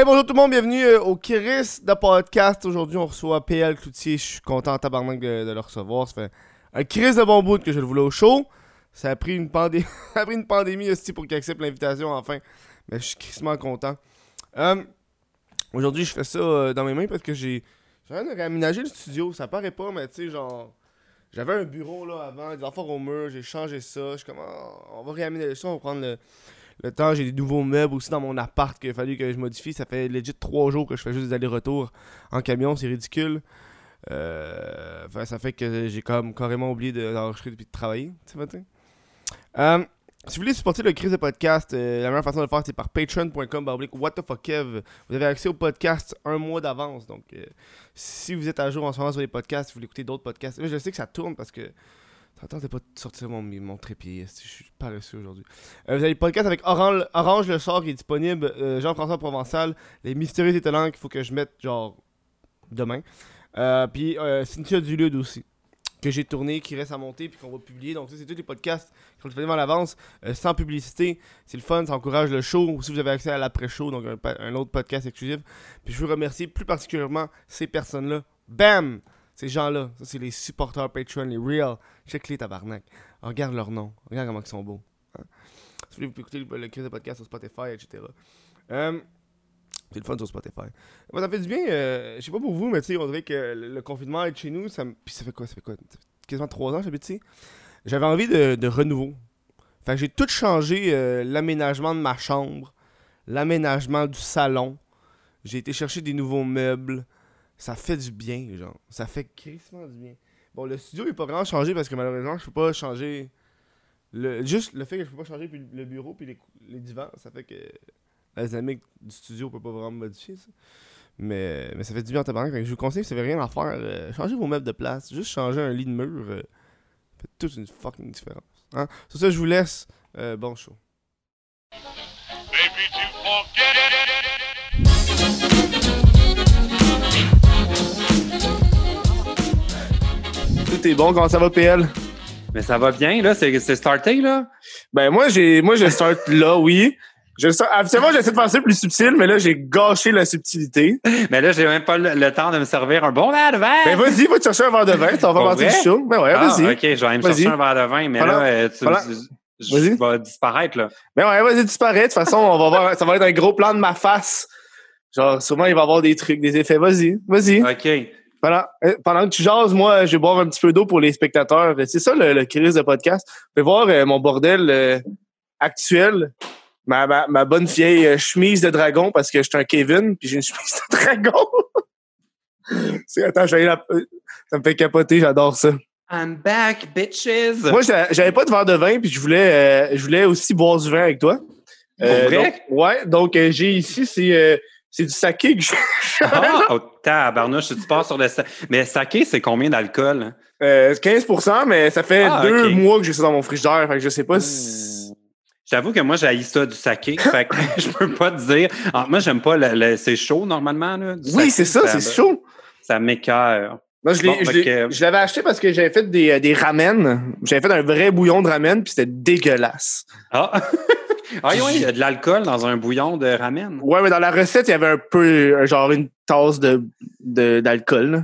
Hey, bonjour tout le monde, bienvenue euh, au Kiris de podcast. Aujourd'hui, on reçoit PL Cloutier. Je suis content tabarnak de, de le recevoir. Ça fait un Kiris de bon bout que je le voulais au show. Ça a pris une, pandé ça a pris une pandémie aussi pour qu'il accepte l'invitation enfin. Mais je suis crissement content. Euh, Aujourd'hui, je fais ça euh, dans mes mains parce que j'ai. Envie de réaménager le studio. Ça paraît pas, mais tu sais, genre. J'avais un bureau là avant, des affaires au mur, j'ai changé ça. Je suis comme, Ah, on va réaménager ça, on va prendre le, le temps. J'ai des nouveaux meubles aussi dans mon appart qu'il a fallu que je modifie. Ça fait legit trois jours que je fais juste des allers-retours en camion, c'est ridicule. Euh, ça fait que j'ai comme carrément oublié de- d'enregistrer et de travailler. Euh, si vous voulez supporter le crise de podcast, euh, la meilleure façon de le faire, c'est par patreon.com what the fuck Kev. Vous avez accès au podcast un mois d'avance. Donc, euh, si vous êtes à jour en ce moment sur les podcasts, vous voulez écouter d'autres podcasts. Je sais que ça tourne parce que ça tentait pas de sortir mon, mon trépied. Je suis paresseux aujourd'hui? Euh, vous avez le podcast avec Orange, Le Sort qui est disponible. euh, Jean-François Provençal. Les mystérieux étonnants qu'il faut que je mette genre demain. Euh, puis Cynthia Dulude aussi. Que j'ai tourné, qui reste à monter, puis qu'on va publier. Donc, ça, c'est tous les podcasts qui sont disponibles à l'avance, euh, sans publicité. C'est le fun, ça encourage le show. Aussi, vous avez accès à l'après-show, donc un, un autre podcast exclusif. Puis, je veux remercier plus particulièrement ces personnes-là. Bam! Ces gens-là, ça, c'est les supporters Patreon, les real. Check les tabarnak. Regarde leur nom. Regarde comment ils sont beaux. hein. Si vous écouter le, de podcast sur Spotify, etc. Euh, c'est le fun sur Spotify. Ça fait du bien. euh, je sais pas pour vous, mais tu sais, on dirait que le, confinement est chez nous. Ça Puis ça fait quoi Ça fait quoi? Ça fait quasiment trois ans j'habite ici. J'avais envie de, de renouveau. Fait que j'ai tout changé euh, l'aménagement de ma chambre, l'aménagement du salon. J'ai été chercher des nouveaux meubles. Ça fait du bien, genre. Ça fait crissement du bien. Bon, le studio n'est pas vraiment changé parce que malheureusement, je peux pas changer. Le, juste le fait que je peux pas changer puis le bureau puis les, les divans, ça fait que la dynamique du studio peut pas vraiment modifier ça. Mais, mais ça fait du bien en tabarnak. Je vous conseille, si vous avez rien à faire, euh, changez vos meubles de place. Juste changer un lit de mur. euh, fait toute une fucking différence. Hein? Sur ça, je vous laisse. Euh, bon show. Tout est bon, comment ça va, PL? Mais ça va bien, là. C'est c'est starté, là? Ben moi j'ai moi je start là oui. Je start, habituellement j'essaie de ça plus subtil mais là j'ai gâché la subtilité. Mais là, j'ai même pas le, le temps de me servir un bon verre de vin. Ben vas-y, va te chercher un verre de vin, ça va partie du show. Ben ouais, ah, vas-y. OK, je vais aller me chercher un verre de vin, mais Voilà. là, euh, tu, Voilà. je vais disparaître, là. Ben ouais, vas-y, disparaît. De toute façon, on va voir ça va être un gros plan de ma face. Genre sûrement il va y avoir des trucs, des effets. Vas-y, vas-y. OK. Pendant, euh, pendant que tu jases, moi, je vais boire un petit peu d'eau pour les spectateurs. C'est ça le, le crise de podcast. Vous pouvez voir euh, mon bordel euh, actuel. Ma, ma, ma bonne vieille chemise de dragon parce que je suis un Kevin puis j'ai une chemise de dragon. Attends, la- ça me fait capoter, j'adore ça. I'm back, bitches. Moi, j'a- j'avais pas de verre de vin puis je voulais euh, je voulais aussi boire du vin avec toi. Pour vrai? donc, ouais, donc j'ai ici c'est c'est du saké que je Ah, oh, tabarnouche, tu pars sur le... sa- Mais saké, c'est combien d'alcool? hein? Euh, 15% mais ça fait Ah, deux mois que j'ai ça dans mon frigidaire. Fait que je sais pas si. J'avoue que moi, j'ai ça du saké. fait que je peux pas te dire. Ah, moi, j'aime pas le, le- C'est chaud, normalement, là. du Oui, saké. c'est ça, c'est chaud. Ça m'écœure. Moi, Bon, je l'avais acheté parce que j'avais fait des, euh, des ramen. J'avais fait un vrai bouillon de ramen, puis c'était dégueulasse. Ah! ah oui, il y a de l'alcool dans un bouillon de ramen. Ouais, mais dans la recette, il y avait un peu, euh, genre, une tasse de de- d'alcool. là.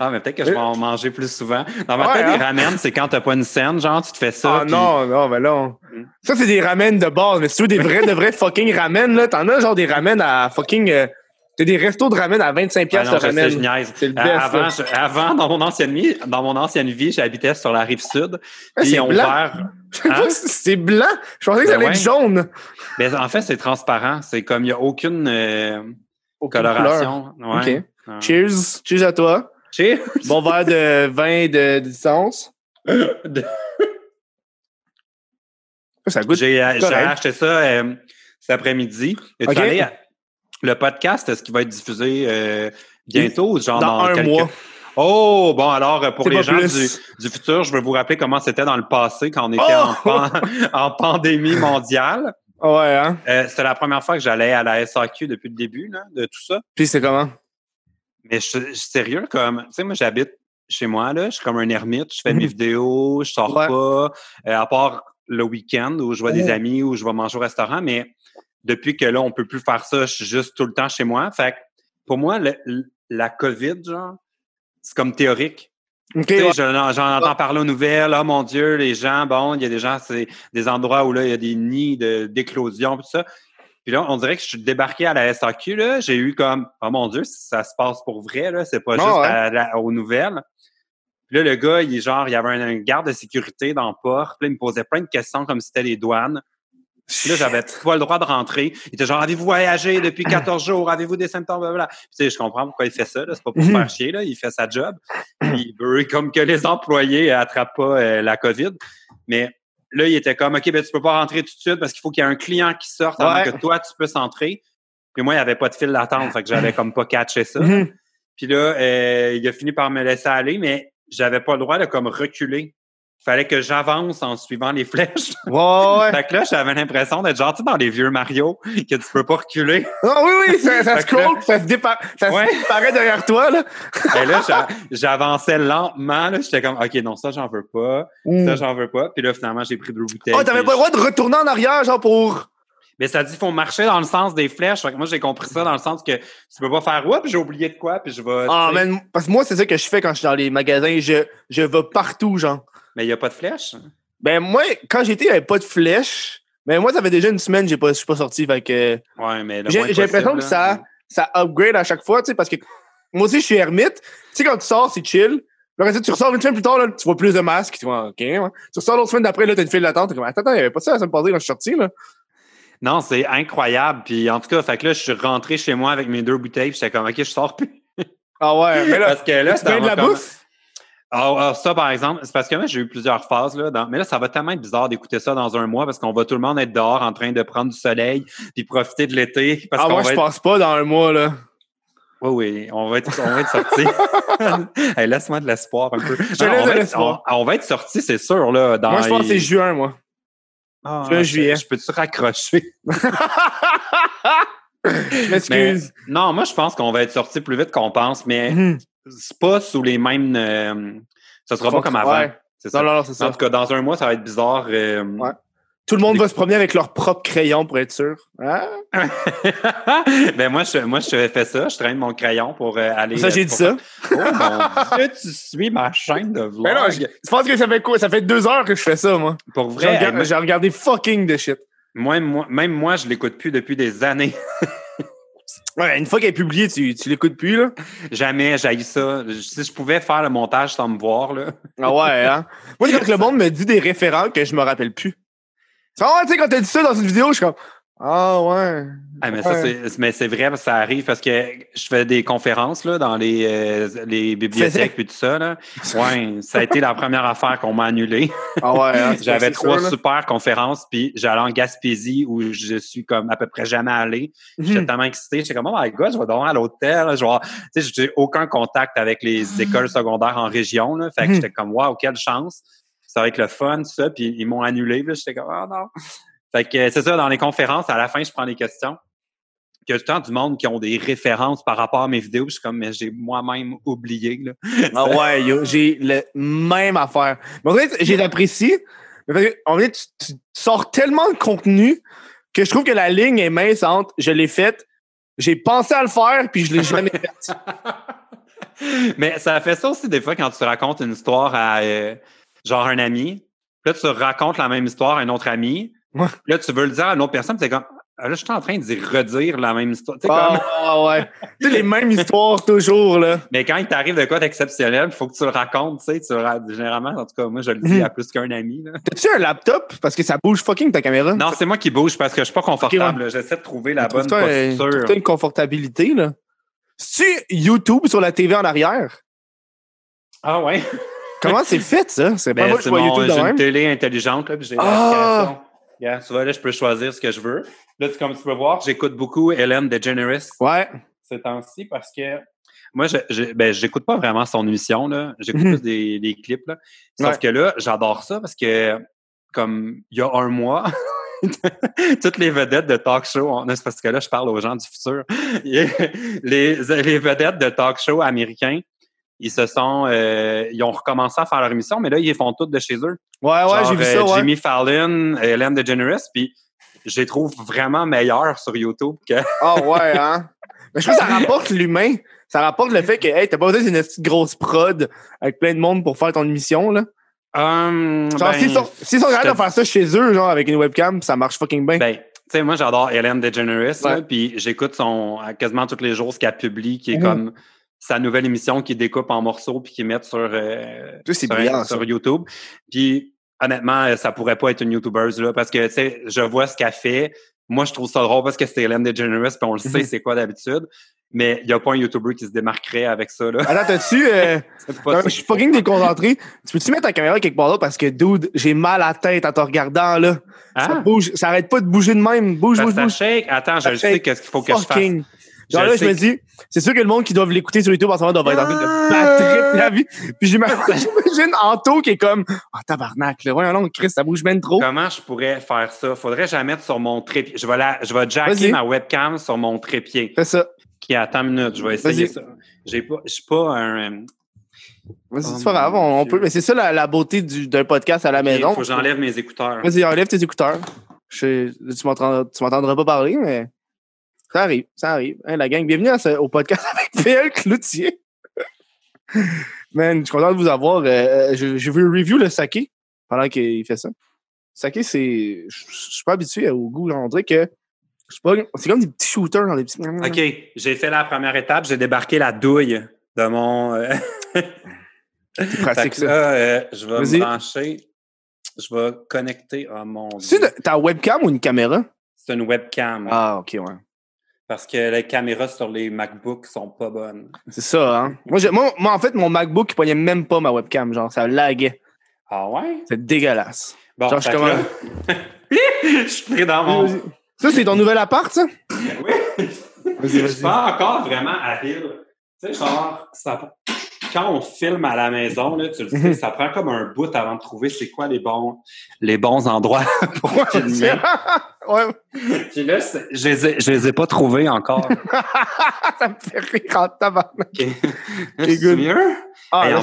Ah, mais peut-être que je vais en manger plus souvent. Dans ma Ouais, tête, hein? les ramen, c'est quand t'as pas une scène, genre, tu te fais ça. Ah non, non, mais non. Mm. Ça, c'est des ramen de base. Mais si tu veux des vrais, de vrais fucking ramen, là, t'en as genre des ramen à fucking. euh, Des restos de ramen à 25$ Ah non, de je sais, je ramen. le Euh, best, avant, là. je- avant, dans mon ancienne vie, dans mon ancienne vie, j'habitais sur la rive sud. Ah, c'est blanc. Hein? c'est blanc. Je pensais que ça Ben allait ouais. être jaune. Mais en fait, c'est transparent. C'est comme il n'y a aucune euh, Aucune coloration. Ouais. Ah. Cheers. Cheers à toi. Cheers. Bon verre de vin de, de distance. Ça goûte. J'ai euh, acheté ça euh, cet après-midi. Le podcast, est-ce qu'il va être diffusé euh, bientôt? Genre Dans un quelques- mois. Oh, bon, alors, euh, pour les gens du, du futur, je vais vous rappeler comment c'était dans le passé quand on était Oh! en, pan- en pandémie mondiale. Ouais, hein. Euh, c'était la première fois que j'allais à la SAQ depuis le début là, de tout ça. Puis c'est comment? Mais je je suis sérieux, comme, tu sais, moi, j'habite chez moi, là, je suis comme un ermite, je fais mes Mhm. vidéos, je sors Ouais. pas, euh, à part le week-end où je vois des Oh. amis, où je vais manger au restaurant, mais depuis que là, on peut plus faire ça, je suis juste tout le temps chez moi. Fait que pour moi, le- la COVID, genre, c'est comme théorique. Ok, Tu sais, ouais. je- J'en entends parler aux nouvelles. Oh mon Dieu, les gens, bon, il y a des gens, c'est des endroits où là, il y a des nids de- d'éclosion, tout ça. Puis là, on dirait que je suis débarqué à la SAQ, là. J'ai eu comme, oh mon Dieu, ça se passe pour vrai, là. C'est pas Ah juste ouais. à la- aux nouvelles. Puis là, le gars, il est genre, il y avait un, un garde de sécurité dans le port. Puis là, il me posait plein de questions comme si c'était les douanes. Puis là, j'avais pas le droit de rentrer. Il était genre, avez-vous voyagé depuis 14 jours? Avez-vous des symptômes? Blablabla. Puis, tu sais, je comprends pourquoi il fait ça. C'est pas pour se Mhm. faire chier. Là. Il fait sa job. Il veut comme que les employés attrapent pas euh, la COVID. Mais là, il était comme, OK, ben, tu peux pas rentrer tout de suite parce qu'il faut qu'il y ait un client qui sorte avant que toi, tu puisses entrer. Puis moi, il n'y avait pas de fil d'attente. Fait que j'avais comme pas catché ça. Mhm. Puis là, euh, il a fini par me laisser aller, mais j'avais pas le droit de comme reculer. Fallait que j'avance en suivant les flèches. Ouais, ouais. Fait que là, j'avais l'impression d'être genre, tu sais, dans les vieux Mario, que tu peux pas reculer. Ah oui, oui, ça, ça que scroll, ça se ça Ouais. se disparaît derrière toi, là. Et là, j'a- j'avançais lentement. là. J'étais comme, OK, non, ça, j'en veux pas. Ça, j'en veux pas. Puis là, finalement, j'ai pris deux bouteilles. Oh, t'avais puis pas le droit de retourner en arrière, genre pour. Mais ça dit, faut marcher dans le sens des flèches. Fait que moi, j'ai compris ça dans le sens que tu peux pas faire, oups, j'ai oublié de quoi, puis je vais. Ah, man, parce que moi, c'est ça que je fais quand je suis dans les magasins. Je, je vais partout, genre. Mais il y a pas de flèches. Ben, moi, quand j'étais, il n'y avait pas de flèche. Mais moi, ça fait déjà une semaine que je suis pas sorti. Fait que Ouais, mais j'ai l'impression que ça, là. ça upgrade à chaque fois, tu sais, parce que moi aussi, je suis ermite. Tu sais, quand tu sors, c'est chill. Après, tu ressors une semaine plus tard, là, tu vois plus de masques. Tu vois, OK, ouais. Tu ressors l'autre semaine d'après, là, t'as une file d'attente. T'es comme, attends, attends, il n'y avait pas ça la semaine passée quand je suis sorti, là. Non, c'est incroyable. Puis en tout cas, fait que là, je suis rentré chez moi avec mes deux bouteilles. puis J'étais comme, OK, je sors plus. Ah ouais, mais là, Parce que là, tu ça de la bouffe? Ah, ah, ça, par exemple, c'est parce que moi, j'ai eu plusieurs phases. Là, dans- Mais là, ça va tellement être bizarre d'écouter ça dans un mois parce qu'on va tout le monde être dehors en train de prendre du soleil puis profiter de l'été. Parce Ah, moi, va je être... pense pas dans un mois, là. Oui, oui, on va être, on va être sortis. hey, Laisse-moi de l'espoir un peu. Non, on, va être, on- on va être sortis, c'est sûr. Là, dans Moi, je pense que les- c'est juin, moi. Ah, juin, juillet. Je peux-tu raccrocher? Je m'excuse. non, moi, je pense qu'on va être sortis plus vite qu'on pense, mais Mhm. C'est pas sous les mêmes. euh, ça sera pas comme avant. Ouais. C'est ça. Non, non, non, c'est En ça. tout cas, dans un mois, ça va être bizarre. euh, Ouais. Tout le monde va se promener avec leur propre crayon pour être sûr. Hein? ben moi, je, moi, je fais ça. Je traîne mon crayon pour euh, aller. Ça, j'ai dit ça. Oh mon Dieu, tu suis ma chaîne de vlog. Mais non, je, je pense que ça fait quoi? Ça fait deux heures que je fais ça, moi. Pour J'ai vrai, hey, regardé, moi, j'ai regardé fucking de shit. moi, moi- même moi, je l'écoute plus depuis des années. Ouais, une fois qu'elle est publiée, tu, tu l'écoutes plus, là. Jamais, j'haïs ça. Si je pouvais faire le montage sans me voir, là. Ah ouais, hein? Moi, quand le monde me dit des référents que je me rappelle plus. Ouais, tu sais, quand t'as dit ça dans une vidéo, je suis comme, ah ouais. Ah, mais Ouais. c'est, vrai, parce que ça arrive parce que je fais des conférences là, dans les, euh, les bibliothèques et tout ça. Là. Ouais, ça a été la première affaire qu'on m'a annulée. Ah ouais, hein, J'avais trois sûr, là. super conférences, puis j'allais en Gaspésie où je suis comme à peu près jamais allé. J'étais Mhm. tellement excité. J'étais comme, oh my god, je vais dormir à l'hôtel. Je vais j'ai aucun contact avec les écoles secondaires en région. Là. Fait que Mhm. j'étais comme, wow, quelle chance. Ça va être le fun, tout ça. Puis ils m'ont annulé. J'étais comme, oh non. Fait que c'est ça, dans les conférences, à la fin, je prends des questions. Puis Il y a tout le temps du monde qui ont des références par rapport à mes vidéos. Je suis comme, mais j'ai moi-même oublié. Là. Ah ouais, yo, j'ai le même affaire. Mais en fait, j'ai l'apprécie. Mais en fait, tu, tu sors tellement de contenu que je trouve que la ligne est mince entre je l'ai faite, j'ai pensé à le faire, puis je l'ai jamais fait. Mais ça fait ça aussi des fois quand tu racontes une histoire à euh, genre un ami. Puis Là, tu racontes la même histoire à un autre ami. Ouais. Là, tu veux le dire à une autre personne. Tu es comme, ah, là, je suis en train de dire- redire la même histoire. Tu sais, Ah comme- ouais. Tu sais, les mêmes histoires toujours, là. Mais quand il t'arrive de quoi d'exceptionnel, il faut que tu le racontes. Tu sais, tu le ra- généralement, en tout cas, moi, je le dis Mhm. à plus qu'un ami. là. T'as-tu un laptop? Parce que ça bouge fucking ta caméra. Non, c'est moi qui bouge parce que je suis pas confortable. J'essaie de trouver la bonne posture. trouve-toi une confortabilité, là? C'est YouTube sur la TV en arrière? Ah ouais. Comment c'est fait, ça? C'est pas Ben, moi c'est vois mon- YouTube de j'ai une télé intelligente, là, puis j'ai Ah! Tu vois, là, je peux choisir ce que je veux. Là, tu- comme tu peux voir, j'écoute beaucoup Hélène DeGeneres Ouais. ces temps-ci parce que moi, je, je- ben, j'écoute pas vraiment son émission, là. J'écoute Mhm. plus des, des clips, là. Sauf Ouais. que là, j'adore ça parce que, comme il y a un mois, toutes les vedettes de talk show, c'est parce que là, je parle aux gens du futur. les, les vedettes de talk show américains, ils se sont, euh, ils ont recommencé à faire leur émission, mais là, ils les font toutes de chez eux. Ouais, ouais, j'ai vu euh, ça, ouais. Jimmy Fallon, Hélène DeGeneres, puis je les trouve vraiment meilleurs sur YouTube que. Ah ouais, hein? Mais je trouve que ça rapporte l'humain. Ça rapporte le fait que, hey, t'as pas besoin d'une petite grosse prod avec plein de monde pour faire ton émission, là. Hum, Genre, ben, s'ils sont, capables de faire ça chez eux, genre, avec une webcam, ça marche fucking bien. Ben, tu sais, moi, j'adore Hélène DeGeneres, Ouais. puis j'écoute son quasiment tous les jours ce qu'elle publie, qui est Mhm. comme sa nouvelle émission qu'il découpe en morceaux puis qu'il met sur, euh, sur, brillant, sur YouTube. Puis, honnêtement, ça pourrait pas être une YouTubeuse, là, parce que, tu sais, je vois ce qu'elle fait. Moi, je trouve ça drôle parce que c'est Hélène DeGeneres, puis on le sait, Mhm. c'est quoi d'habitude. Mais il n'y a pas un YouTuber qui se démarquerait avec ça, là. Attends, t'as-tu. Euh, je suis fucking déconcentré. Tu peux-tu mettre ta caméra quelque part là parce que, dude, j'ai mal à la tête en te regardant, là. Ça Ah, bouge, ça arrête pas de bouger de même. Bouge, ça, bouge, ça bouge. shake. Attends, je sais qu'est-ce qu'il faut que je fasse. Genre Je là, je me dis, c'est sûr que le monde qui doit l'écouter sur YouTube en ce moment doit être en train de battre la vie. Puis j'imagine Anto qui est comme, oh tabarnak, là. Ouais, non, Chris, ça bouge même trop. Comment je pourrais faire ça? Faudrait que je la mette sur mon trépied. Je vais, la, je vais jacker ma webcam sur mon trépied. Fais ça. Qui attend une minute, je vais essayer ça. J'ai pas, je suis pas un. euh, Vas-y, Oh c'est pas grave, on, peut. Mais c'est ça la, la beauté du- d'un podcast à la Il maison. faut que j'enlève mes écouteurs. Vas-y, enlève tes écouteurs. Je, tu m'entendras pas parler, mais ça arrive, ça arrive. Hein, la gang, bienvenue à ce- au podcast avec PL Cloutier. Man, je suis content de vous avoir. Euh, je, je veux review le saké pendant qu'il fait ça. Saké, c'est. Je je suis pas habitué au goût. On dirait que. je C'est comme des petits shooters dans des petits. OK, j'ai fait la première étape, j'ai débarqué la douille de mon. euh, C'est pratique, que ça. là, euh, je vais me brancher. Je vais connecter. Oh mon C'est ta webcam ou une caméra? C'est une webcam. Ah, ok, ouais. Parce que les caméras sur les MacBooks sont pas bonnes. C'est ça, hein. Moi, moi, moi, en fait, mon MacBook, il pognait même pas ma webcam. Genre, ça laguait. Ah ouais? C'est dégueulasse. Bon, Genre, je commence- là- je suis pris dans mon. Ça, c'est ton nouvel appart, ça? Oui. Je suis pas encore vraiment habile. Tu sais, genre, ça- quand on filme à la maison, là, tu le sais, Mhm. ça prend comme un bout avant de trouver c'est quoi les bons, les bons endroits pour filmer. Ouais, Puis là, je les, ai, je les ai pas trouvés encore. ça me fait rire en tabarnak. OK. C'est C'est mieux? Ah, là.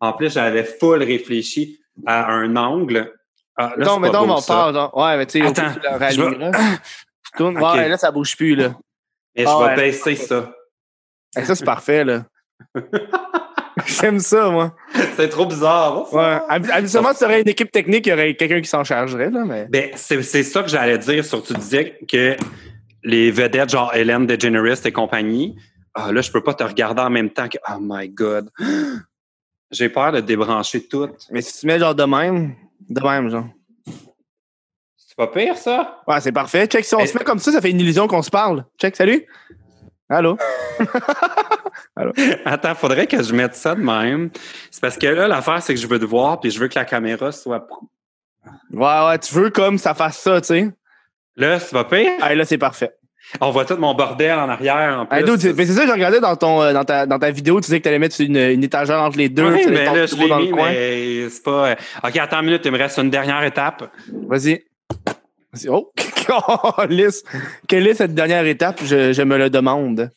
En plus, j'avais full réfléchi à un angle. Ah, là, Non, mais pas non, on parle, genre. Ouais, mais tu sais, tu je vais- rallumeras. Tu tournes. Ouais, là, ça bouge plus, là. Mais je Ah vais ouais. baisser ça. Ça, c'est parfait, là. J'aime ça, moi. C'est trop bizarre. Ouais. Hab- Habituellement, tu aurais une équipe technique, il y aurait quelqu'un qui s'en chargerait, là, mais. Ben, c'est c'est ça que j'allais dire. Surtout, tu disais que les vedettes, genre Hélène DeGeneres et compagnie, ah, là, je peux pas te regarder en même temps que. Oh my God. J'ai peur de débrancher tout. Mais si tu mets genre de même, de même, genre. C'est pas pire, ça? Ouais, c'est parfait. Check, si on se met comme ça, ça fait une illusion qu'on se parle. Check, salut. Allô? Attends, faudrait que je mette ça de même. C'est parce que là, l'affaire, c'est que je veux te voir, puis je veux que la caméra soit. Ouais, ouais, tu veux comme ça fasse ça, tu sais. Là, c'est pas pire? Ah, là, c'est parfait. On voit tout mon bordel en arrière, en plus. Hey, dude, c'est mais c'est ça que j'ai regardé dans, ton, euh, dans, ta, dans ta vidéo. Tu disais que tu allais mettre une, une étagère entre les deux. Oui, mais là, je l'ai mis, mais c'est pas... euh, OK, attends une minute, il me reste une dernière étape. Vas-y. Oh, lisse. Quelle est cette dernière étape? Je, je me le demande.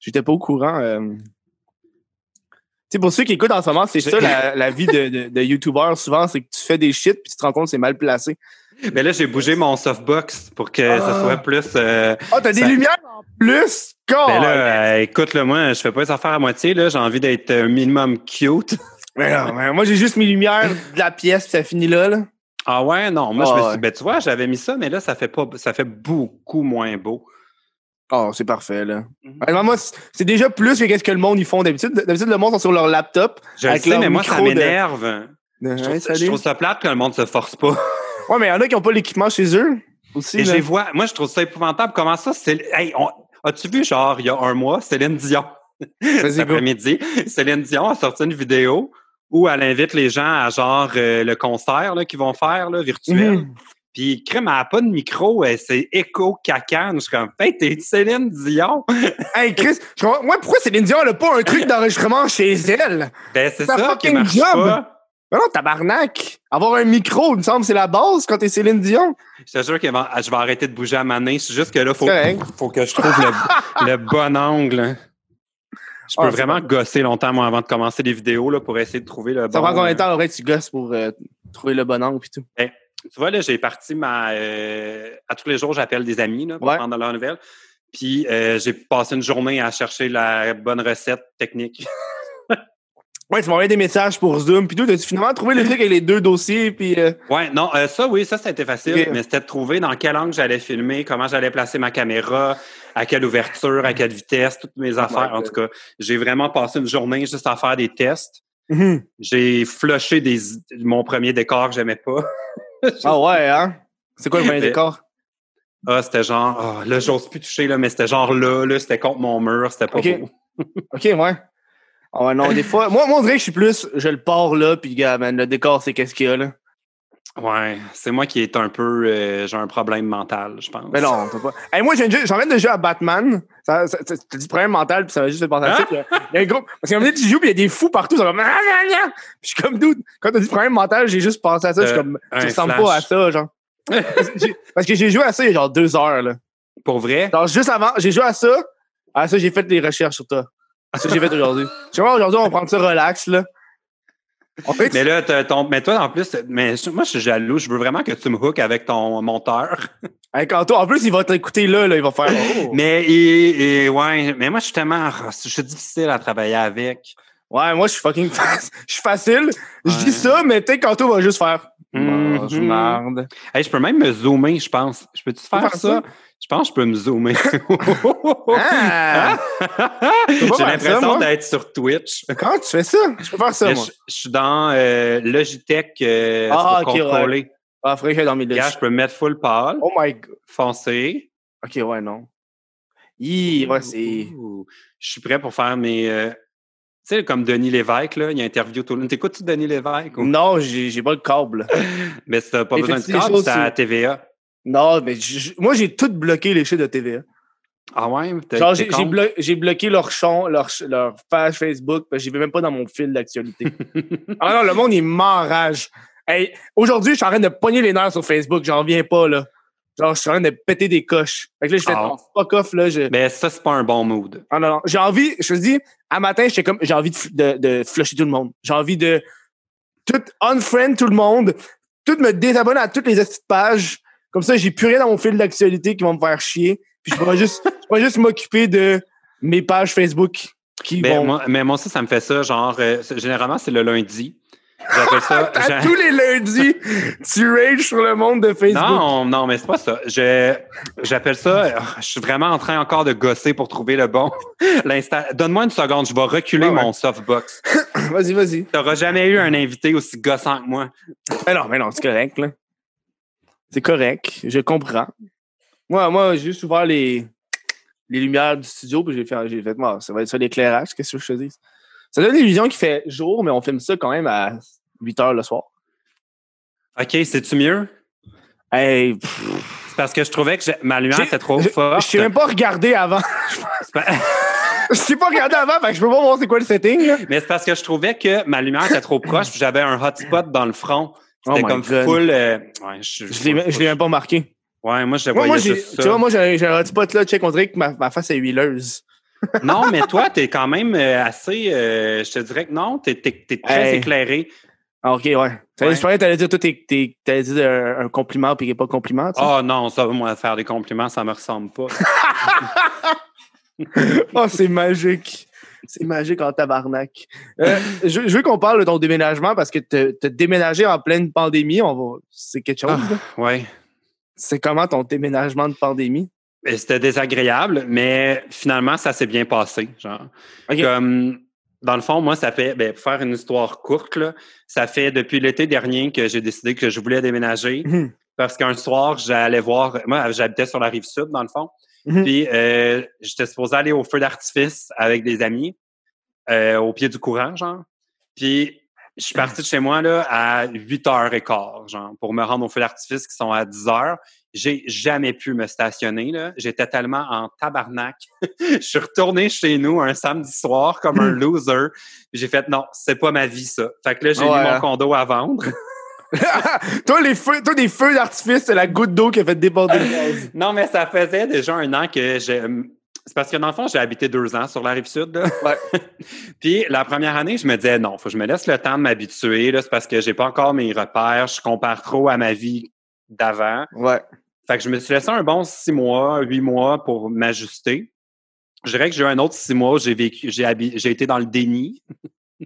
J'étais pas au courant. euh. Tu sais, pour ceux qui écoutent en ce moment, c'est ça la, la vie de, de, de YouTuber. Souvent, c'est que tu fais des shit puis tu te rends compte que c'est mal placé. Mais là, j'ai bougé mon softbox pour que Ah. ça soit plus... euh, Oh, t'as des Ça- lumières en plus! God! Ben là, euh, écoute, là, moi, je fais pas les affaires à moitié, là. J'ai envie d'être un minimum cute. Mais non, mais moi, j'ai juste mes lumières de la pièce puis ça finit là. là. Ah ouais, non. Moi, je Ah me ouais. suis... Ben, tu vois, j'avais mis ça, mais là, ça fait pas... Ça fait beaucoup moins beau. Oh, c'est parfait, là. Mhm. Moi, c'est déjà plus que qu'est-ce que le monde ils font d'habitude. D'habitude, le monde sont sur leur laptop. Je le Avec sais, leur mais moi, ça de- m'énerve. Je, Ouais, trouve- salut. je trouve ça plate que le monde se force pas. Ouais, mais il y en a qui n'ont pas l'équipement chez eux aussi. Et je là. les vois... Moi, je trouve ça épouvantable. Comment ça? C'est... Hey, on- As-tu vu, genre, il y a un mois, Céline Dion... Cet après-midi, Céline Dion a sorti une vidéo où elle invite les gens à genre euh, le concert qu'ils vont faire là, virtuel. Mhm. Puis Crème, elle n'a pas de micro, c'est écho cacane. Je suis comme, hey, t'es Céline Dion? Hey, Chris, je comprends- moi, pourquoi Céline Dion n'a pas un truc d'enregistrement chez elle? Ben, c'est ça fucking job. pas. Ben non, tabarnak! Avoir un micro, il me semble, c'est la base quand t'es Céline Dion. Je te jure que je vais arrêter de bouger à ma main. C'est juste que là, faut, faut que je trouve le, le bon angle. Je peux Ah, vraiment gosser longtemps, moi, avant de commencer des vidéos là, pour essayer de trouver le Ça bon... prend combien de temps, aurait tu gosses pour euh, trouver le bon angle pis tout? tu vois, là, j'ai parti ma. euh, à tous les jours, j'appelle des amis là, pour Ouais. prendre leurs nouvelles. Puis euh, j'ai passé une journée à chercher la bonne recette technique. Ouais, tu envoyé des messages pour Zoom, puis tout. As-tu finalement trouvé le truc avec les deux dossiers, puis. euh, Ouais, non, euh, ça, oui, ça, c'était facile, Ok. mais c'était de trouver dans quel angle j'allais filmer, comment j'allais placer ma caméra, à quelle ouverture, à quelle vitesse, toutes mes affaires. En tout cas, j'ai vraiment passé une journée juste à faire des tests. Mhm. J'ai flushé des, mon premier décor que j'aimais pas. Ah ouais, hein? C'est quoi le premier décor? Ah, c'était genre, ah, là, j'ose plus toucher, là, mais c'était genre là, là, c'était contre mon mur, c'était pas Ok. beau. OK, ouais. Ah ouais, non, des fois. Moi, moi, on dirait que je suis plus. Je le pars là, puis gars, man, le décor, c'est qu'est-ce qu'il y a là. Ouais, c'est moi qui est un peu, euh, j'ai un problème mental, je pense. Mais non, t'as pas. Hey, moi, viens de jouer à Batman. Ça, ça, ça- t'as dit problème mental, puis ça m'a juste fait penser à ça. Hein? Il y a un groupe. Parce qu'à un moment donné, tu joues, puis il y a des fous partout. Ça va. Puis je suis comme, dude, quand t'as dit problème mental, j'ai juste pensé à ça. Je suis Euh, comme, tu ressembles flash. pas à ça, genre. Parce que j'ai- Parce que j'ai joué à ça il y a genre deux heures, là. Pour vrai? Genre, juste avant, j'ai joué à ça. À ça, j'ai fait des recherches sur toi. C'est ça que j'ai fait aujourd'hui. Sais pas, aujourd'hui, on va prendre ça relax, là. Fait Mais là, ton, mais toi, en plus, mais moi, je suis jaloux. Je veux vraiment que tu me hookes avec ton monteur. Avec Anto, en plus, il va t'écouter là, là, il va faire. oh. Mais, et, et- ouais, mais moi, je suis tellement, je suis difficile à travailler avec. Ouais, moi, je suis fucking Je suis facile. Je dis ça, mais peut-être qu'Anto va juste faire. Mhm. Oh, je marde. Hey, je peux même me zoomer, je pense. Je peux-tu faire, faire ça? ça? Je pense que je peux me zoomer. Ah! J'ai l'impression d'être sur Twitch. Comment tu fais ça? Je peux faire ça, moi. je, je suis dans euh, Logitech euh, Ah, pour ok, contrôler. Ah, faudrait que j'aille dans mes Regarde, je peux me mettre full pâle, Oh my god. foncé. Ok, ouais, non. Hi, ouais, c'est. Je suis prêt pour faire mes. euh, tu sais, comme Denis Lévesque, là, il interview tout le monde. T'écoutes-tu Denis Lévesque? ou- Non, j'ai j'ai pas le câble. Mais si t'as pas Et besoin de câble, c'est à TVA. Non, mais moi, j'ai tout bloqué les shit de TVA. Ah ouais? Genre, j'ai blo- bloqué leur chon, leur, page Facebook, parce que j'y vais même pas dans mon fil d'actualité. ah non, le monde, il m'enrage. Hey, aujourd'hui, je suis en train de pogner les nerfs sur Facebook, j'en viens pas, là. Genre, je suis en train de péter des coches. Fait que là, je fais non, fuck off, là. Je... Mais ça, c'est pas un bon mood. Ah non, non. J'ai envie, je te dis, à matin, j'étais comme, j'ai envie de, f- de, de flusher tout le monde. J'ai envie de tout unfriend tout le monde, tout me désabonner à toutes les petites pages. Comme ça, j'ai plus rien dans mon fil d'actualité qui va me faire chier. Puis je pourrais juste, je pourrais juste m'occuper de mes pages Facebook qui Mais vont. moi, mais moi aussi, ça me fait ça. Genre, euh, généralement, c'est le lundi. J'appelle ça. à tous les lundis, tu rages sur le monde de Facebook. Non, non, mais c'est pas ça. Je, j'appelle ça. euh, Je suis vraiment en train encore de gosser pour trouver le bon. Donne-moi une seconde, je vais reculer ouais. mon softbox. Vas-y, vas-y. T'auras jamais eu un invité aussi gossant que moi. Mais non, mais non, c'est correct, là. C'est correct, je comprends. Moi, moi, j'ai juste ouvert les, les lumières du studio, puis j'ai fait, j'ai fait, moi, ça va être ça l'éclairage, qu'est-ce que je te dis? Ça donne l'illusion qu'il fait jour, mais on filme ça quand même à 8 heures le soir. OK, c'est-tu mieux? Hey, C'est parce que je trouvais que ma lumière était trop forte. je t'ai même pas regardé avant. Je t'ai pas regardé avant, fait que je peux pas voir c'est quoi le setting, là. Mais c'est parce que je trouvais que ma lumière était trop proche, j'avais un hotspot dans le front. C'était Oh my comme God. full. euh, ouais, je, Je l'ai je l'ai même pas marqué. Ouais, moi, je voyais moi juste tu ça. vois, moi, j'ai un- j'ai un hotspot là, check, on dirait que ma, ma face est huileuse. Non, mais toi, t'es quand même euh, assez. euh, je te dirais que non, t'es t'es- t'es très Hey. éclairé. Ah, ok, ouais. Ça, Ouais. Je pensais que t'allais dire, toi, t'es- t'es- t'allais dire un, un compliment puis qu'il n'est pas compliment, tu sais. Oh non, ça, moi, faire des compliments, ça me ressemble pas. Oh, c'est magique. C'est magique en tabarnak. Euh, je, je veux qu'on parle de ton déménagement parce que te, déménager en pleine pandémie, on va, c'est quelque chose. Ah. ouais. C'est comment ton déménagement de pandémie? Et C'était désagréable, mais finalement, ça s'est bien passé. Genre. Comme, dans le fond, moi, ça fait, ben, pour faire une histoire courte, là, ça fait depuis l'été dernier que j'ai décidé que je voulais déménager. Mhm. Parce qu'un soir, j'allais voir. Moi, j'habitais sur la rive sud, dans le fond. Mhm. Puis, euh, j'étais supposé aller au feu d'artifice avec des amis, euh, au pied du courant, genre. Puis, je suis parti de chez moi, là, à 8h15, genre, pour me rendre au feu d'artifice qui sont à 10h. J'ai jamais pu me stationner, là. J'étais tellement en tabarnak. je suis retourné chez nous un samedi soir comme un loser. Puis J'ai fait, non, c'est pas ma vie, ça. Fait que là, j'ai Ouais, mis mon condo à vendre. toi, les feux, toi, des feux d'artifice, c'est la goutte d'eau qui a fait déborder le gaz. Non, mais ça faisait déjà un an que j'ai. C'est parce que dans le fond, j'ai habité deux ans sur la rive sud. là. Ouais. Puis la première année, je me disais non, faut que je me laisse le temps de m'habituer. C'est parce que j'ai pas encore mes repères. Je compare trop à ma vie d'avant. Ouais. Fait que je me suis laissé un bon six mois, huit mois pour m'ajuster. Je dirais que j'ai eu un autre six mois où j'ai vécu, j'ai habi- j'ai été dans le déni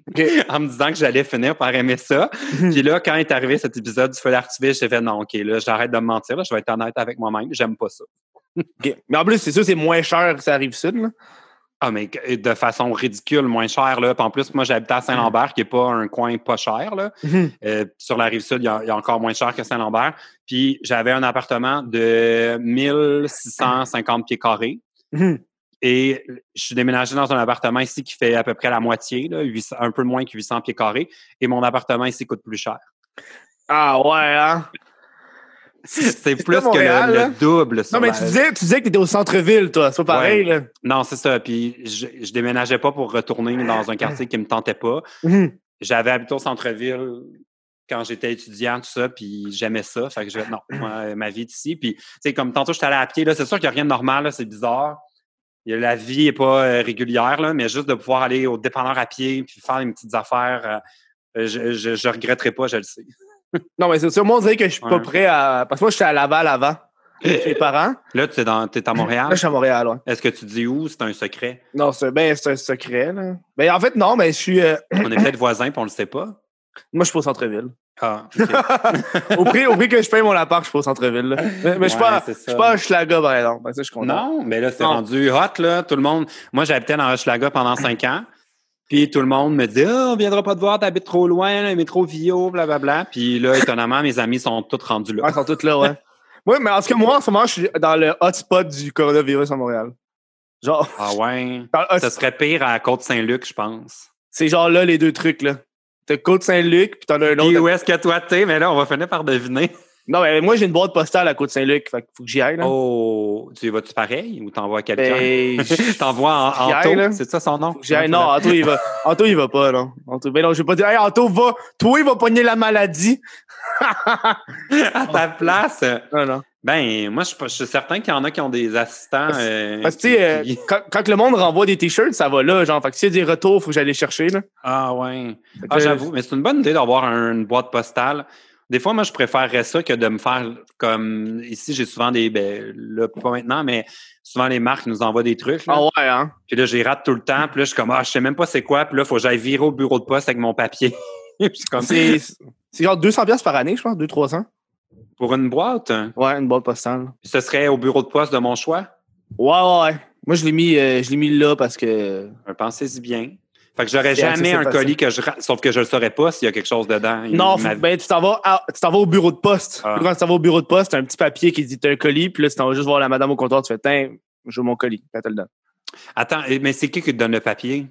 En me disant que j'allais finir par aimer ça. Puis là, quand est arrivé cet épisode du feu d'artifice, j'ai fait non, OK, là, j'arrête de me mentir, là, je vais être honnête avec moi-même, j'aime pas ça. Mais en plus, c'est sûr, c'est moins cher que ça arrive sud, là. Ah, mais de façon ridicule, moins cher, là. Puis en plus, moi, j'habitais à Saint-Lambert, qui est pas un coin pas cher, là. Euh, sur la rive sud, il y, a, il y a encore moins cher que Saint-Lambert. Puis j'avais un appartement de 1650 pieds carrés. Et je suis déménagé dans un appartement ici qui fait à peu près la moitié, là, 800 un peu moins que 800 pieds carrés. Et mon appartement ici coûte plus cher. Ah ouais, hein? C'est plus que le, double. sur Non, mais la- tu disais, tu disais que t'étais au centre-ville, toi. C'est pas pareil, là. Non, c'est ça. Puis je, je déménageais pas pour retourner dans un quartier qui me tentait pas. Mhm. J'avais habité au centre-ville quand j'étais étudiant, tout ça, puis j'aimais ça. Fait que je non, moi, ma vie est ici. Puis, tu sais, comme tantôt, j'étais allé à pied, là, c'est sûr qu'il n'y a rien de normal, là, c'est bizarre. La vie n'est pas euh, régulière, là, mais juste de pouvoir aller au dépanneur à pied puis faire une petites affaires, euh, je, je, je regretterai pas, je le sais. Non, mais c'est sûr, moi, on dirait que je suis pas prêt à. Parce que moi, j'étais à Laval avant, chez mes parents. Là, tu es, dans, t'es à Là, Montréal. je suis à Montréal, ouais. Est-ce que tu dis où? C'est un secret? Non, c'est ben, un secret, là. Ben, en fait, non, mais je suis. euh, On est peut-être voisins puis on le sait pas. moi, je suis pas au centre-ville. Ah, au, prix, au prix que je paye mon appart, je suis pas au centre-ville, là. Mais, mais je suis pas, Ouais, je suis pas à Schlaga, par exemple. Ben, ça, je. Non, mais là, c'est rendu hot, là. Tout le monde. Moi, j'habitais dans Hochelaga pendant cinq ans. Puis tout le monde me dit Ah, on viendra pas te voir, t'habites trop loin, le métro Vio, blablabla. Puis là, étonnamment, mes amis sont tous rendus là. Ouais, ils sont tous là, ouais. Oui, mais en tout cas, moi, en ce moment, je suis dans le hotspot du coronavirus à Montréal. Genre, Ah ouais. Ça serait pire à Côte-Saint-Luc, je pense. c'est genre là les deux trucs, là. T'as Côte-Saint-Luc, puis t'en as un Puis autre. où est-ce que toi t'es? Mais là, on va finir par deviner. Non, mais moi, j'ai une boîte postale à Côte-Saint-Luc, fait qu'il faut que j'y aille, là. Oh, tu y vas-tu pareil ou t'envoies quelqu'un? Ben, T'envoies en. Anto? C'est ça son nom? Faut que j'y aille. Non, Anto, il va. Anto, il va pas, non. Anto, ben non, je vais pas dire, hey, Anto, va. Toi, il va pogner la maladie. à ta place. Non, non. Ben, moi, je, je suis certain qu'il y en a qui ont des assistants. euh, Parce que, qui- sais, euh, qui- quand, quand le monde renvoie des t-shirts, ça va là, genre. Fait que s'il y a des retours, faut que j'aille les chercher, là. Ah ouais. Ah, que, j'avoue, mais c'est une bonne idée d'avoir un- une boîte postale. Des fois, moi, je préférerais ça que de me faire comme ici, j'ai souvent des ben, là, pas maintenant, mais souvent les marques nous envoient des trucs. là. Ah ouais, hein. Puis là, j'y rate tout le temps. Puis là, je suis comme Ah, je sais même pas c'est quoi. Puis là, il faut que j'aille virer au bureau de poste avec mon papier. Comme C'est c'est genre 200$ piastres par année, je pense, 200-300. Pour une boîte? Ouais, une boîte postale. Ce serait au bureau de poste de mon choix? Ouais, ouais, ouais. Moi, je l'ai mis, euh, je l'ai mis là parce que. Pensez-y bien. Fait que j'aurais jamais un colis que je sauf que je le saurais pas s'il y a quelque chose dedans. Non, faut- ben, tu t'en vas, à- vas au bureau de poste. Ah. Quand tu t'en vas au bureau de poste, t'as un petit papier qui dit t'as un colis, puis là, tu t'en vas juste voir la madame au comptoir, tu fais, tiens, je veux mon colis. Puis elle te le donne. Attends, mais c'est qui qui te donne le papier?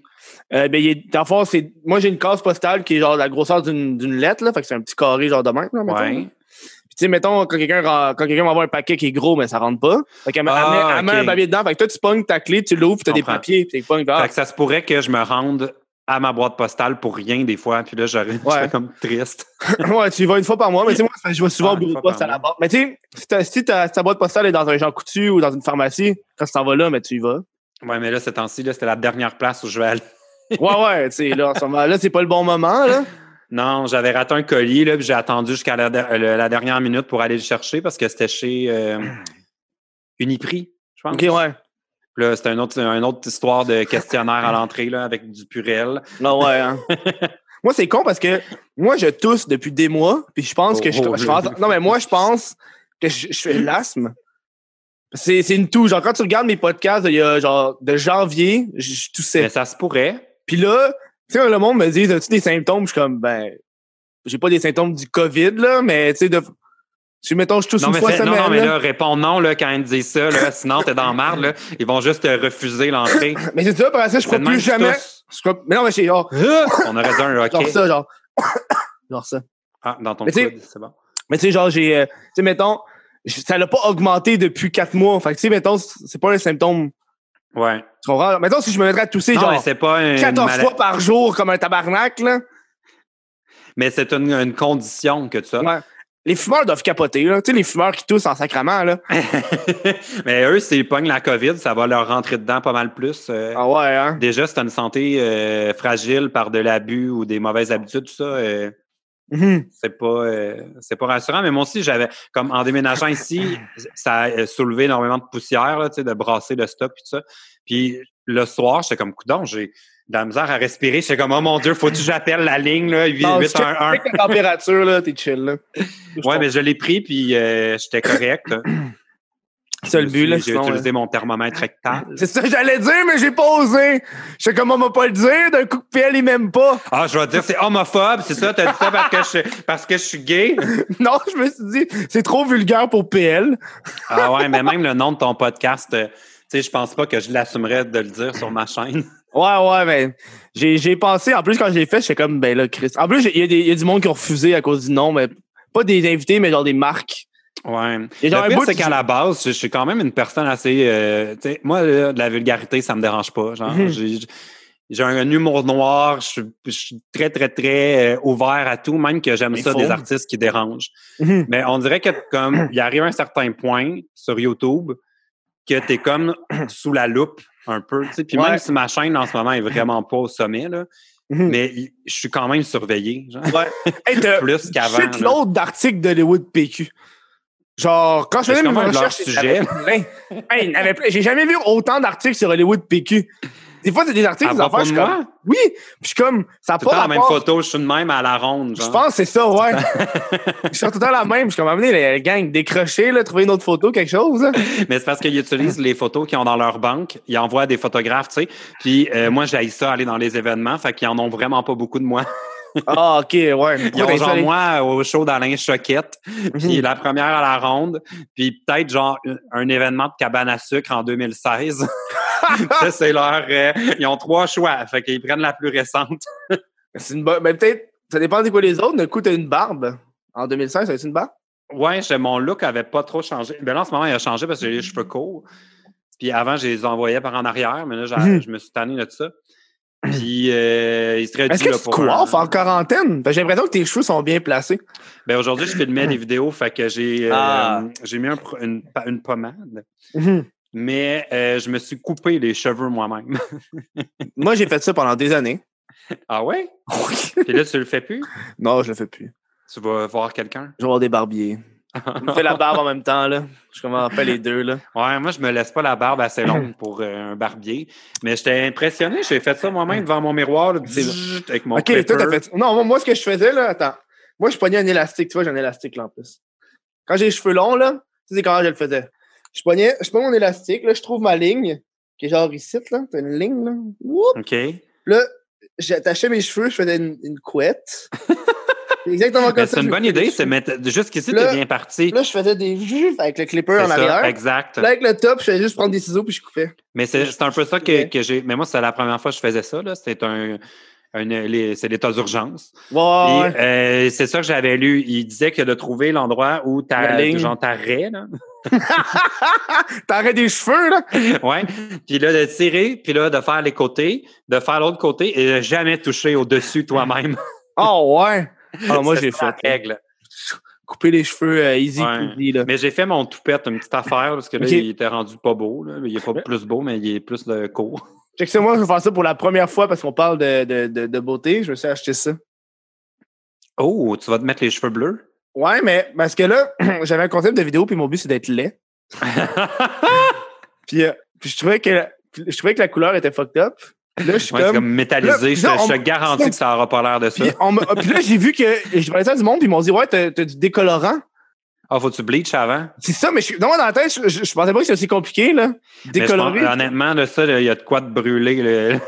Euh, ben, il est, dans le fond, c'est, moi, j'ai une case postale qui est genre la grosseur d'une, lettre, là. Fait que c'est un petit carré, genre de même, là. Ouais. Tu sais, mettons, quand quelqu'un, quand quelqu'un m'envoie un paquet qui est gros, mais ça rentre pas. Fait qu'elle Ah, elle met- un papier dedans. Fait que toi, tu pognes ta clé, tu l'ouvres, puis t'as des papiers, puis tu pognes, ah, Fait que ça se pourrait que je me rende à ma boîte postale pour rien des fois, puis là, j'aurais je Ouais. comme triste. ouais, tu y vas une fois par mois, mais tu sais, moi, je vais souvent Ah, au bureau de poste à la banque. Mais tu sais, si, ta- si ta, ta boîte postale est dans un Jean Coutu ou dans une pharmacie, quand tu t'en vas là, mais tu y vas. Ouais, mais là, ce temps-ci, là, c'était la dernière place où je vais aller. Ouais, ouais, tu sais, là, en ce moment, là, c'est pas le bon moment, là. Non, j'avais raté un colis, là, puis j'ai attendu jusqu'à la, dernière minute pour aller le chercher parce que c'était chez euh, Uniprix, je pense. Ok, ouais. Puis Là, c'était une autre, une autre histoire de questionnaire à l'entrée, là, avec du purel. Non, ouais, hein. moi, c'est con parce que moi, je tousse depuis des mois, puis je pense que je, Oh, je pense- Non, mais moi, je pense que je, je fais l'asthme. C'est c'est une toux. Genre, quand tu regardes mes podcasts, il y a genre de janvier, je, je toussais. Mais ça se pourrait. Puis là, tu sais, le monde me dit, as-tu des symptômes? Je suis comme, ben, j'ai pas des symptômes du COVID, là, mais tu sais, de. Si, mettons, je tousse Non une mais, fois fais- semaine. non, non, mais là. réponds non là, quand ils te disent ça, là, sinon t'es dans la marde. Là. Ils vont juste te refuser l'entrée. Mais c'est ça, par ça, je crois plus jamais. Je crois- Mais non, mais c'est genre, On aurait dit un genre hockey. ça, genre. genre ça. Ah, dans ton coude, c'est bon. Mais tu sais, genre, j'ai. euh, tu sais, mettons, ça l'a pas augmenté depuis quatre mois. Fait que, tu sais, mettons, c'est pas un symptôme. Ouais. Tu comprends? Mettons, si je me mettrais à tousser, Non, genre, c'est pas une 14 mala- fois par jour comme un tabarnak, là. Mais c'est une, une condition que tu as. Ouais. Les fumeurs doivent capoter, là. Tu sais, les fumeurs qui toussent en sacrament, là. mais eux, s'ils pognent la COVID, ça va leur rentrer dedans pas mal plus. euh. Ah ouais, hein? Déjà, as une santé euh, fragile par de l'abus ou des mauvaises habitudes, tout ça, euh, Mhm. c'est pas euh, c'est pas rassurant mais moi aussi j'avais comme en déménageant ici ça a soulevé énormément de poussière là, tu sais, de brasser le stock puis tout ça. Puis le soir j'étais comme coudon j'ai de la misère à respirer. J'étais comme oh mon dieu faut que j'appelle la ligne là Non, 8 check- 1 1 check la température, là, t'es chill, là. ouais mais je l'ai pris puis euh, j'étais correct j'ai utilisé mon thermomètre rectal C'est ça que j'allais dire, mais j'ai pas osé. Je sais comment on va pas le dire. D'un coup, PL, il m'aime pas. ah je vais dire c'est homophobe c'est ça? T'as dit ça parce que je parce que je suis gay? Non, je me suis dit, c'est trop vulgaire pour PL. ah ouais mais même le nom de ton podcast euh, tu sais je pense pas que je l'assumerais de le dire sur ma chaîne Ouais, ouais, mais j'ai, j'ai pensé, en plus, quand je l'ai fait, j'étais comme, ben là, Chris. En plus, j'ai- il y, a y a du monde qui ont refusé à cause du nom, mais pas des invités, mais genre des marques. Ouais. Le pire, c'est qu'à la base, je, je suis quand même une personne assez. euh, moi, là, de la vulgarité, ça me dérange pas. Genre, Mhm. j'ai, j'ai un humour noir. Je suis, je suis très, très, très euh, ouvert à tout, même que j'aime ça des artistes qui dérangent. Mhm. Mais on dirait que comme il arrive un certain point sur YouTube que tu es comme sous la loupe un peu. Puis Ouais. même si ma chaîne en ce moment est vraiment pas au sommet, là, Mhm. mais je suis quand même surveillé. Genre, Ouais. Hey, t'as plus qu'avant. là. l'autre d'articles d'Hollywood PQ. Genre, quand je faisais mes recherches, sujet? Hey. J'ai jamais vu autant d'articles sur Hollywood PQ. Des fois, c'est des articles, À des affaires, je suis comme, oui. Puis je suis comme, ça n'a tout le pas temps la même photo, je suis de même à la ronde. Je pense que c'est ça, ouais. je suis tout le temps la même. Je suis comme, amener les gang, décrocher, là, trouver une autre photo, quelque chose. là. Mais c'est parce qu'ils utilisent les photos qu'ils ont dans leur banque. Ils envoient des photographes, tu sais. Puis euh, moi, j'ai ça aller dans les événements. Fait qu'ils en ont vraiment pas beaucoup de moi. Ah, ok, ouais. Ils ont genre moi au show d'Alain Choquette. Puis la première à la ronde. Puis peut-être genre un événement de cabane à sucre en 2016. ça, c'est leur... euh, ils ont trois choix. Fait qu'ils prennent la plus récente. C'est une bonne. Mais peut-être, ça dépend de quoi les autres. D'un coup, t'as une barbe. En 2016, t'as une barbe? Ouais, mon look avait pas trop changé. Ben là, en ce moment, il a changé parce que j'ai les cheveux courts. Puis avant, je les envoyais par en arrière, mais là, Mhm. je me suis tanné de ça. Puis euh, il serait Est-ce que là, tu te un- coiffes en quarantaine? Que J'ai l'impression que tes cheveux sont bien placés. Ben aujourd'hui, je filmais des vidéos, fait que j'ai euh, Ah. j'ai mis un une, une pommade, mais euh, je me suis coupé les cheveux moi-même. Moi, j'ai fait ça pendant des années. ah ouais? Puis là, tu le fais plus? non, je le fais plus. Tu vas voir quelqu'un? Je vais avoir des barbiers. Je me fais la barbe en même temps, là. Je commence à faire les deux, là. Ouais, moi, je me laisse pas la barbe assez longue pour euh, un barbier. Mais j'étais impressionné. J'ai fait ça moi-même devant mon miroir, là, avec mon OK, toi, t'as clipper. fait Non, moi, ce que je faisais, là, attends. Moi, je pognais un élastique. Tu vois, j'ai un élastique, là, en plus. Quand j'ai les cheveux longs, là, tu sais comment je le faisais. Je pognais, je pognais mon élastique, là, je trouve ma ligne, qui est genre ici, là. T'as une ligne, là. Whoop! OK. Là, j'attachais mes cheveux, je faisais une, une couette. C'est exactement comme Ben, ça. c'est une bonne idée. C'est mettre... Jusqu'ici, t'es bien parti. Là, je faisais des avec le clipper en arrière. exact. Là, avec le top, je faisais juste prendre des ciseaux puis je coupais. Mais c'est un peu ça que, que j'ai. Mais moi, c'est la première fois que je faisais ça. là. C'est un. c'est l'état d'urgence. Ouais, euh, c'est ça que j'avais lu. Il disait que de trouver l'endroit où ta, ligne. genre ta raie, là. T'arrêtes des cheveux, là? ouais. Puis là, de tirer, puis là, de faire les côtés, de faire l'autre côté et de jamais toucher au-dessus toi-même. Oh, ouais. Ah, moi, j'ai fait. règle. Couper les cheveux euh, easy Ouais. peasy, là. Mais j'ai fait mon toupette, une petite affaire, parce que là, il était rendu pas beau. Là. Il est pas plus beau, mais il est plus de court. Check ça, moi, je vais faire ça pour la première fois parce qu'on parle de, de, de, de beauté. Je me suis acheté ça. Oh, tu vas te mettre les cheveux bleus? Ouais, mais parce que là, j'avais un concept de vidéo, puis mon but, c'est d'être laid. Puis, euh, puis je, trouvais que, je trouvais que la couleur était fucked up. Là, je suis Ouais, comme... comme métallisé. Là, je, te- je garantis que ça n'aura pas l'air de ça. Puis, on puis là, j'ai vu que... Je parlais ça à du monde, puis ils m'ont dit, ouais, t'as du décolorant. Ah, faut que tu bleach avant? C'est ça, mais je, non, moi, dans la tête, je, je, pensais pas que c'était aussi compliqué, là. Décolorer. pense- honnêtement, là, ça, il y a de quoi de brûler. le-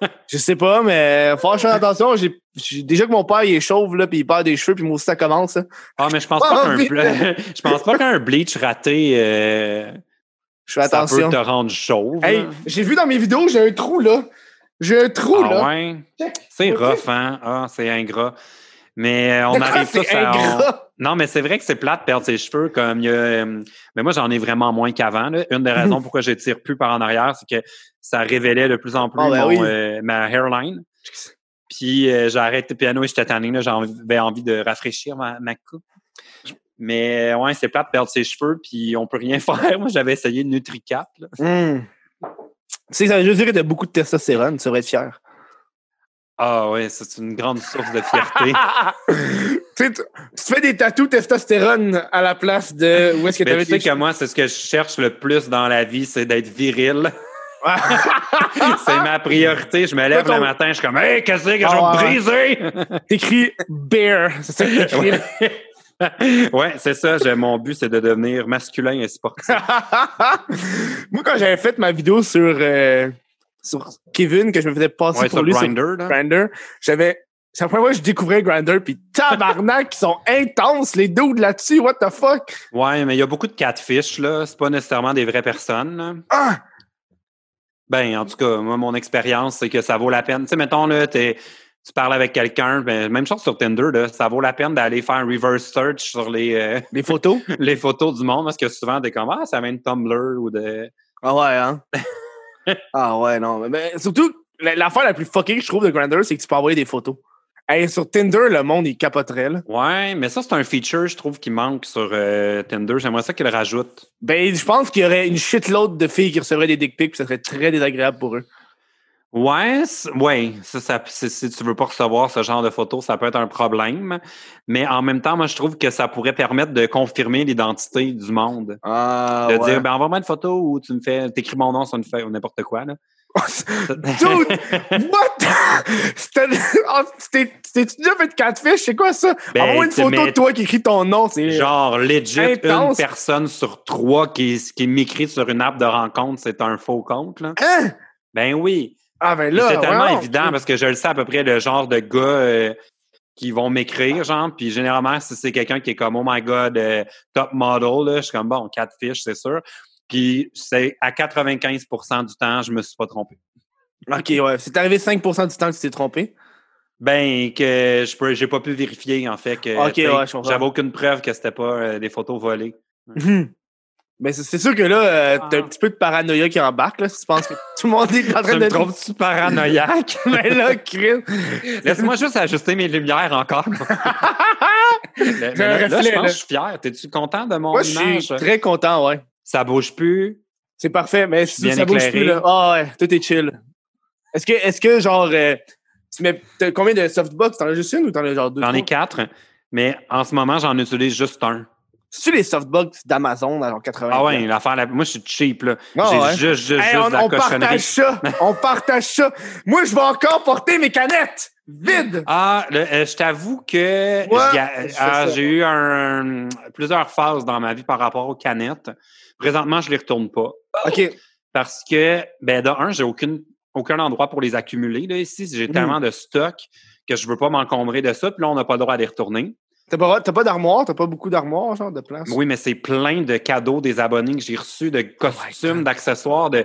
Je sais pas, mais faut faire attention. J'ai déjà que mon père il est chauve là, puis il perd des cheveux, puis moi aussi ça commence. hein. Ah, mais je pense Pas qu'un je pense pas qu'un bleach raté, euh, Je fais ça attention. peut te rendre chauve. Hey, j'ai vu dans mes vidéos, j'ai un trou là. J'ai un trou Ah là. ouais? C'est rough, hein? Ah, c'est ingrat. Mais euh, on arrive tous à... on-? Non, mais c'est vrai que c'est plate de perdre ses cheveux. Comme il y a, euh, Mais moi, j'en ai vraiment moins qu'avant. Une des raisons pourquoi je tire plus par en arrière, c'est que ça révélait de plus en plus Ah, ben mon, oui. euh, ma hairline. Puis euh, j'ai arrêté le piano et j'étais tanné. J'avais envie de rafraîchir ma, ma coupe. Mais ouais, c'est plate de perdre ses cheveux, puis on peut rien faire. Moi, j'avais essayé le NutriCap. Hmm. Tu sais, ça veut juste dire que t'as beaucoup de testostérone, tu devrais être fier. Ah ouais, c'est une grande source de fierté. tu, sais, tu- tu fais des tatous testostérone à la place de où est-ce que Mais t'avais tu sais que moi, c'est ce que je cherche le plus dans la vie, c'est d'être viril. c'est ma priorité. Je me lève ton- le matin, je suis comme Hey, qu'est-ce que je vais Ah, ouais. briser? T'écris bear. C'est ça que t'écris. ouais, Ouais, c'est ça. Mon but, c'est de devenir masculin et sportif. Moi, quand j'avais fait ma vidéo sur, euh, sur Kevin, que je me faisais passer Ouais, pour sur lui Grindr, sur là. Grindr, j'avais. C'est la première fois que je découvrais Grindr, puis tabarnak, ils sont intenses, les dudes là-dessus, what the fuck? Ouais, mais il y a beaucoup de catfish, là. C'est pas nécessairement des vraies personnes, là. Ah! Ben, en tout cas, moi, mon expérience, c'est que ça vaut la peine. Tu sais, mettons, là, t'es- tu parles avec quelqu'un, ben, même chose sur Tinder, là, ça vaut la peine d'aller faire un reverse search sur les, euh, Les photos? les photos du monde, parce que souvent, t'es comme, ah, ça vient de Tumblr ou de. Ah ouais, hein? ah ouais, non. Mais, surtout, la- l'affaire la plus que je trouve de Grindr, c'est que tu peux envoyer des photos. Hey, sur Tinder, le monde, il capoterait, là. Ouais, mais ça, c'est un feature, je trouve, qui manque sur euh, Tinder. J'aimerais ça qu'ils le rajoutent. Ben, je pense qu'il y aurait une shitload de filles qui recevraient des dick pics, puis ça serait très désagréable pour eux. Ouais, ouais, ça, ça, si, tu veux pas recevoir ce genre de photos, ça peut être un problème. Mais en même temps, moi, je trouve que ça pourrait permettre de confirmer l'identité du monde. Ah, de dire, ben, envoie-moi une photo ou tu me fais, t'écris mon nom sur une feuille ou n'importe quoi, là. Dude! What? T'es-tu déjà fait de catfish? C'est quoi ça? Ben, Envoie une photo de toi qui écrit ton nom. C'est Genre, legit, Intense. une personne sur trois qui, qui m'écrit sur une app de rencontre, c'est un faux compte, là. Hein? Ben oui. Ah, ben là. c'est tellement évident parce que je le sais à peu près le genre de gars euh, qui vont m'écrire, genre, puis généralement, si c'est quelqu'un qui est comme, oh my god, euh, top model, là, je suis comme, bon, catfish, c'est sûr. Puis c'est à 95% du temps, je me suis pas trompé. Ok, ouais. C'est arrivé 5% du temps que tu t'es trompé? Ben, que je j'ai pas pu vérifier, en fait, que ouais, j'avais aucune preuve que c'était pas euh, des photos volées. Mhm. Ben, c'est sûr que là, euh, t'as Ah. un petit peu de paranoïa qui embarque, là, si tu penses que tout le monde est en train de. me trouves-tu paranoïaque? Ben là, Chris. Laisse-moi juste ajuster mes lumières encore. Mais- mais là, je pense là. que je suis fier. T'es-tu content de mon Moi, je image? suis très content, ouais. Ça bouge plus. C'est parfait, mais si ça bouge éclairé. plus, là. Ah ouais, tout est chill. Est-ce que, est-ce que genre, euh, tu mets combien de softbox? T'en as juste une ou t'en as genre deux? J'en ai quatre, mais en ce moment, j'en utilise juste un. C'est-tu les softbox d'Amazon genre 80? Ah ouais, l'affaire, la- moi, je suis cheap, là. Ah J'ai ouais. juste, juste, Hey, juste on, de la on cochonnerie. partage ça! on partage ça! Moi, je vais encore porter mes canettes! Vides! Ah, le- euh, je t'avoue que j'ai- ah, j'ai eu un, plusieurs phases dans ma vie par rapport aux canettes. Présentement, je les retourne pas. OK. Parce que, ben, de un, j'ai aucune, aucun endroit pour les accumuler. Là, ici, j'ai Mm. tellement de stock que je veux pas m'encombrer de ça. Puis là, on n'a pas le droit à les retourner. T'as pas, t'as pas d'armoire? T'as pas beaucoup d'armoire, genre, de place? Oui, mais c'est plein de cadeaux des abonnés que j'ai reçus, de costumes, God. d'accessoires, de.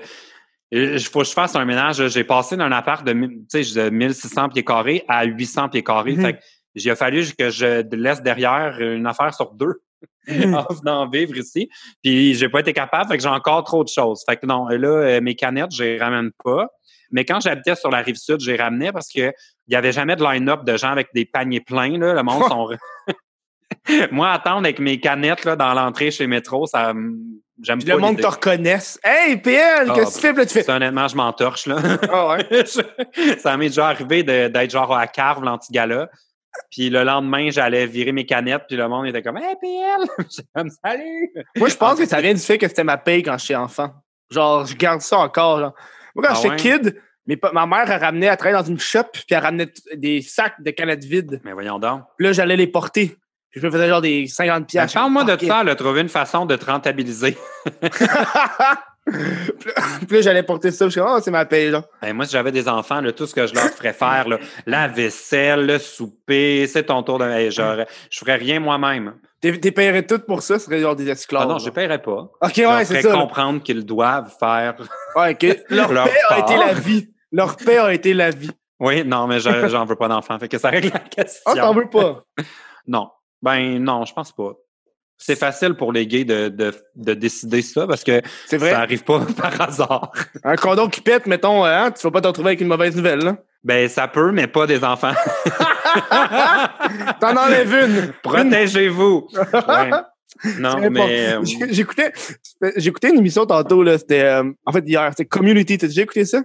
Il faut que je fasse un ménage. J'ai passé d'un appart de, mille- tu sais, de 1600 pieds carrés à 800 pieds carrés. Fait que il a fallu que je laisse derrière une affaire sur deux Mhm. en venant vivre ici. Puis j'ai pas été capable, fait que j'ai encore trop de choses. Fait que non, là, euh, mes canettes, je les ramène pas. Mais quand j'habitais sur la rive sud, j'ai ramené parce que il y avait jamais de line-up de gens avec des paniers pleins. Là. Le monde sont. Moi, attendre avec mes canettes là, dans l'entrée chez Métro, ça j'aime le monde te reconnaisse. Hey, PL, Ah, qu'est-ce que tu fais? Là, tu fais. Honnêtement, je m'entorche, là. Ah ouais? ça m'est déjà arrivé d'être genre à Carve, l'antigala. Puis le lendemain, j'allais virer mes canettes, puis le monde était comme Hey, PL! J'étais comme Salut! Moi, je pense que ça vient du fait que c'était ma paye quand j'étais enfant. Genre, je garde ça encore. Genre. Moi, quand Ah j'étais ouais? kid, pa- ma mère, elle ramenait, elle travaillait dans une shop, puis elle ramenait des sacs de canettes vides. Mais voyons donc. Puis là, j'allais les porter. Je me faisais genre des 50 Ben, piastres. Parle-moi de ça, a trouvé une façon de te rentabiliser. puis là, là, j'allais porter ça. Je suis comme, oh, c'est ma paye, là. Ben, moi, si j'avais des enfants, là, tout ce que je leur ferais faire, là, la vaisselle, le souper, c'est ton tour de. Hey, j'aurais- je ferais rien moi-même. T'es payerais tout pour ça, ce serait genre des esclaves. Ah non, je genre. ne paierais pas. Ok, je ouais, c'est ça. là. comprendre qu'ils doivent faire. Ouais, que leur, Leur paix a été la vie. Leur paix a été la vie. Oui, non, mais je- j'en veux pas d'enfants. Fait que ça règle la question. Ah, t'en veux pas? Non. Ben non, je pense pas. C'est facile pour les gays de, de, de décider ça parce que vrai. ça arrive pas par hasard. Un condom qui pète, mettons, hein, tu vas pas te retrouver avec une mauvaise nouvelle, là. Ben ça peut, mais pas des enfants. T'en enlèves une. Protégez-vous. Ouais. Non, mais euh, J'écoutais, j'écoutais une émission tantôt, là. C'était, euh, en fait, hier. C'était Community. T'as déjà écouté ça?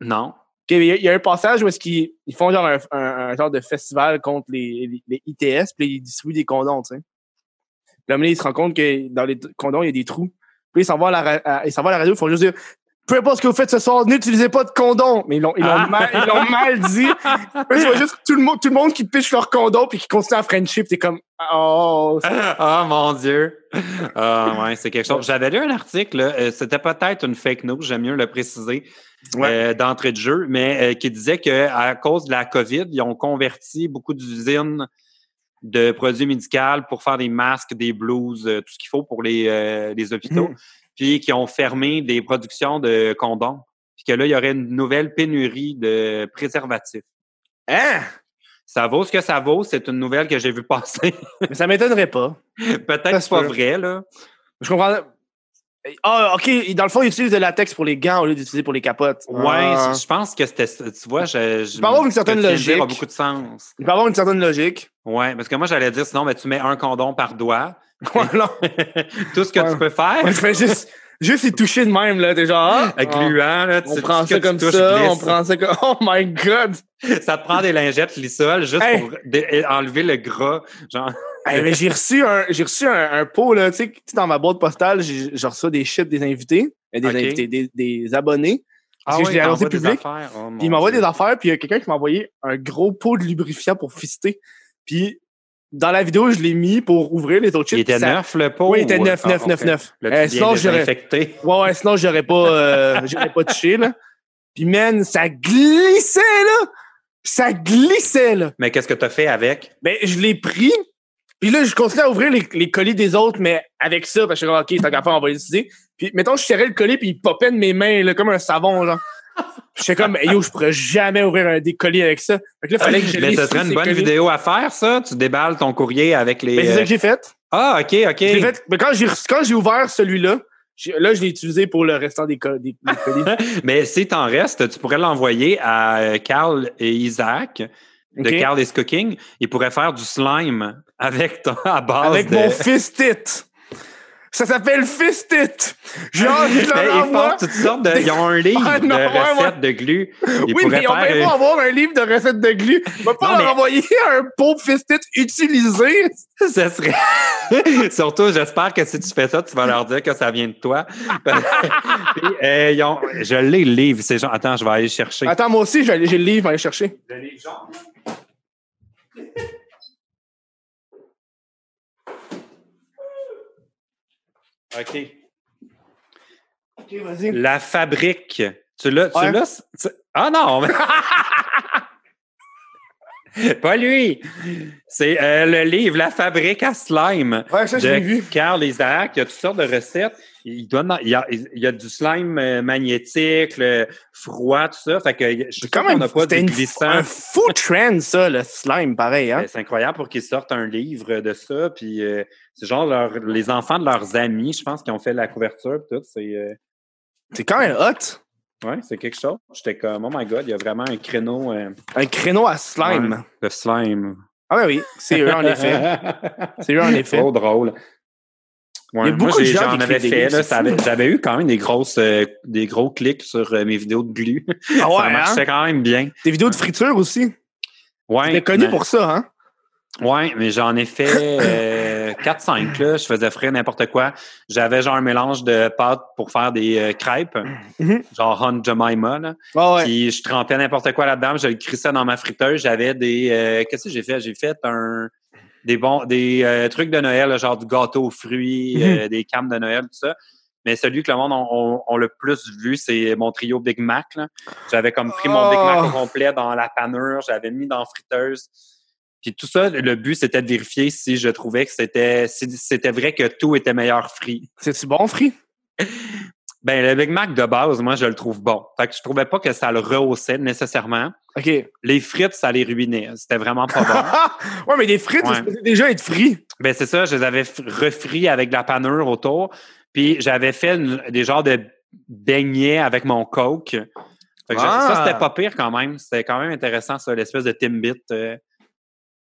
non. Il y, a- il y a un passage où est-ce qu'ils ils font genre un, un- un genre de festival contre les, les, les ITS, puis ils distribuent des condoms, tu sais. Puis là, ils se rendent compte que dans les condoms, il y a des trous. Puis ils s'en vont à la, à- ils s'en vont à la radio, ils font juste dire peu importe ce que vous faites ce soir, n'utilisez pas de condom. Mais ils l'ont, ils l'ont Ah. mal, ils l'ont mal dit. Vois juste tout le monde, tout le monde qui pitch leur condom puis qui continue à friendship. T'es comme, oh, Ah mon Dieu! Ah ouais, c'est quelque chose. J'avais lu un article, là, euh, c'était peut-être une fake news, j'aime mieux le préciser Ouais. euh, d'entrée de jeu, mais euh, qui disait qu'à cause de la COVID, ils ont converti beaucoup d'usines de produits médicaux pour faire des masques, des blouses, euh, tout ce qu'il faut pour les, les hôpitaux, Mhm. puis qui ont fermé des productions de condoms. Puis que là, il y aurait une nouvelle pénurie de préservatifs. hein? Ça vaut ce que ça vaut, c'est une nouvelle que j'ai vue passer. Mais ça m'étonnerait pas. Peut-être que c'est pas vrai, là. Je comprends. Ah, ok. Dans le fond, ils utilisent de latex pour les gants au lieu d'utiliser pour les capotes. Ouais, Ah. je pense que c'était. Tu vois, je. je Il peut avoir une certaine logique. a beaucoup de sens. Il peut avoir une certaine logique. Ouais, parce que moi, j'allais dire sinon, ben, tu mets un condom par doigt. Voilà. Tout ce que Ouais. tu peux faire. On fait juste, juste y toucher de même, là. T'es genre, ah, Avec ah, gluant, là, tu On prend ça comme touches ça, glisse. on prend ça comme. Oh my god! Ça te prend des lingettes lissol juste Hey. pour enlever le gras. Genre, Hey, mais j'ai reçu un, j'ai reçu un, un pot, là, tu sais, dans ma boîte postale, j'ai j'ai reçu des shit des invités, euh, des invités, des, des abonnés. Parce que je l'ai il annoncé public. Oh, Puis il m'envoie des affaires, puis il y a quelqu'un qui m'a envoyé un gros pot de lubrifiant pour fister. Puis dans la vidéo, je l'ai mis pour ouvrir les autres Il shit. était ça- neuf, le pot? Oui, il était neuf, Ah, neuf, neuf, neuf. Viens sinon, j'aurais. Ouais, ouais, sinon, j'aurais pas, euh, j'aurais pas touché, là. Puis, man, ça glissait, là! Ça glissait, là! Mais qu'est-ce que tu as fait avec? Ben, je l'ai pris. Puis là, je continuais à ouvrir les, les colis des autres, mais avec ça, parce que je suis comme, OK, tant qu'à faire, on va l'utiliser. Puis, mettons, je serrais le colis, puis il popait de mes mains, là, comme un savon, genre. J'étais comme, yo, je pourrais jamais ouvrir un des colis avec ça. Fait que là, fallait que je Mais ce serait une bonne colis. vidéo à faire, ça? Tu déballes ton courrier avec les. Ben, c'est ça euh, que j'ai fait. Ah, OK, OK. J'ai fait, mais quand j'ai, quand j'ai ouvert celui-là, là, je l'ai utilisé pour le restant des, co- des- des colis. Mais si t'en restes, tu pourrais l'envoyer à euh, Carl et Isaac de OK? Carl is Cooking. Ils pourraient faire du slime avec ton, à base Avec de... mon Fist-It. Ça s'appelle Fist-It. Genre, je Mais leur ils font toutes sortes de... Ils ont un livre Ah, non, de ouais, ouais. recettes de glu. Ils oui, pourraient mais on faire... peut euh, pas avoir un livre de recettes de glu. On va pas Non, leur mais- envoyer un pot Fist-It utilisé. Ce serait... Surtout, j'espère que si tu fais ça, tu vas leur dire que ça vient de toi. Puis, euh, ils ont... Je l'ai, le livre. C'est genre... Attends, je vais aller le chercher. Attends, moi aussi, je vais aller- j'ai le livre, je vais aller chercher. Le livre jaune? OK. Ok, vas-y. La fabrique. Tu l'as? Tu Ouais. l'as? tu- Ah non! Pas lui! C'est euh, le livre La fabrique à slime Ouais, ça, je l'ai vu. Carl Isaac. Il y a toutes sortes de recettes. Il, donne, il, y a, il y a du slime euh, magnétique, le froid, tout ça. Fait que je quand même n'a pas une- glissant. un fou trend, ça, le slime, pareil. Hein? Ben, C'est incroyable pour qu'ils sortent un livre de ça. Puis euh, c'est genre leur- les enfants de leurs amis, je pense, qui ont fait la couverture. puis Tout, c'est euh, C'est quand même hot. Ouais, c'est quelque chose. J'étais comme oh my god, il y a vraiment un créneau euh, Un créneau à slime. ouais, de slime. Ah, ben oui, c'est eux, en effet. C'est eux, en effet. Trop drôle. Ouais, Il y a moi, beaucoup de j'ai- gens j'en qui avais fait. J'avais eu quand même des grosses, euh, des gros clics sur euh, mes vidéos de glu. Ah ouais, ça marchait hein? quand même bien. Des vidéos de friture aussi? Ouais, T'es connu mais- pour ça, hein? Ouais, mais j'en ai fait euh, 4-5, là. Je faisais frais n'importe quoi. J'avais genre un mélange de pâtes pour faire des euh, crêpes, Mhm. genre Hunt Jemima, là. Ah ouais. Puis je trempais n'importe quoi là-dedans, je le crissais dans ma friteuse. J'avais des... euh, Qu'est-ce que j'ai fait? J'ai fait un... Des bons... Des euh, trucs de Noël, là, genre du gâteau aux fruits, Mhm. euh, des cames de Noël, tout ça. Mais celui que le monde on le plus vu, c'est mon trio Big Mac. là. J'avais comme pris mon Big Mac au Oh. complet dans la panure, j'avais mis dans la friteuse. Puis tout ça, le but, c'était de vérifier si je trouvais que c'était si c'était vrai que tout était meilleur frit. C'est-tu bon, Free? Ben, le Big Mac de base, moi, je le trouve bon. Fait que je trouvais pas que ça le rehaussait nécessairement. OK. Les frites, ça les ruinait. C'était vraiment pas bon. ouais, mais des frites, Ouais. supposé déjà être frit. ben, c'est ça, je les avais f- refrit avec de la panure autour. Puis j'avais fait une- des genres de beignets avec mon Coke. Fait que je- Ah! Ça, c'était pas pire quand même. C'était quand même intéressant, ça, l'espèce de Timbit euh,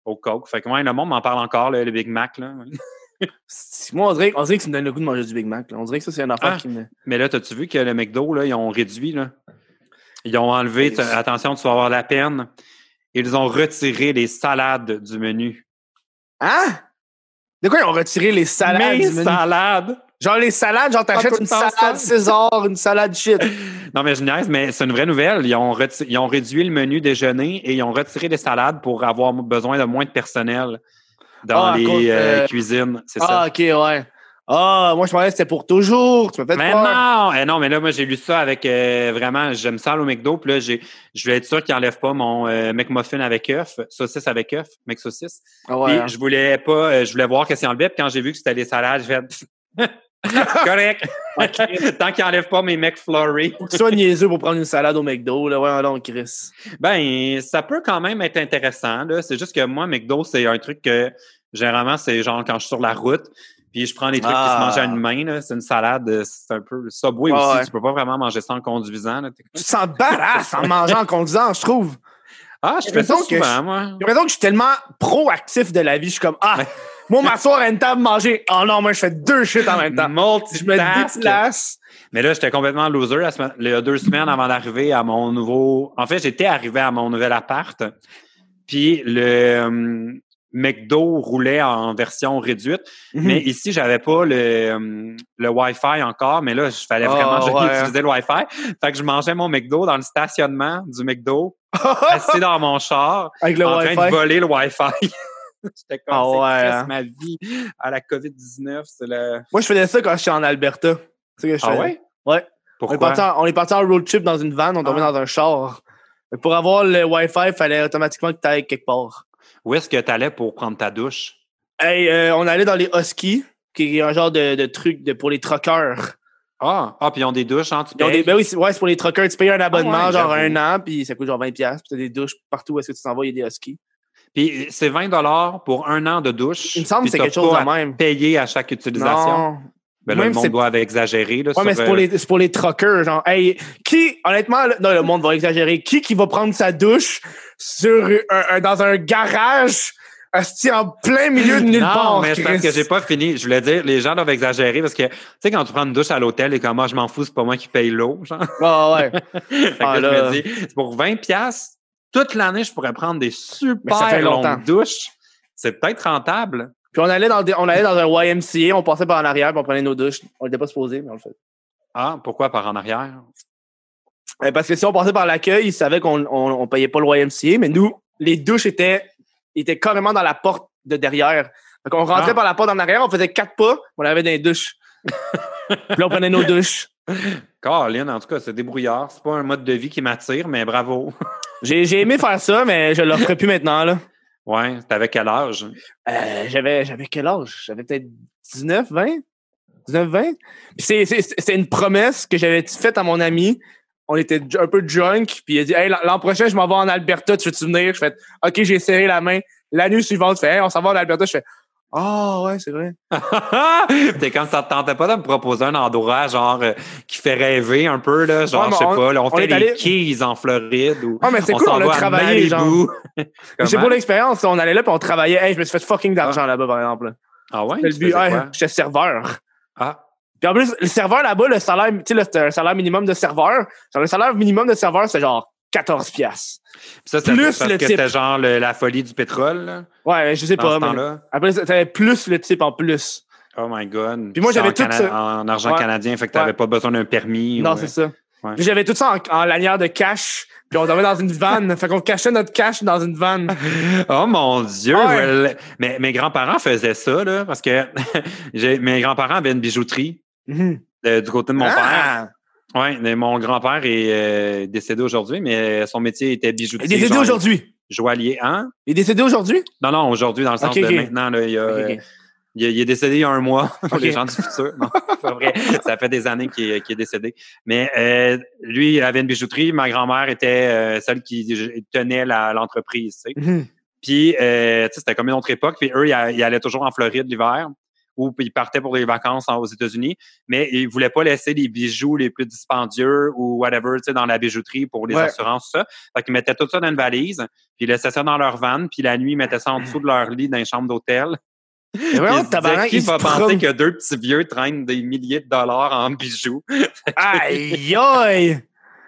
au Coke. Fait que ouais, le monde m'en parle encore, là, le Big Mac. Là. Moi, on dirait, on dirait que ça me donne le goût de manger du Big Mac. là. On dirait que ça, c'est une affaire Ah. qui me. Mais là, t'as-tu vu que le McDo, là, ils ont réduit, là? Ils ont enlevé, t- attention, tu vas avoir la peine. Ils ont retiré les salades du menu. Hein? De quoi ils ont retiré les salades? Mes du menu? salades! Genre les salades, genre t'achètes une salade ça. César, une salade shit. Non, mais je niaise, mais c'est une vraie nouvelle. Ils ont, reti- ils ont réduit le menu déjeuner et ils ont retiré les salades pour avoir besoin de moins de personnel dans Ah, les cause, euh, euh, cuisines. C'est Ah, ça. ok, ouais. Ah, moi je pensais que c'était pour toujours. Tu m'as fait Mais peur. non! Eh non, mais là, moi, j'ai lu ça avec euh, vraiment, j'aime ça au McDo. Puis là, j'ai, je voulais être sûr qu'ils n'enlèvent pas mon euh, McMuffin avec œuf, saucisse avec œuf, McSaucisse. Ah ouais. Puis je voulais pas, euh, je voulais voir qu'est-ce qu'ils enlevaient. Puis quand j'ai vu que c'était les salades, j'ai fait correct. Tant qu'ils n'enlèvent pas mes McFlurry. Faut que tu sois niaiseux pour prendre une salade au McDo, là. Ouais, non, Chris. Ben, ça peut quand même être intéressant. Là. C'est juste que moi, McDo, c'est un truc que généralement, c'est genre quand je suis sur la route, puis je prends des trucs qui se Ah. mangent à une main. là. C'est une salade, euh, c'est un peu. Subway Ah aussi, ouais. tu peux pas vraiment manger ça en conduisant. là. Tu te sens badass en mangeant en conduisant, je trouve. Ah, je fais ça souvent, je- moi. J'ai l'impression que je suis tellement proactif de la vie. Je suis comme, ah, moi, m'asseoir à une table, manger. Oh non, moi, je fais deux shit en même temps. Je me déplace. Mais là, j'étais complètement loser la semaine- il y a deux semaines avant d'arriver à mon nouveau. En fait, j'étais arrivé à mon nouvel appart. Puis le hum, McDo roulait en version réduite. Mhm. Mais ici, j'avais pas le, hum, le Wi-Fi encore, mais là, il fallait Ah, vraiment ouais. utiliser le Wi-Fi. Fait que je mangeais mon McDo dans le stationnement du McDo, assis dans mon char, Avec le en train de voler le Wi-Fi. J'étais comme, c'est ouais, hein. ma vie à la COVID-19, c'est le... Moi, je faisais ça quand j'étais en Alberta. C'est ce que je Ah faisais? ouais? Ouais. On est, Pourquoi? parti en, on est parti en road trip dans une van, on tombait Ah. dans un char. Mais pour avoir le Wi-Fi, il fallait automatiquement que tu ailles quelque part. Où est-ce que tu allais pour prendre ta douche? Hey, euh, on allait dans les Huskies, qui est un genre de, de truc de, pour les truckers. Ah, ah puis ils ont des douches, hein, tu payes? des- ben oui, c'est ouais, pour les truckers. Tu payes un abonnement, Ah ouais, genre un an, puis ça coûte genre 20$. Puis t'as des douches partout où est-ce que tu t'en vas, il y a des Huskies. Puis c'est 20 pour un an de douche. Il me semble que c'est quelque chose de même. payer à chaque utilisation. Non. Ben là, Même le monde doit exagérer. Là, Ouais, mais sur, c'est pour, euh, les, c'est pour les truckers. Genre, hey, qui, honnêtement, là, non, le monde va exagérer. Qui qui va prendre sa douche sur un, un- dans un garage, asti, en plein milieu de nulle non, part? mais c'est parce que j'ai pas fini. Je voulais dire, les gens doivent exagérer parce que, tu sais, quand tu prends une douche à l'hôtel et comme moi, je m'en fous, c'est pas moi qui paye l'eau. Genre. Ah ouais. Ah, là, je me dis, c'est pour 20 pièces toute l'année, je pourrais prendre des super longues douches. C'est peut-être rentable. Puis on allait dans, des- on allait dans un YMCA, on passait par en arrière, puis on prenait nos douches. On n'était pas supposé, mais on le fait. Ah, pourquoi par en arrière? Euh, Parce que si on passait par l'accueil, ils savaient qu'on on, on payait pas le YMCA, mais nous, les douches étaient, étaient carrément dans la porte de derrière. Fait qu'on rentrait Ah. par la porte en arrière, on faisait quatre pas, on avait des douches. puis là, on prenait nos douches. Caroline, en tout cas, c'est débrouillard. C'est pas un mode de vie qui m'attire, mais bravo. J'ai aimé faire ça, mais je le ferai plus maintenant. Là. Ouais, t'avais quel âge? Euh, j'avais, j'avais quel âge? J'avais peut-être 19, 20? 19, 20? Puis c'est, c'est, c'est une promesse que j'avais faite à mon ami. On était un peu drunk, puis il a dit Hey, l'an prochain, je m'en vais en Alberta, tu veux-tu venir? Je fais OK, j'ai serré la main. La nuit suivante, je fais Hey, on s'en va en Alberta. Je fais Ah, ouais, c'est vrai. T'es comme ça te tentait pas de me proposer un endroit genre euh, qui fait rêver un peu là, genre Ouais, je sais on- pas, là, on, on fait des allé- keys en Floride ou Ah, mais c'est on cool, s'en on a travaillé, Malibu. C'est pour l'expérience. On allait là, puis on travaillait. Hey, je me suis fait fucking d'argent là-bas, par exemple. Ah ouais, j'étais serveur. Ah, Puis en plus, le serveur là-bas, le salaire, tu sais, un salaire minimum de serveur. Genre, le salaire minimum de serveur, c'est genre 14 piastres. Puis ça c'est Plus parce le que type. c'était genre le- la folie du pétrole là, Ouais, je sais pas. ce mais-. Après, t'avais plus le type en plus. Oh my god. Puis moi, j'avais tout Cana- ça. en argent Ouais. canadien, fait que t'avais Ouais. pas besoin d'un permis. Non, c'est ça. Puis J'avais tout ça en, en lanière de cash. Puis on dormait dans une vanne. fait qu'on cachait notre cash dans une vanne. Oh mon Dieu! Voilà. Mais mes grands-parents faisaient ça, là, parce que mes grands-parents avaient une bijouterie Mhm. euh, du côté de mon père. Ah! Oui, mais mon grand-père est euh, décédé aujourd'hui, mais son métier était Il est bijoutier. décédé aujourd'hui? Joaillier, hein? Il est décédé aujourd'hui? Non, non, aujourd'hui, dans le sens de maintenant, là, il, a, euh, il, est décédé il y a un mois pour les gens du futur. Non, c'est pas vrai. Ça fait des années qu'il est, décédé. Mais euh, lui, il avait une bijouterie. Ma grand-mère était euh, celle qui tenait l'entreprise. tu sais. Mhm. Puis, euh, tu sais, c'était comme une autre époque. Puis eux, ils allaient toujours en Floride l'hiver ou ils partaient pour des vacances aux États-Unis, mais ils voulaient pas laisser les bijoux les plus dispendieux ou whatever, tu sais, dans la bijouterie pour les Ouais. assurances, tout ça. Fait qu'ils mettaient tout ça dans une valise, puis ils laissaient ça dans leur van, puis la nuit, ils mettaient ça en dessous de leur lit dans une chambre d'hôtel. Vraiment, tabarnak, qui va penser que deux petits vieux traînent des milliers de dollars en bijoux? Aïe, aïe!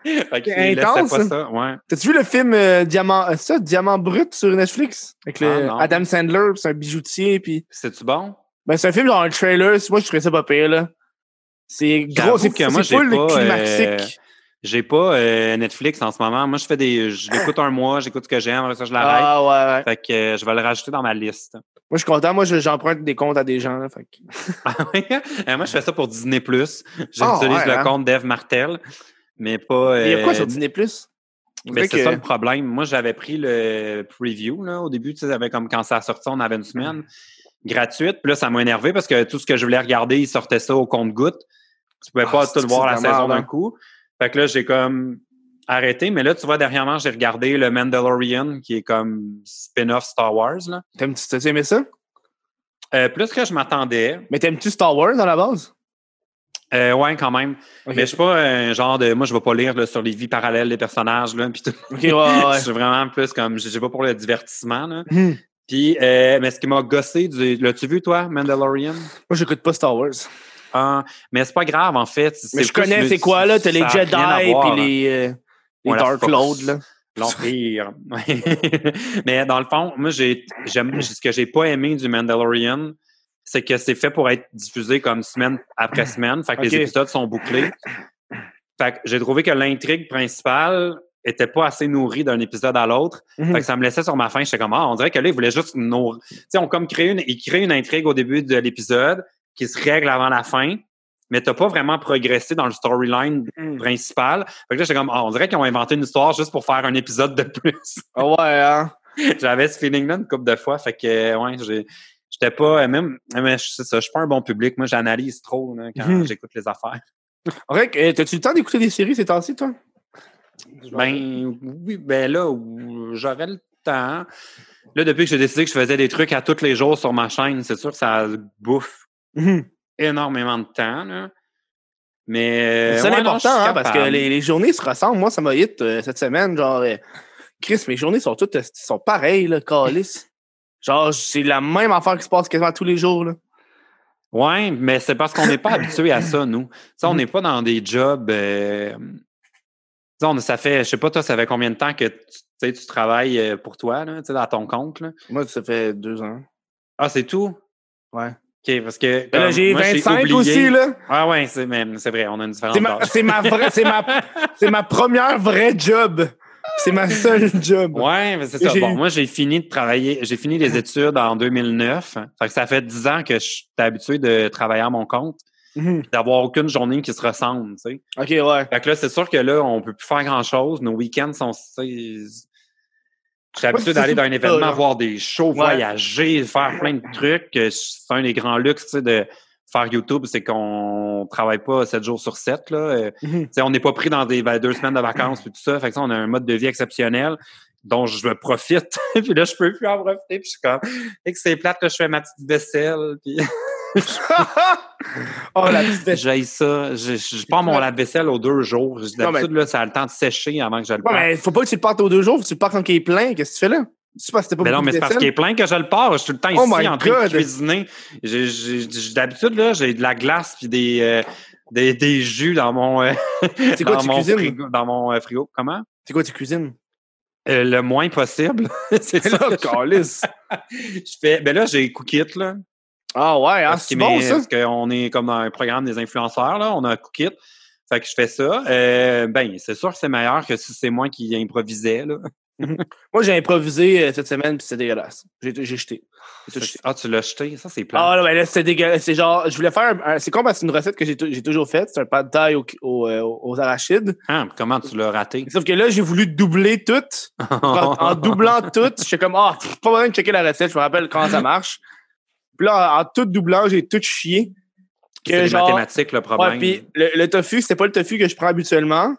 C'est intense, pas ça. Ouais. T'as-tu vu le film euh, Diamant, euh, ça, Diamant Brut sur Netflix? Avec le Ah. Adam Sandler, c'est un bijoutier, puis C'est-tu bon? Ben, c'est un film genre un trailer. Moi, je trouvais ça pas pire, là. C'est gros, c'est moi, j'ai pas, climatique. J'ai pas euh, Netflix en ce moment. Moi, je fais des. Je l'écoute un mois, j'écoute ce que j'aime, après ça, je l'arrête. Ah, ouais, ouais. Fait que euh, je vais le rajouter dans ma liste. Moi, je suis content. Moi, je- j'emprunte des comptes à des gens, là. Fait que- Ah ouais? Euh, moi, je fais ça pour Disney. J'utilise Ah, ouais, le hein? compte d'Eve Martel, mais pas. Il y a quoi euh, sur Disney Plus? Ben, c'est ça le problème. Moi, j'avais pris le preview là, au début. Tu sais, comme quand ça sortait, on avait une semaine gratuite. Puis là, ça m'a énervé parce que tout ce que je voulais regarder, il sortait ça au compte-goutte. Tu pouvais Ah, pas c'est tout voir la saison d'un hein? coup. Fait que là, j'ai comme arrêté. Mais là, tu vois, dernièrement, j'ai regardé le Mandalorian, qui est comme spin-off Star Wars. T'as-tu aimé ça? Euh, plus que je m'attendais. Mais t'aimes-tu Star Wars à la base? Euh, ouais, quand même. Mais je suis pas un genre de. Moi, je vais pas lire là, sur les vies parallèles des personnages. Là, puis tout. Ouais, ouais. je suis vraiment plus comme. J'ai pas pour le divertissement. Là. Hmm. Puis, euh, mais ce qui m'a gossé, du... l'as-tu vu, toi, Mandalorian? Moi, j'écoute pas Star Wars. Ah, mais c'est pas grave, en fait. Mais je connais le- c'est quoi, là? T'as les Jedi puis les, euh, les Ouais, Dark. Lords, là. L'Empire. mais dans le fond, moi, j'ai, j'aime, ce que j'ai pas aimé du Mandalorian, c'est que c'est fait pour être diffusé comme semaine après semaine. Fait que les épisodes sont bouclés. Fait que j'ai trouvé que l'intrigue principale était pas assez nourrie d'un épisode à l'autre. Que ça me laissait sur ma faim. J'étais comme, ah, on dirait que là, ils voulaient juste nourrir. Tu sais, on comme créé une, ils créent une intrigue au début de l'épisode qui se règle avant la fin, mais t'as pas vraiment progressé dans le storyline Mhm. principal. Fait que là, j'étais comme, ah, on dirait qu'ils ont inventé une histoire juste pour faire un épisode de plus. Ah ouais, hein? J'avais ce feeling-là une couple de fois. Fait que, ouais, j'ai. J'étais pas, euh, même, mais je- c'est ça, je suis pas un bon public. Moi, j'analyse trop là, quand Mhm. j'écoute les affaires. Vrai, euh, t'as-tu le temps d'écouter des séries ces temps-ci, toi? Ben, oui, ben là, où j'aurais le temps. Là, depuis que j'ai décidé que je faisais des trucs à tous les jours sur ma chaîne, c'est sûr que ça bouffe Mhm. énormément de temps. Là. Mais. C'est ouais, important, hein, parce que les, les journées se ressemblent. Moi, ça m'a hit euh, cette semaine, genre... euh, Chris, mes journées sont toutes euh, sont pareilles, là, calice. Genre, c'est la même affaire qui se passe quasiment tous les jours, là. Ouais, mais c'est parce qu'on n'est pas habitué à ça, nous. Sais, on n'est pas dans des jobs. euh, on- ça fait, je sais pas, toi, ça fait combien de temps que tu, tu travailles euh, pour toi, là, tu sais, dans ton compte? Là? Moi, ça fait deux ans. Ah, c'est tout? Ouais. OK, parce que. Là, j'ai moi, 25 oublié- aussi, là. Ah, ouais, c'est, vrai, on a une différence C'est ma, c'est ma vraie, c'est ma, c'est ma première vraie job. C'est ma seule job. Ouais, mais c'est ça. Bon, moi, j'ai fini de travailler, j'ai fini les études en 2009. Fait que ça fait 10 ans que je suis habitué de travailler à mon compte, Mhm. d'avoir aucune journée qui se ressemble, tu sais. Ok, ouais. Fait que là, c'est sûr que là, on peut plus faire grand-chose. Nos week-ends sont... habitué c'est d'aller dans un événement, voir des shows, Ouais. voyager, faire plein de trucs. Euh, C'est un des grands luxes tu sais, de faire YouTube, c'est qu'on travaille pas 7 jours sur 7. Là. Euh, Mhm. on n'est pas pris dans des ben, deux semaines de vacances et tout ça. Fait que ça, on a un mode de vie exceptionnel dont je me profite. puis là, je peux plus en profiter. Puis je suis comme, et que c'est plate, là, je fais ma petite vaisselle. Puis oh, la petite j'aille ça. Je, pars mon lave-vaisselle aux deux jours. Mais- D'habitude, là, ça a le temps de sécher avant que je le Ouais, parte. mais faut pas que tu le partes aux deux jours, faut que tu le partes quand il est plein. Qu'est-ce que tu fais là? C'est parce que t'as pas Mais non, mais c'est parce qu'il est plein que je le pars. Je suis tout le temps Oh ici en train God. de cuisiner. J'ai- j'ai- j'ai- D'habitude, là, j'ai de la glace puis des, euh, des, des jus dans mon, euh, quoi, dans, mon cuisines? frigo, dans mon euh, frigo. Comment? C'est quoi, tu cuisines? Le moins possible. c'est ça. là, je- je fais. Ben là, j'ai Cookit, là. Ah ouais, Parce c'est que- bon mais- ça? Parce qu'on est comme un programme des influenceurs, là. On a Cookit. Fait que je fais ça. Euh, ben, c'est sûr que c'est meilleur que si c'est moi qui improvisais, là. Moi, j'ai improvisé euh, cette semaine, puis c'était dégueulasse. J'ai jeté. Jeté. Ah, tu l'as jeté? Ça, c'est plat. Ah, là, ben là, c'était dégueulasse. C'est genre, je voulais faire. un- un- c'est comme c'est une recette que j'ai tou- j'ai toujours faite. C'est un thai au- au, euh, aux arachides. Ah, comment tu l'as raté? Sauf que là, j'ai voulu doubler tout. en, en doublant tout, j'étais comme, ah, pff, pas besoin de checker la recette, je me rappelle comment ça marche. Puis là, en, en tout doublant, j'ai tout chié. C'est les genre, mathématiques, le problème. ouais, puis le, le tofu, c'était pas le tofu que je prends habituellement.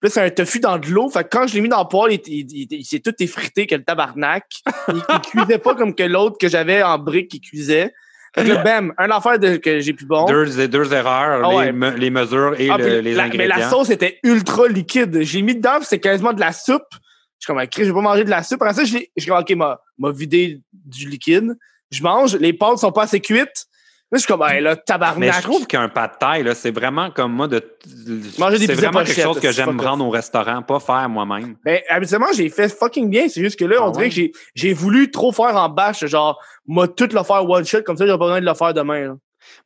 Puis c'est un tofu dans de l'eau. Fait que quand je l'ai mis dans le poêle, il, il, il- il s'est tout effrité que le tabarnak. Il, cuisait pas comme que l'autre que j'avais en brique qui cuisait. Fait que là, bam, un affaire de, que j'ai plus bon. Deux, deux erreurs, Ah les, ouais. me- les mesures et Ah, le- les la, ingrédients. Mais la sauce était ultra liquide. J'ai mis dedans, puis c'était quasiment de la soupe. Je suis comme, Chris, je vais pas manger de la soupe. Après ça, je l'ai- je suis comme, OK, m'a, m'a vidé du liquide. Je mange, les pâtes sont pas assez cuites. Là, je suis comme, hey, là, Mais tabarnak. je trouve qu'un pas de taille, là, c'est vraiment comme moi de. Manger des C'est vraiment quelque chose que j'aime fuck rendre au restaurant, pas faire moi-même. Ben, habituellement, j'ai fait fucking bien. C'est juste que là, Ah on dirait que j'ai, j'ai voulu trop faire en bâche. Genre, moi, tout le faire one shot, comme ça, j'ai pas besoin de le faire demain. là.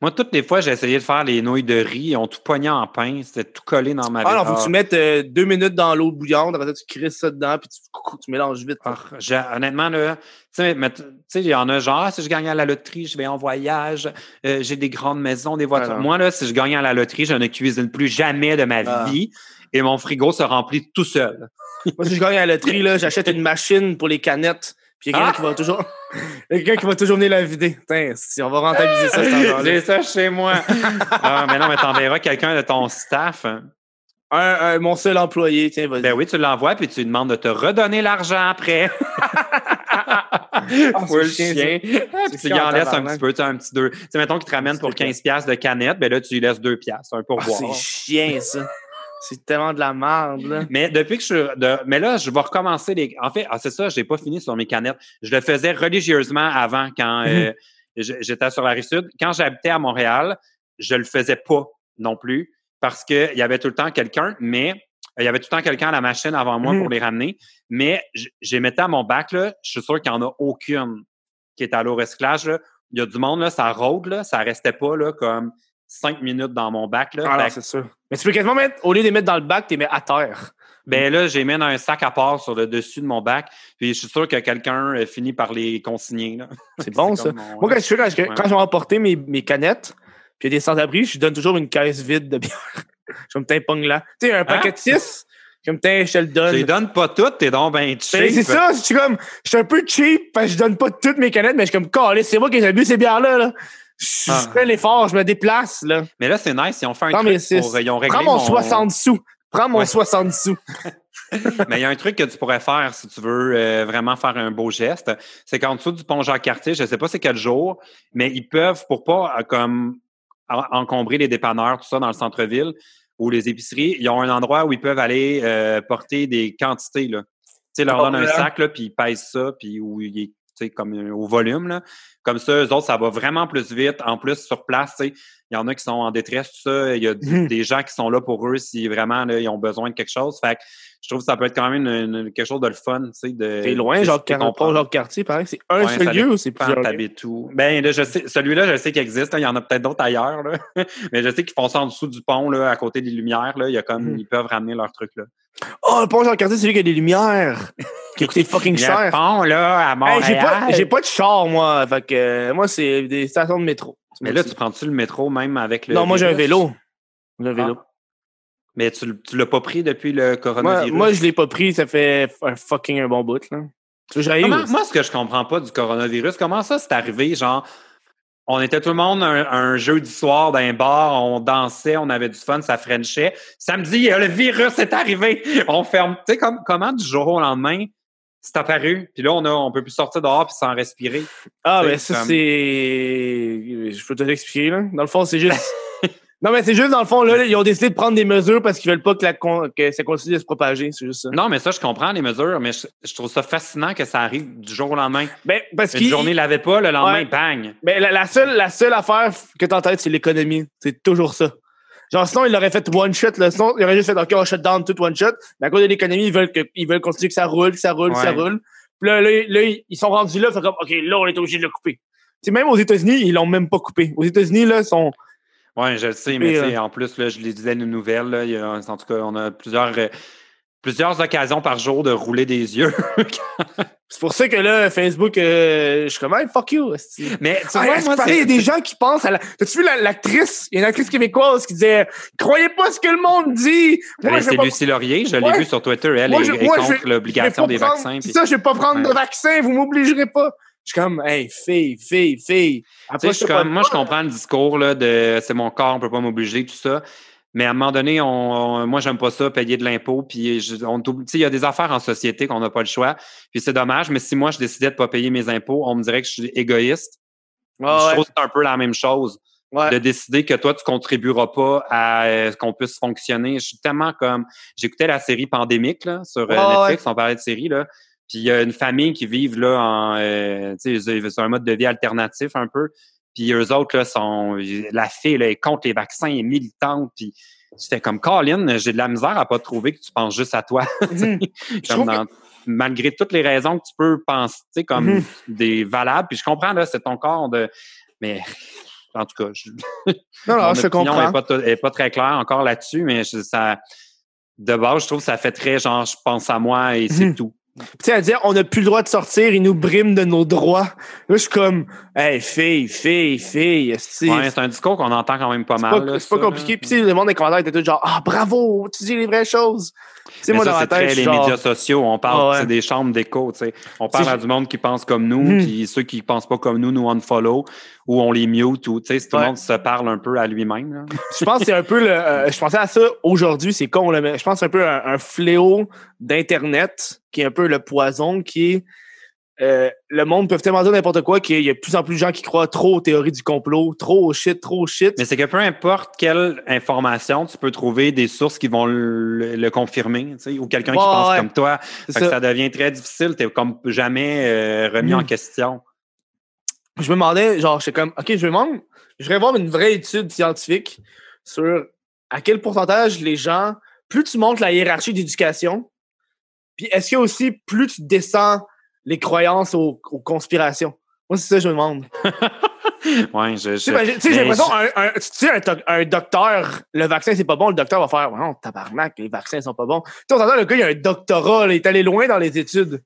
Moi, toutes les fois, j'ai essayé de faire les nouilles de riz, ils ont tout pogné en pain, c'était tout collé dans ma Ah non, faut que tu mettes euh, deux minutes dans l'eau bouillante, après ça, tu crisses ça dedans, puis tu, tu mélanges vite. Ah, j'ai- honnêtement, là, tu sais, il y en a genre, Ah, si je gagne à la loterie, je vais en voyage, euh, j'ai des grandes maisons, des voitures. Ah. Moi, là, si je gagne à la loterie, je ne cuisine plus jamais de ma Ah. vie et mon frigo se remplit tout seul. Moi, si je gagne à la loterie, là, j'achète une machine pour les canettes, puis il y a quelqu'un Ah! qui va toujours. il y a quelqu'un qui va toujours venir la vider. Putain, si on va rentabiliser ça, argent-là. J'ai ça chez moi. ah, mais non, mais t'enverras quelqu'un de ton staff. Un, un- mon seul employé, tiens, vas-y. Ben oui, tu l'envoies puis tu lui demandes de te redonner l'argent après. Full c'est chien. chiant, Ah, puis tu lui en laisses un petit peu, tu sais, un petit deux. Tu sais, mettons qu'il te ramène pour C'est clair. 15$ piastres de canette, ben là, tu lui laisses 2$, piastres, un Ah, pourboire. c'est chiant, ça. C'est tellement de la merde, là. Mais depuis que je de- mais là, je vais recommencer les. En fait, ah, c'est ça, j'ai pas fini sur mes canettes. Je le faisais religieusement avant quand euh, Mhm. j- j'étais sur la rive sud. Quand j'habitais à Montréal, je le faisais pas non plus parce qu'il y avait tout le temps quelqu'un, mais il y avait tout le temps quelqu'un à la machine avant moi pour les ramener. Mais j'ai mettais à mon bac, là, je suis sûr qu'il n'y en a aucune qui est à l'eau recyclage. là. Il y a du monde, là, ça rôde, là, ça restait pas là, comme cinq minutes dans mon bac. Là. Ah c'est sûr. Mais tu peux quasiment mettre, au lieu de les mettre dans le bac, tu les mets à terre. ben là, j'ai mis un sac à part sur le dessus de mon bac. Puis je suis sûr que quelqu'un euh, finit par les consigner. là. C'est bon, ça. mon- Moi, quand je, fais- quand, je- Ouais. quand je vais emporter mes, mes canettes, puis il y a des sans-abri, je donne toujours une caisse vide de bière. je me pong là. Tu sais, un paquet de 6, je me je te le donne. Tu les donnes pas toutes, t'es donc ben Ben, cheap. c'est ça, je suis comme, je suis un peu cheap parce que je donne pas toutes mes canettes, mais je suis comme, calé, c'est moi qui ai bu ces bières-là, là. Je Ah. fais l'effort, je me déplace, là. Mais là, c'est nice. Ils ont fait un Prends truc pour... Ils ont réglé Prends mon 60 sous. Prends mon Ouais. 60 sous. Mais il y a un truc que tu pourrais faire si tu veux euh, vraiment faire un beau geste. C'est qu'en dessous du pont Jacques-Cartier, je sais pas c'est quel jour, mais ils peuvent, pour pas euh, comme en- encombrer les dépanneurs, tout ça, dans le centre-ville ou les épiceries, ils ont un endroit où ils peuvent aller euh, porter des quantités. Là. Tu sais, leur Oh, donne un sac, là, puis ils pèsent ça, puis où il est comme euh, au volume. Là. Comme ça, eux autres, ça va vraiment plus vite. En plus, sur place, il y en a qui sont en détresse, tout ça. Il y a Mhm. des gens qui sont là pour eux si vraiment là, ils ont besoin de quelque chose. Fait que je trouve que ça peut être quand même une- une- quelque chose de le fun, tu sais. T'es loin, genre, de comprendre. genre quartier, pareil. C'est un Ouais, seul lieu ou c'est plusieurs t'habites où? Ben, là, je sais, celui-là, je sais qu'il existe. là. Il y en a peut-être d'autres ailleurs, là. Mais je sais qu'ils font ça en dessous du pont, là, à côté des lumières, là. Il y a comme, Mhm. ils peuvent ramener leur truc, là. Oh, le pont Jean-Cartier, c'est lui qui a des lumières. qui a coûté fucking cher. pont, là, à Hey, Montréal. j'ai pas, j'ai pas de char, moi. Fait que, euh, moi, c'est des stations de métro. Mais là, tu prends-tu le métro même avec le. Non, moi, j'ai un vélo? J'ai un vélo. Ah. Mais tu, tu l'as pas pris depuis le coronavirus? moi, je l'ai pas pris, ça fait un fucking un bon bout, là. Comment- moi, ce que je comprends pas du coronavirus, comment ça c'est arrivé? Genre, on était tout le monde un, un jeudi soir dans un bar, on dansait, on avait du fun, ça frenchait. Samedi, le virus est arrivé, on ferme. Tu sais, comme, comment du jour au lendemain, c'est apparu? Puis là, on a, on peut plus sortir dehors puis sans respirer. Ah, ben ça, comme- c'est. Je peux te l'expliquer, là. Dans le fond, c'est juste. non, mais c'est juste, dans le fond, là, ils ont décidé de prendre des mesures parce qu'ils veulent pas que, la con- que ça continue de se propager. C'est juste ça. Non, mais ça, je comprends les mesures, mais je, je trouve ça fascinant que ça arrive du jour au lendemain. Ben, parce Une journée l'avait pas, le lendemain, Ouais. bang! Ben, la, la seule, la seule affaire que t'as en tête, c'est l'économie. C'est toujours ça. Genre, sinon, ils l'auraient fait one shot, là. Sinon, ils auraient juste fait, OK, on shut down tout one shot. Mais à cause de l'économie, ils veulent que, ils veulent continuer que ça roule, que ça roule, que ça roule. Puis là, là, là, ils sont rendus là, fait comme, OK, là, on est obligé de le couper. Tu sais, même aux États-Unis, ils l'ont même pas coupé. Aux États-Unis, là, ils sont. Oui, je le sais, mais sais, en plus, là, je les disais une nouvelle. Là, il y a- en tout cas, on a plusieurs, euh, plusieurs occasions par jour de rouler des yeux. C'est pour ça que là, Facebook, euh, je suis comme, hey, fuck you. mais tu vois, c'est moi, pareil, il y a des gens qui pensent à la. T'as-tu vu la- l'actrice? Il y a une actrice québécoise qui disait Croyez pas ce que le monde dit! C'est pas- Lucie Laurier, je l'ai Ouais. vu sur Twitter. Elle Moi, est, je- est moi, je- contre l'obligation des prendre- vaccins. Ça, je vais pas prendre Ouais. de vaccin, vous m'obligerez pas. Je suis comme, hey, fille, fille, fille. Après, je suis comme, moi, je comprends le discours là, de c'est mon corps, on peut pas m'obliger, tout ça. Mais à un moment donné, on, on- moi, j'aime pas ça, payer de l'impôt. Puis, je- on t'oublie- tu sais, il y a des affaires en société qu'on n'a pas le choix. Puis, c'est dommage. Mais si moi, je décidais de pas payer mes impôts, on me dirait que je suis égoïste. je trouve que c'est un peu la même chose. Ouais. de décider que toi, tu contribueras pas à euh, qu'on puisse fonctionner. Je suis tellement comme... J'écoutais la série Pandémique là, sur euh, Netflix, on parlait de série, là. Puis il y a une famille qui vit là en... euh, tu sais, c'est un mode de vie alternatif un peu. Puis eux autres, là, sont. La fille, là, est contre les vaccins, est militante. Puis c'était comme Colin, j'ai de la misère à pas trouver que tu penses juste à toi. Mhm. Comme dans- Malgré toutes les raisons que tu peux penser comme Mhm. des valables. Puis je comprends, là, c'est ton corps de. Mais en tout cas, je, Non, non, je comprends. est pas, est pas très claire encore là-dessus, mais je- ça. De base, je trouve que ça fait très genre je pense à moi et c'est Mhm. tout. Tu sais, à dire, on n'a plus le droit de sortir, ils nous briment de nos droits. Là, je suis comme, hey, fille, fille, fille. Ouais, c'est un discours qu'on entend quand même pas c'est mal. pas, là, c'est pas ça, compliqué. Puis, le monde des commentaires était tout genre, ah, bravo, tu dis les vraies choses. Mais moi, ça, dans c'est tête, très les genre, médias sociaux. On parle, Ah ouais. c'est des chambres d'écho. tu sais. On parle à du monde qui pense comme nous, Mhm. puis ceux qui pensent pas comme nous, nous unfollow ou on les mute. Ou, tu sais, tout Ouais. le monde se parle un peu à lui-même. je pense que c'est un peu le. euh, je pensais à ça aujourd'hui, c'est con, là, mais je pense que c'est un peu un, un fléau d'Internet qui est un peu le poison qui est. euh, le monde peut tellement dire n'importe quoi qu'il y a de plus en plus de gens qui croient trop aux théories du complot, trop au shit, trop au shit. Mais c'est que peu importe quelle information, tu peux trouver des sources qui vont le, le confirmer, tu sais, ou quelqu'un qui pense ouais. comme toi. Fait que ça. ça devient très difficile. Tu comme jamais euh, remis en question. je me demandais, genre, j'étais comme, OK, je me demande, je voudrais voir une vraie étude scientifique sur à quel pourcentage les gens, plus tu montes la hiérarchie d'éducation, puis est-ce qu'il y a aussi plus tu descends les croyances aux, aux conspirations? Moi, c'est ça que je me demande. Ouais, je, Tu sais, je- ben, j'ai- tu sais, j'ai mais l'impression, un, un- tu sais, un, doc- un docteur, le vaccin, c'est pas bon, le docteur va faire, non, tabarnak, les vaccins sont pas bons. Tu sais, on s'entend, le gars, il a un doctorat, là, il est allé loin dans les études.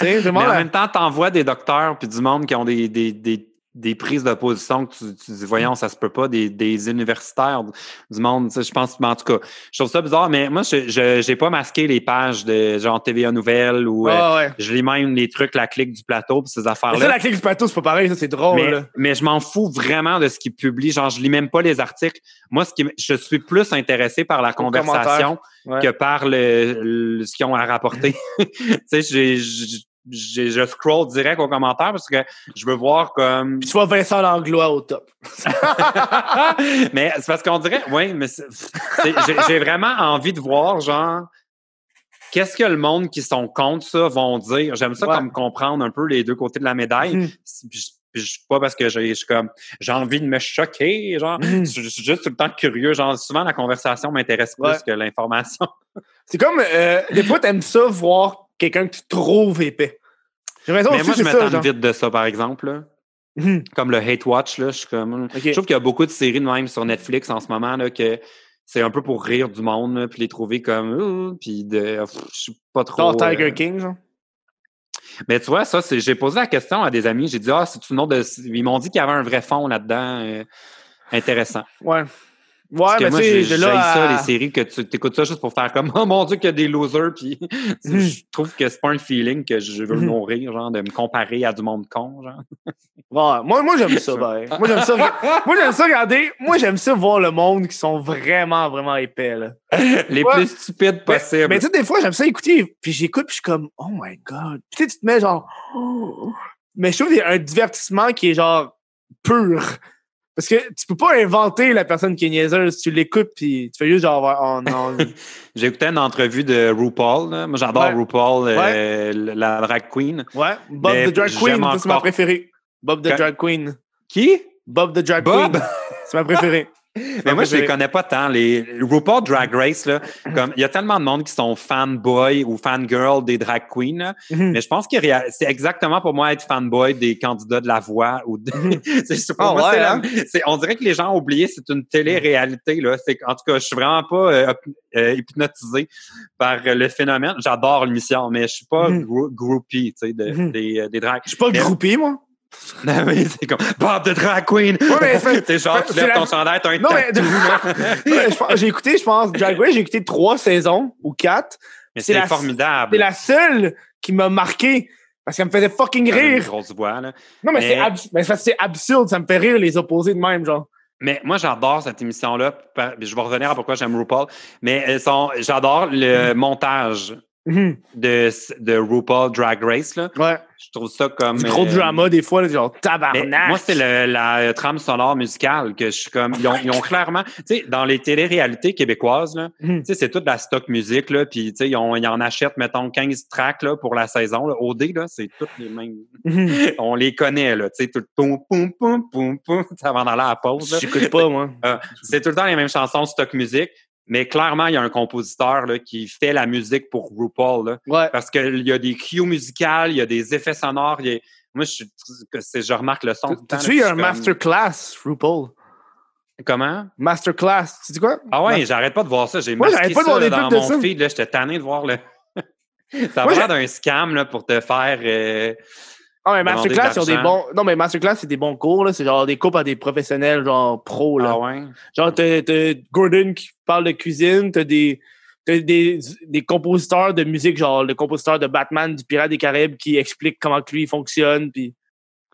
Tu sais, je me Mais en même temps, t'envoies des docteurs puis du monde qui ont des, des, des, des prises de position que tu, tu dis, voyons, ça se peut pas, des, des universitaires, du monde, tu sais, je pense, mais en tout cas, je trouve ça bizarre, mais moi, je j'ai pas masqué les pages de genre TVA Nouvelles ou euh, ouais. je lis même les trucs, la clique du plateau puis ces ça, affaires-là. la clique du plateau, c'est pas pareil, ça, c'est drôle, Mais, là. mais je m'en fous vraiment de ce qu'ils publient. Genre, je lis même pas les articles. Moi, ce qui, je suis plus intéressé par la conversation Ouais. que par le, le- ce qu'ils ont à rapporter. tu sais, je scroll direct aux commentaires parce que je veux voir comme. Puis tu vois Vincent Langlois au top. mais c'est parce qu'on dirait, oui, mais j'ai vraiment envie de voir, genre, qu'est-ce que le monde qui sont contre ça vont dire? J'aime ça Ouais. comme comprendre un peu les deux côtés de la médaille. Mhm. Puis je- puis je- pas parce que j'ai comme j'ai envie de me choquer, genre. Mhm. Je je suis juste tout le temps curieux. Genre, souvent la conversation m'intéresse plus que l'information. C'est comme, euh, des fois, t'aimes ça voir quelqu'un que tu trouves épais. J'ai l'impression Mais moi, je genre. vite de ça, par exemple. là. Mhm. Comme le Hate Watch, là, je suis comme. Je trouve qu'il y a beaucoup de séries de même sur Netflix en ce moment là, que c'est un peu pour rire du monde, là, puis les trouver comme puis de je suis pas trop. Genre Tiger euh, King, genre? Mais tu vois, ça. J'ai posé la question à des amis, j'ai dit Ah, c'est une autre de. Ils m'ont dit qu'il y avait un vrai fond là-dedans. euh, intéressant. Ouais. Ouais, Parce que mais moi, tu sais, là ça, à- les séries, que tu écoutes ça juste pour faire comme Oh mon Dieu, qu'il y a des losers, puis je trouve que c'est pas un feeling que je veux nourrir, genre, de me comparer à du monde con, genre. Ouais, moi, moi j'aime ça, ben. Moi, j'aime ça. moi, j'aime ça, regardez. Moi, j'aime ça voir le monde qui sont vraiment, vraiment épais, là. Les Ouais. plus stupides possibles. Mais tu sais, des fois, j'aime ça écouter, puis j'écoute, puis je suis comme, oh my god. Puis tu sais, tu te mets genre, oh. mais je trouve qu'il y a un divertissement qui est genre pur. Parce que tu peux pas inventer la personne qui est niaiseuse. Tu l'écoutes, puis tu fais juste genre, oh non. J'ai écouté une entrevue de RuPaul. là. Moi, j'adore Ouais. RuPaul, euh, la drag queen. ouais, Bob Mais the Drag Queen, c'est ma préférée. Bob the Drag Queen. Qui? Bob the Drag Bob? Queen. C'est ma préférée. Mais moi, je les connais pas tant. Les RuPaul Drag Race, là, comme il y a tellement de monde qui sont fanboy ou fangirl des drag queens. là. Mhm. Mais je pense que c'est exactement pour moi être fanboy des candidats de la voix ou de... c'est ouais, hein? on dirait que les gens ont oublié c'est une télé-réalité là. C'est en tout cas, je suis vraiment pas euh, euh, hypnotisé par euh, le phénomène. J'adore l'émission, mais je suis pas Mhm. grou- groupie, tu sais, de- Mhm. des, des drag. Je suis pas Mais- groupé, moi. Non, mais c'est comme Bob de drag queen. c'est- genre tu lèves la- ton chandail, t'as un Non, mais- j'ai écouté, je pense, Drag Race, j'ai écouté trois saisons ou quatre. Mais C'est formidable. C'est la seule qui m'a marqué parce qu'elle me faisait fucking a une rire. grosse voix, là. Non, mais, Mais- c'est abs- mais absurde, ça me fait rire les opposés de même, genre. Mais moi, j'adore cette émission-là. Je vais revenir à pourquoi j'aime RuPaul. Mais j'adore le montage. Mhm. de, de RuPaul Drag Race. Là. Ouais. Je trouve ça comme. Du gros euh, drama, des fois, là, genre mais tabarnak. moi, c'est le- la trame sonore musicale que je suis comme. Ils ont, ils ont clairement. Tu sais, dans les téléréalités québécoises, là, Mhm. tu sais, c'est toute la stock musique, là. Puis, tu sais, ils, ont- ils en achètent, mettons, 15 tracks, là, pour la saison, là. OD, là, c'est toutes les mêmes. Mhm. On les connaît, là. Tu sais, tout le poum, poum, poum, poum, poum, avant d'aller à la pause, là. J'écoute pas, moi. Euh, c'est tout le temps les mêmes chansons stock musique. Mais clairement, il y a un compositeur là, qui fait la musique pour RuPaul. Là, Ouais. parce qu'il y a des cues musicales, il y a des effets sonores. il y a- Moi, je, remarque le son. tout le temps, T'as-tu là, vu, il y puis a je un masterclass, RuPaul? Comment? Masterclass. Tu dis quoi? Ah ouais, j'arrête pas de voir ça. J'ai Moi, masqué j'arrête pas de ça voir là, des dans mon ça. feed. J'étais tanné de voir le... ça a l'air d'un scam là, pour te faire... euh, Ah, mais Masterclass, ils ont des bons. Non, mais Masterclass, c'est des bons cours, là. C'est genre des cours par des professionnels, genre pro, là. Ah ouais? Genre, t'as, Gordon qui parle de cuisine, t'as des, t'as des, des compositeurs de musique, genre le compositeur de Batman, du Pirate des Caraïbes, qui explique comment que lui fonctionne, puis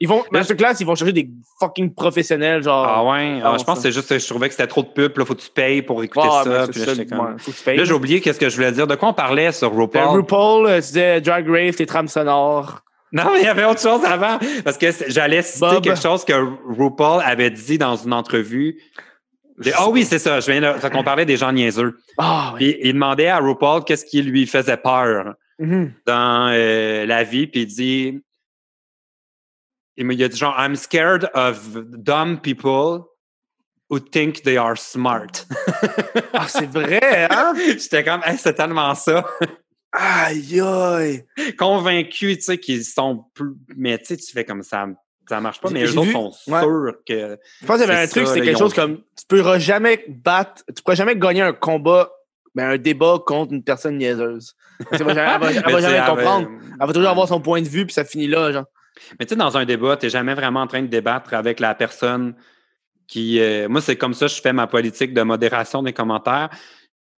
ils vont, Masterclass, ils vont chercher des fucking professionnels, genre. Ah ouais? Ah, je pense que c'est juste que je trouvais que c'était trop de pub. Là, faut que tu payes pour écouter Ah, ça. ben, puis là, ça, comme- ouais. Là, j'ai oublié qu'est-ce que je voulais dire. De quoi on parlait sur Euh, RuPaul? RuPaul, euh, tu disais Drag Race, les trames sonores. Non, mais il y avait autre chose avant. Parce que j'allais citer Bob. quelque chose que RuPaul avait dit dans une entrevue. Ah oui, c'est ça. Je viens de... fait qu'on parlait des gens niaiseux. Ah, oui. Puis il demandait à RuPaul qu'est-ce qui lui faisait peur Mhm. dans euh, la vie. Puis il dit... Il me- il a dit genre, I'm scared of dumb people who think they are smart. Ah, c'est vrai, hein? J'étais comme, Hey, c'est tellement ça. Aïe, aïe. Convaincu, tu sais, qu'ils sont plus. Mais tu sais, tu fais comme ça. Ça marche pas, mais eux autres vu- sont ouais. sûrs que. Je pense qu'il y avait un truc, c'est quelque chose ont- comme tu pourras jamais battre, tu pourras jamais gagner un combat, ben, un débat contre une personne niaiseuse. Va elle va- elle Mais va jamais comprendre. Elle va toujours avoir son point de vue, puis ça finit là, genre. Mais tu sais, dans un débat, tu n'es jamais vraiment en train de débattre avec la personne qui. euh, moi, c'est comme ça que je fais ma politique de modération des commentaires.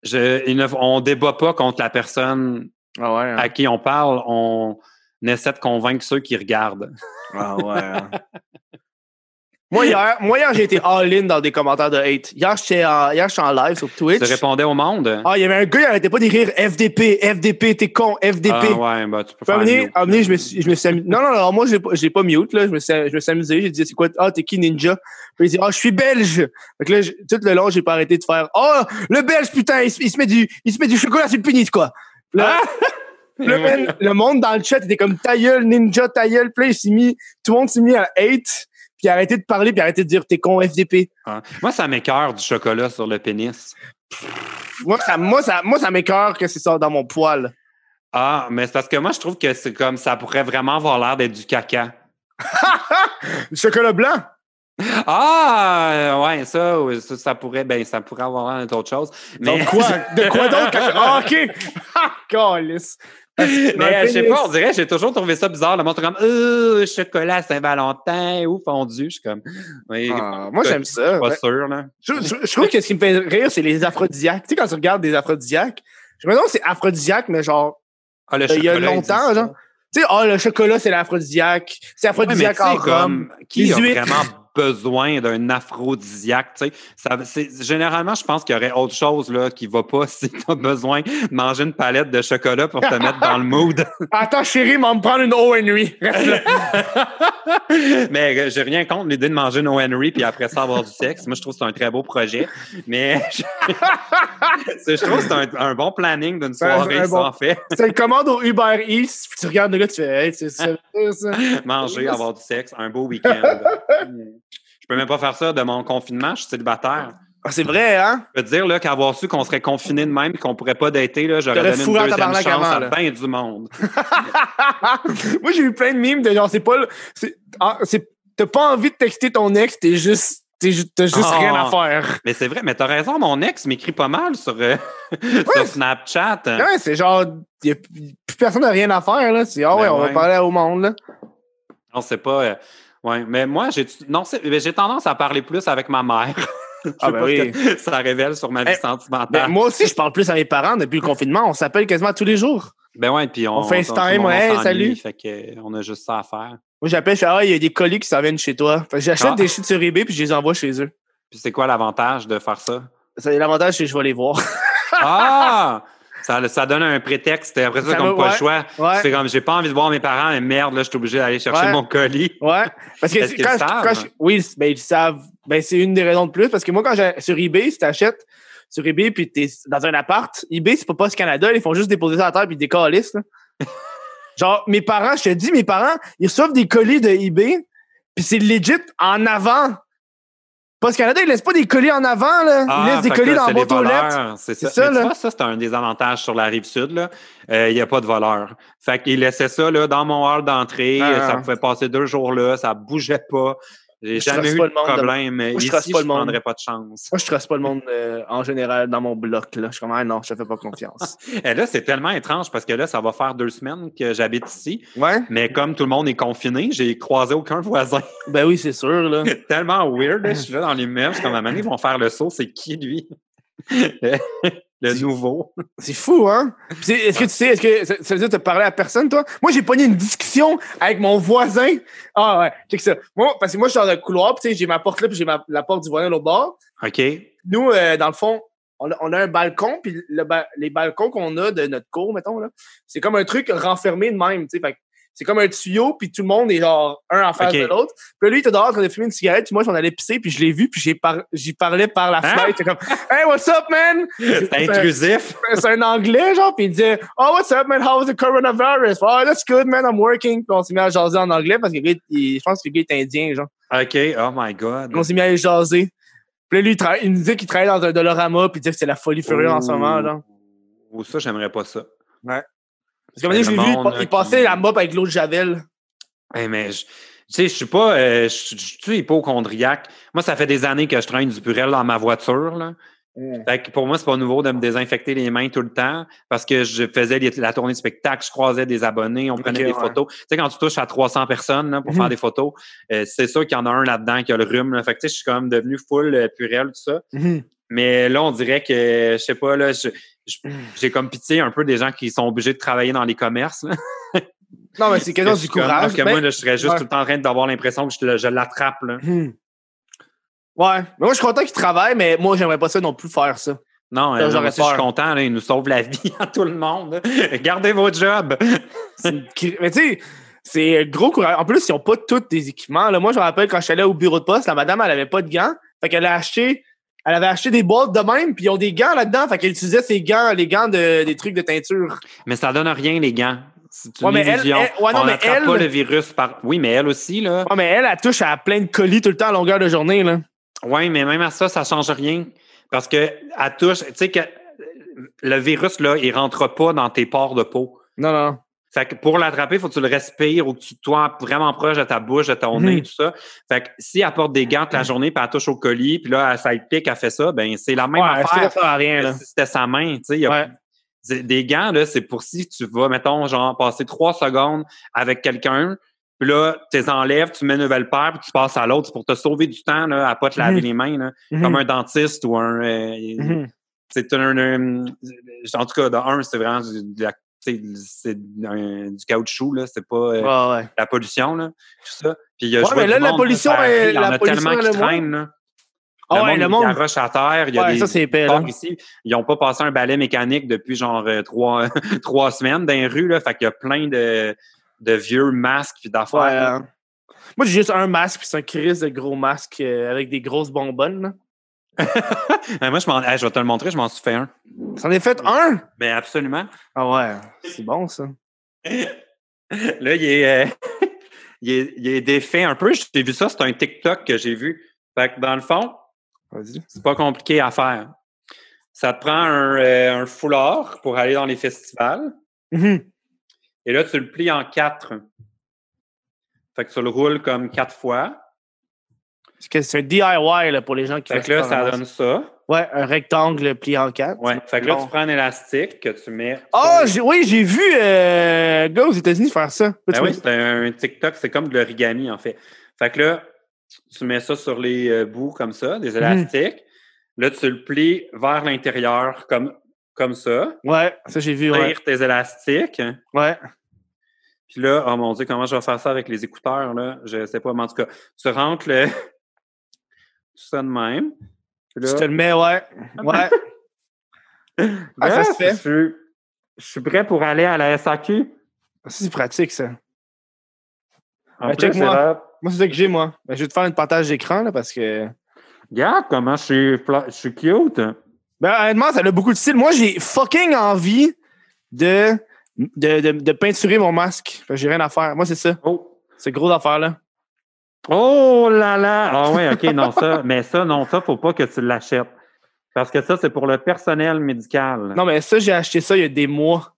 Je, il ne- on débat pas contre la personne Ah ouais. à qui on parle. On essaie de convaincre ceux qui regardent. Ah ouais. moi, hier, moi, hier j'ai été all-in dans des commentaires de hate. Hier, j'étais en, hier, j'étais en live sur Twitch. Tu répondais au monde? Ah, il y avait un gars, il arrêtait pas d'écrire FDP, FDP, t'es con, FDP. Ah ouais, bah, tu peux faire amener, amener, je me suis, je me suis amu- Non, non, non, moi, je l'ai pas, mute, là. Je me suis, je me suis amusé. J'ai dit, c'est quoi? Ah, t'es qui, Ninja? Puis il dit, ah, je suis belge. Fait que là, je- tout le long, j'ai pas arrêté de faire, oh, le belge, putain, il, se- il se met du, il se met du chocolat sur le pénis, quoi. Là, le, le monde dans le chat était comme ta gueule, Ninja, ta gueule. Puis là, il s'est mis, tout le monde s'est mis à hate. Puis il a arrêté de parler, puis il a arrêté de dire, t'es con, FDP. Ah. Moi, ça m'écœure du chocolat sur le pénis. Moi, ça, moi, ça, moi, ça m'écœure que c'est ça dans mon poil. Ah, mais c'est parce que moi, je trouve que c'est comme ça pourrait vraiment avoir l'air d'être du caca. Le chocolat blanc? Ah, ouais, ça, ça, ça pourrait, ben, ça pourrait avoir l'air d'autre chose. Mais, Donc quoi? De quoi d'autre? Ah, OK. Ah. Mais je sais pas, on dirait, j'ai toujours trouvé ça bizarre. Le monde comme, euh, chocolat Saint-Valentin ou fondu. Je suis comme, oui, Ah, moi, j'aime ça. pas ouais. sûr, là. Je, je- je trouve que ce qui me fait rire, c'est les aphrodisiaques. Tu sais, quand tu regardes des aphrodisiaques, je me demande si c'est aphrodisiaque, mais genre, Ah, le Euh, il y a longtemps, genre. tu sais, ah, le chocolat, c'est l'aphrodisiaque. C'est aphrodisiaque en rhum. comme, qui a vraiment besoin d'un aphrodisiaque, tu sais? Ça, c'est, généralement, je pense qu'il y aurait autre chose, là, qui va pas si t'as besoin de manger une palette de chocolat pour te mettre dans le mood. Attends, chérie, on va me prendre une O Henry. Là. Mais euh, j'ai rien contre l'idée de manger une Henry puis après ça avoir du sexe. Moi, je trouve que c'est un très beau projet. Mais je, trouve que c'est un, un bon planning d'une soirée, bon- en fait. C'est une commande au Uber Eats, puis tu regardes gars, tu fais, hey, c'est ça. Manger, avoir du sexe, un beau week-end. Je peux même pas faire ça de mon confinement, je suis célibataire. Ah, c'est vrai, hein? Je peux te dire là, qu'avoir su qu'on serait confiné de même et qu'on pourrait pas dater, là, j'aurais donné une deuxième chance avant, à bien du monde. Moi, j'ai eu plein de mimes de genre, c'est pas. c'est- ah, c'est- T'as pas envie de texter ton ex, t'es juste. t'es T'as juste Ah. rien à faire. Mais c'est vrai, mais t'as raison, mon ex m'écrit pas mal sur, euh, sur Snapchat. Ouais, c'est genre. Y a, plus personne n'a rien à faire, là. C'est, ah ouais, Ben on va parler au monde, là. Non, c'est pas. euh, ouais, mais moi, j'ai non, j'ai tendance à parler plus avec ma mère. Je Ah, sais ben pas oui. ce que ça révèle sur ma vie Eh, sentimentale. Ben, moi aussi, je parle plus à mes parents depuis le confinement. On s'appelle quasiment tous les jours. Ben ouais, puis on, On FaceTime, le monde, ouais, salut. Fait que, euh, on a juste ça à faire. Moi, j'appelle, je fais, ah, il y a des colis qui s'en viennent chez toi. Fait j'achète Ah. des shit sur eBay puis je les envoie chez eux. Puis c'est quoi l'avantage de faire ça? Ça, L'avantage, c'est que je vais les voir. ah! Ça, ça donne un prétexte. Après ça, Ça comme va- pas le choix. Ouais. C'est comme, j'ai pas envie de voir mes parents, mais merde, là, je suis obligé d'aller chercher Ouais. mon colis. Ouais. Parce que quand, quand je- oui, ben, ils savent. Ben, c'est une des raisons de plus. Parce que moi, quand j'ai sur eBay, si t'achètes sur eBay puis t'es dans un appart, eBay, c'est pas Post Canada, ils font juste déposer ça à terre puis décalissent, là. Genre, mes parents, je te dis, mes parents, ils reçoivent des colis de eBay, puis c'est legit en avant. Post Canada, ils laissent pas des colis en avant, là. Ils laissent des Ah, fait que colis dans la boîte aux lettres. voleurs, C'est ça. ça, tu là. vois, ça, c'est un des avantages sur la rive sud. là. Euh, Il n'y a pas de voleurs. Fait qu'ils laissaient ça là, dans mon hall d'entrée. Ah, ça ah. pouvait passer deux jours là. Ça bougeait pas. J'ai Je jamais eu pas de le monde de- problème. Moi, je trace pas le monde. prendrais pas de chance. Moi, je trace pas le monde euh, en général dans mon bloc, là. Je suis comme, ah non, je te fais pas confiance. Et là, c'est tellement étrange parce que là, ça va faire deux semaines que j'habite ici. ouais? Mais comme tout le monde est confiné, j'ai croisé aucun voisin. Ben oui, c'est sûr, là. tellement weird. là. Je suis là dans l'immeuble. Je suis comme, à un moment donné, ils vont faire le saut. C'est qui, lui? Le le nouveau. C'est fou, hein? Est-ce que tu sais, est-ce que ça, ça veut dire que tu parlé à personne, toi? Moi, j'ai pogné une discussion avec mon voisin. Ah ouais, check ça. Moi, parce que moi, je suis dans un couloir, puis tu sais, j'ai ma porte là, puis j'ai ma- la porte du voisin de l'autre bord. OK. Nous, euh, dans le fond, on a, on a un balcon, puis le ba- les balcons qu'on a de notre cour, mettons, là, c'est comme un truc renfermé de même, tu sais. C'est comme un tuyau, puis tout le monde est genre un en face de l'autre. Puis lui, il était dehors en train de fumer une cigarette, puis moi, j'en allais pisser, puis je l'ai vu, puis par- j'y parlais par la Hein? fenêtre. J'étais comme, Hey, what's up, man? C'est intrusif. c'est un anglais, genre, puis il disait, Oh, what's up, man? How was the coronavirus? Oh, that's good, man, I'm working. Puis on s'est mis à jaser en anglais parce que le gars, il- je pense que le gars est indien, genre. OK. Oh my God. Puis on s'est mis à jaser. Puis là, lui, il, il nous disait qu'il travaillait dans un Dolorama, puis il disait que c'était la folie furieuse en ce moment, genre. Ou ça, j'aimerais pas ça. Parce Le l'ai vu, il, il qui- passait la mop avec l'eau de Javel. Hey, mais je- tu sais, je suis pas, euh, je je suis hypochondriaque? Moi, ça fait des années que je traîne du purel dans ma voiture. Là. Fait que pour moi, c'est pas nouveau de me désinfecter les mains tout le temps parce que je faisais les- la tournée de spectacle, je croisais des abonnés, on prenait des ouais. photos. Tu sais, quand tu touches à 300 personnes là, pour Mhm. faire des photos, euh, c'est sûr qu'il y en a un là-dedans qui a le rhume. Là. Fait que tu sais, je suis quand même devenu full euh, purel, tout ça. Mhm. Mais là, on dirait que, je sais pas, là, je-. J'ai comme pitié un peu des gens qui sont obligés de travailler dans les commerces. là. Non, mais c'est question du courage. Parce que Ben, moi, là, je serais juste ouais. tout le temps en train d'avoir l'impression que je, je l'attrape. Mhm. Ouais. Mais moi, je suis content qu'il travaille, mais moi, j'aimerais pas ça non plus faire ça. Non, euh, je suis content. Là, il nous sauve la vie à tout le monde. Gardez vos jobs. C'est une cri- Mais tu sais, c'est gros courage. En plus, ils n'ont pas tous des équipements. Là, moi, je me rappelle quand je suis allé au bureau de poste, la madame, elle avait pas de gants. Fait qu'elle a acheté. Elle avait acheté des boîtes de même, puis ils ont des gants là-dedans. Fait qu'elle utilisait ses gants, les gants de, des trucs de teinture. Mais ça donne rien, les gants. C'est une Ouais, mais elle- illusion. elle- ouais, non, On mais elle- pas le virus par. Oui, mais elle aussi, là. Ouais, mais elle, elle touche à plein de colis tout le temps à longueur de journée. Là. Oui, mais même à ça, ça change rien. Parce que elle touche. Tu sais que le virus, là, il rentre pas dans tes pores de peau. Non, non. Fait que pour l'attraper, il faut que tu le respires ou que tu sois vraiment proche de ta bouche, de ton nez, Mhm. tout ça. Fait que si elle porte des gants toute la journée, puis elle touche au colis, puis là, elle, ça pique, elle fait ça, ben c'est la même Ouais, affaire. ça à rien. Là. si c'était sa main, tu sais. il y a- Ouais. c'est- Des gants, là, c'est pour si tu vas, mettons, genre, passer trois secondes avec quelqu'un, puis là, tu les enlèves, tu mets une nouvelle paire, puis tu passes à l'autre. C'est pour te sauver du temps, là, à pas te laver Mhm. les mains, là, Mhm. comme un dentiste ou un. euh. C'est un, un- En tout cas, de un, c'est vraiment du, de la- c'est du caoutchouc, là. C'est pas euh, Ouais, ouais. la pollution, là. Tout ça. Puis, euh, Ouais, mais là, la pollution est- arrive, Il y en a tellement qui elle traînent, là. Ah le ouais, monde, le il monde. à terre. Il y a des ça, ici. Ils n'ont pas passé un balai mécanique depuis genre euh, trois, trois semaines dans les rues. Là, fait qu'il y a plein de, de vieux masques puis d'affaires. Hein. Moi, j'ai juste un masque, puis c'est un crise de gros masque euh, avec des grosses bonbonnes. Euh, Moi, je, m'en- hey, je vais te le montrer, je m'en suis fait un. T'en as fait un? Ben absolument. Ah ouais, c'est bon, ça. Là, il est, euh, il est, il est défait un peu. J'ai vu ça, c'est un TikTok que j'ai vu. Fait que dans le fond, Vas-y. c'est pas compliqué à faire. Ça te prend un, euh, un foulard pour aller dans les festivals. Mhm. Et là, tu le plies en quatre. Fait que tu le roules comme quatre fois. C'est un DIY là, pour les gens qui Fait que là, ça donne ça. Ouais, un rectangle plié en quatre. Ouais. Fait que là, tu prends un élastique que tu mets. Ah, oui, j'ai vu euh, gars aux États-Unis faire ça. Ben oui, c'est un TikTok, c'est comme de l'origami, en fait. Fait que là, tu mets ça sur les euh, bouts comme ça, des élastiques. Là, tu le plies vers l'intérieur comme, comme ça. Ouais, ça j'ai vu, ouais. Tire tes élastiques. Ouais. Puis là, oh mon Dieu, comment je vais faire ça avec les écouteurs, là? Je sais pas, mais en tout cas, tu rentres le... ça de même. Là, Tu te le mets, ouais. Ouais. Ah, ça Ah, se fait. c'est sûr. Je suis prêt pour aller à la SAQ. Ça, c'est pratique, ça. En Ben, plus, là- Moi, c'est ça que j'ai, moi. Ben, je vais te faire un partage d'écran, là, parce que. Regarde comment je suis, je suis cute. Ben, honnêtement, ça a beaucoup de style. Moi, j'ai fucking envie de, de, de, de peinturer mon masque. J'ai rien à faire. Moi, c'est ça. Oh. C'est gros affaire, là. Oh là là! Ah ouais, OK, non, ça. Mais ça, non, ça, faut pas que tu l'achètes. Parce que ça, c'est pour le personnel médical. Non, mais ça, j'ai acheté ça il y a des mois.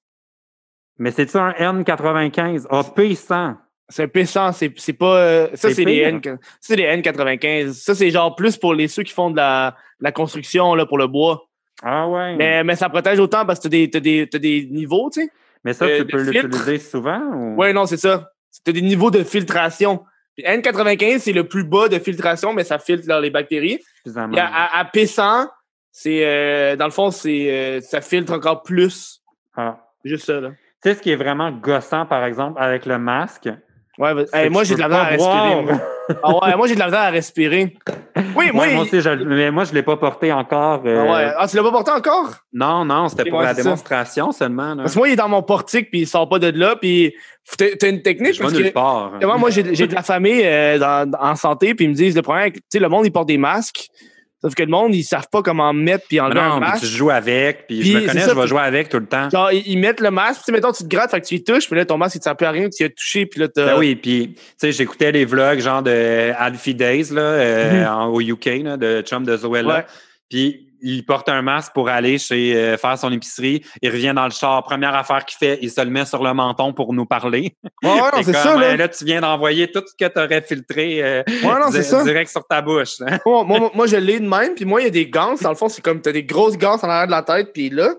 Mais c'est-tu un N95? Ah, P100. C'est un P100, c'est pas. euh, ça, C'est des. N, des N95. Ça, c'est genre plus pour les ceux qui font de la, de la construction, là, pour le bois. Ah ouais. Mais, Mais, mais ça protège autant parce que t'as des, t'as des, niveaux, tu sais. ça, euh, tu peux l'utiliser souvent? Ou... Ouais, non, c'est ça. T'as des niveaux de filtration. Puis N95, c'est le plus bas de filtration, mais ça filtre là, les bactéries. Suffisamment. Puis à, à- à P100, c'est euh, dans le fond, c'est euh, ça filtre encore plus. Ah. Juste ça, là. Tu sais, ce qui est vraiment gossant, par exemple, avec le masque. Ouais, hey, moi, tu j'ai de la misère à respirer. Ah ouais, moi, j'ai de la misère à respirer. Oui, moi, Ouais, il- moi aussi, je, mais moi, je ne l'ai pas porté encore. euh, Ah ouais. Ah, tu l'as pas porté encore? Non, non, c'était pour ouais, la ça. démonstration seulement. Là. Parce que moi, il est dans mon portique, puis il sort pas de là, puis t'as t'as une technique. Je parce que, part. Moi, j'ai j'ai de la famille euh, dans- en santé, puis ils me disent le problème, tu sais, le monde, il porte des masques. Sauf que le monde, ils savent pas comment mettre puis Mais enlever non, un masque. tu joues avec, puis, Puis je me connais, ça, je vais jouer avec tout le temps. Genre, ils, ils mettent le masque, tu sais, mettons, tu te grattes, fait que tu y touches, puis là, ton masque, il ne sert plus à rien, tu y as touché, puis là, t'as. Ben oui, puis tu sais, j'écoutais les vlogs genre de Alfie Days là, euh, en- au UK, là, de chum de Zoella. Mhm. Ouais. Puis il porte un masque pour aller chez euh, faire son épicerie. Il revient dans le char. Première affaire qu'il fait, il se le met sur le menton pour nous parler. Ouais, ouais, non, c'est ça, là. euh, là, tu viens d'envoyer tout ce que tu aurais filtré euh, Ouais, non, di- ça. direct sur ta bouche. hein. Moi, moi, moi, je l'ai de même, puis moi, il y a des gants. Dans le fond, c'est comme, t'as des grosses gants en arrière de la tête, puis là,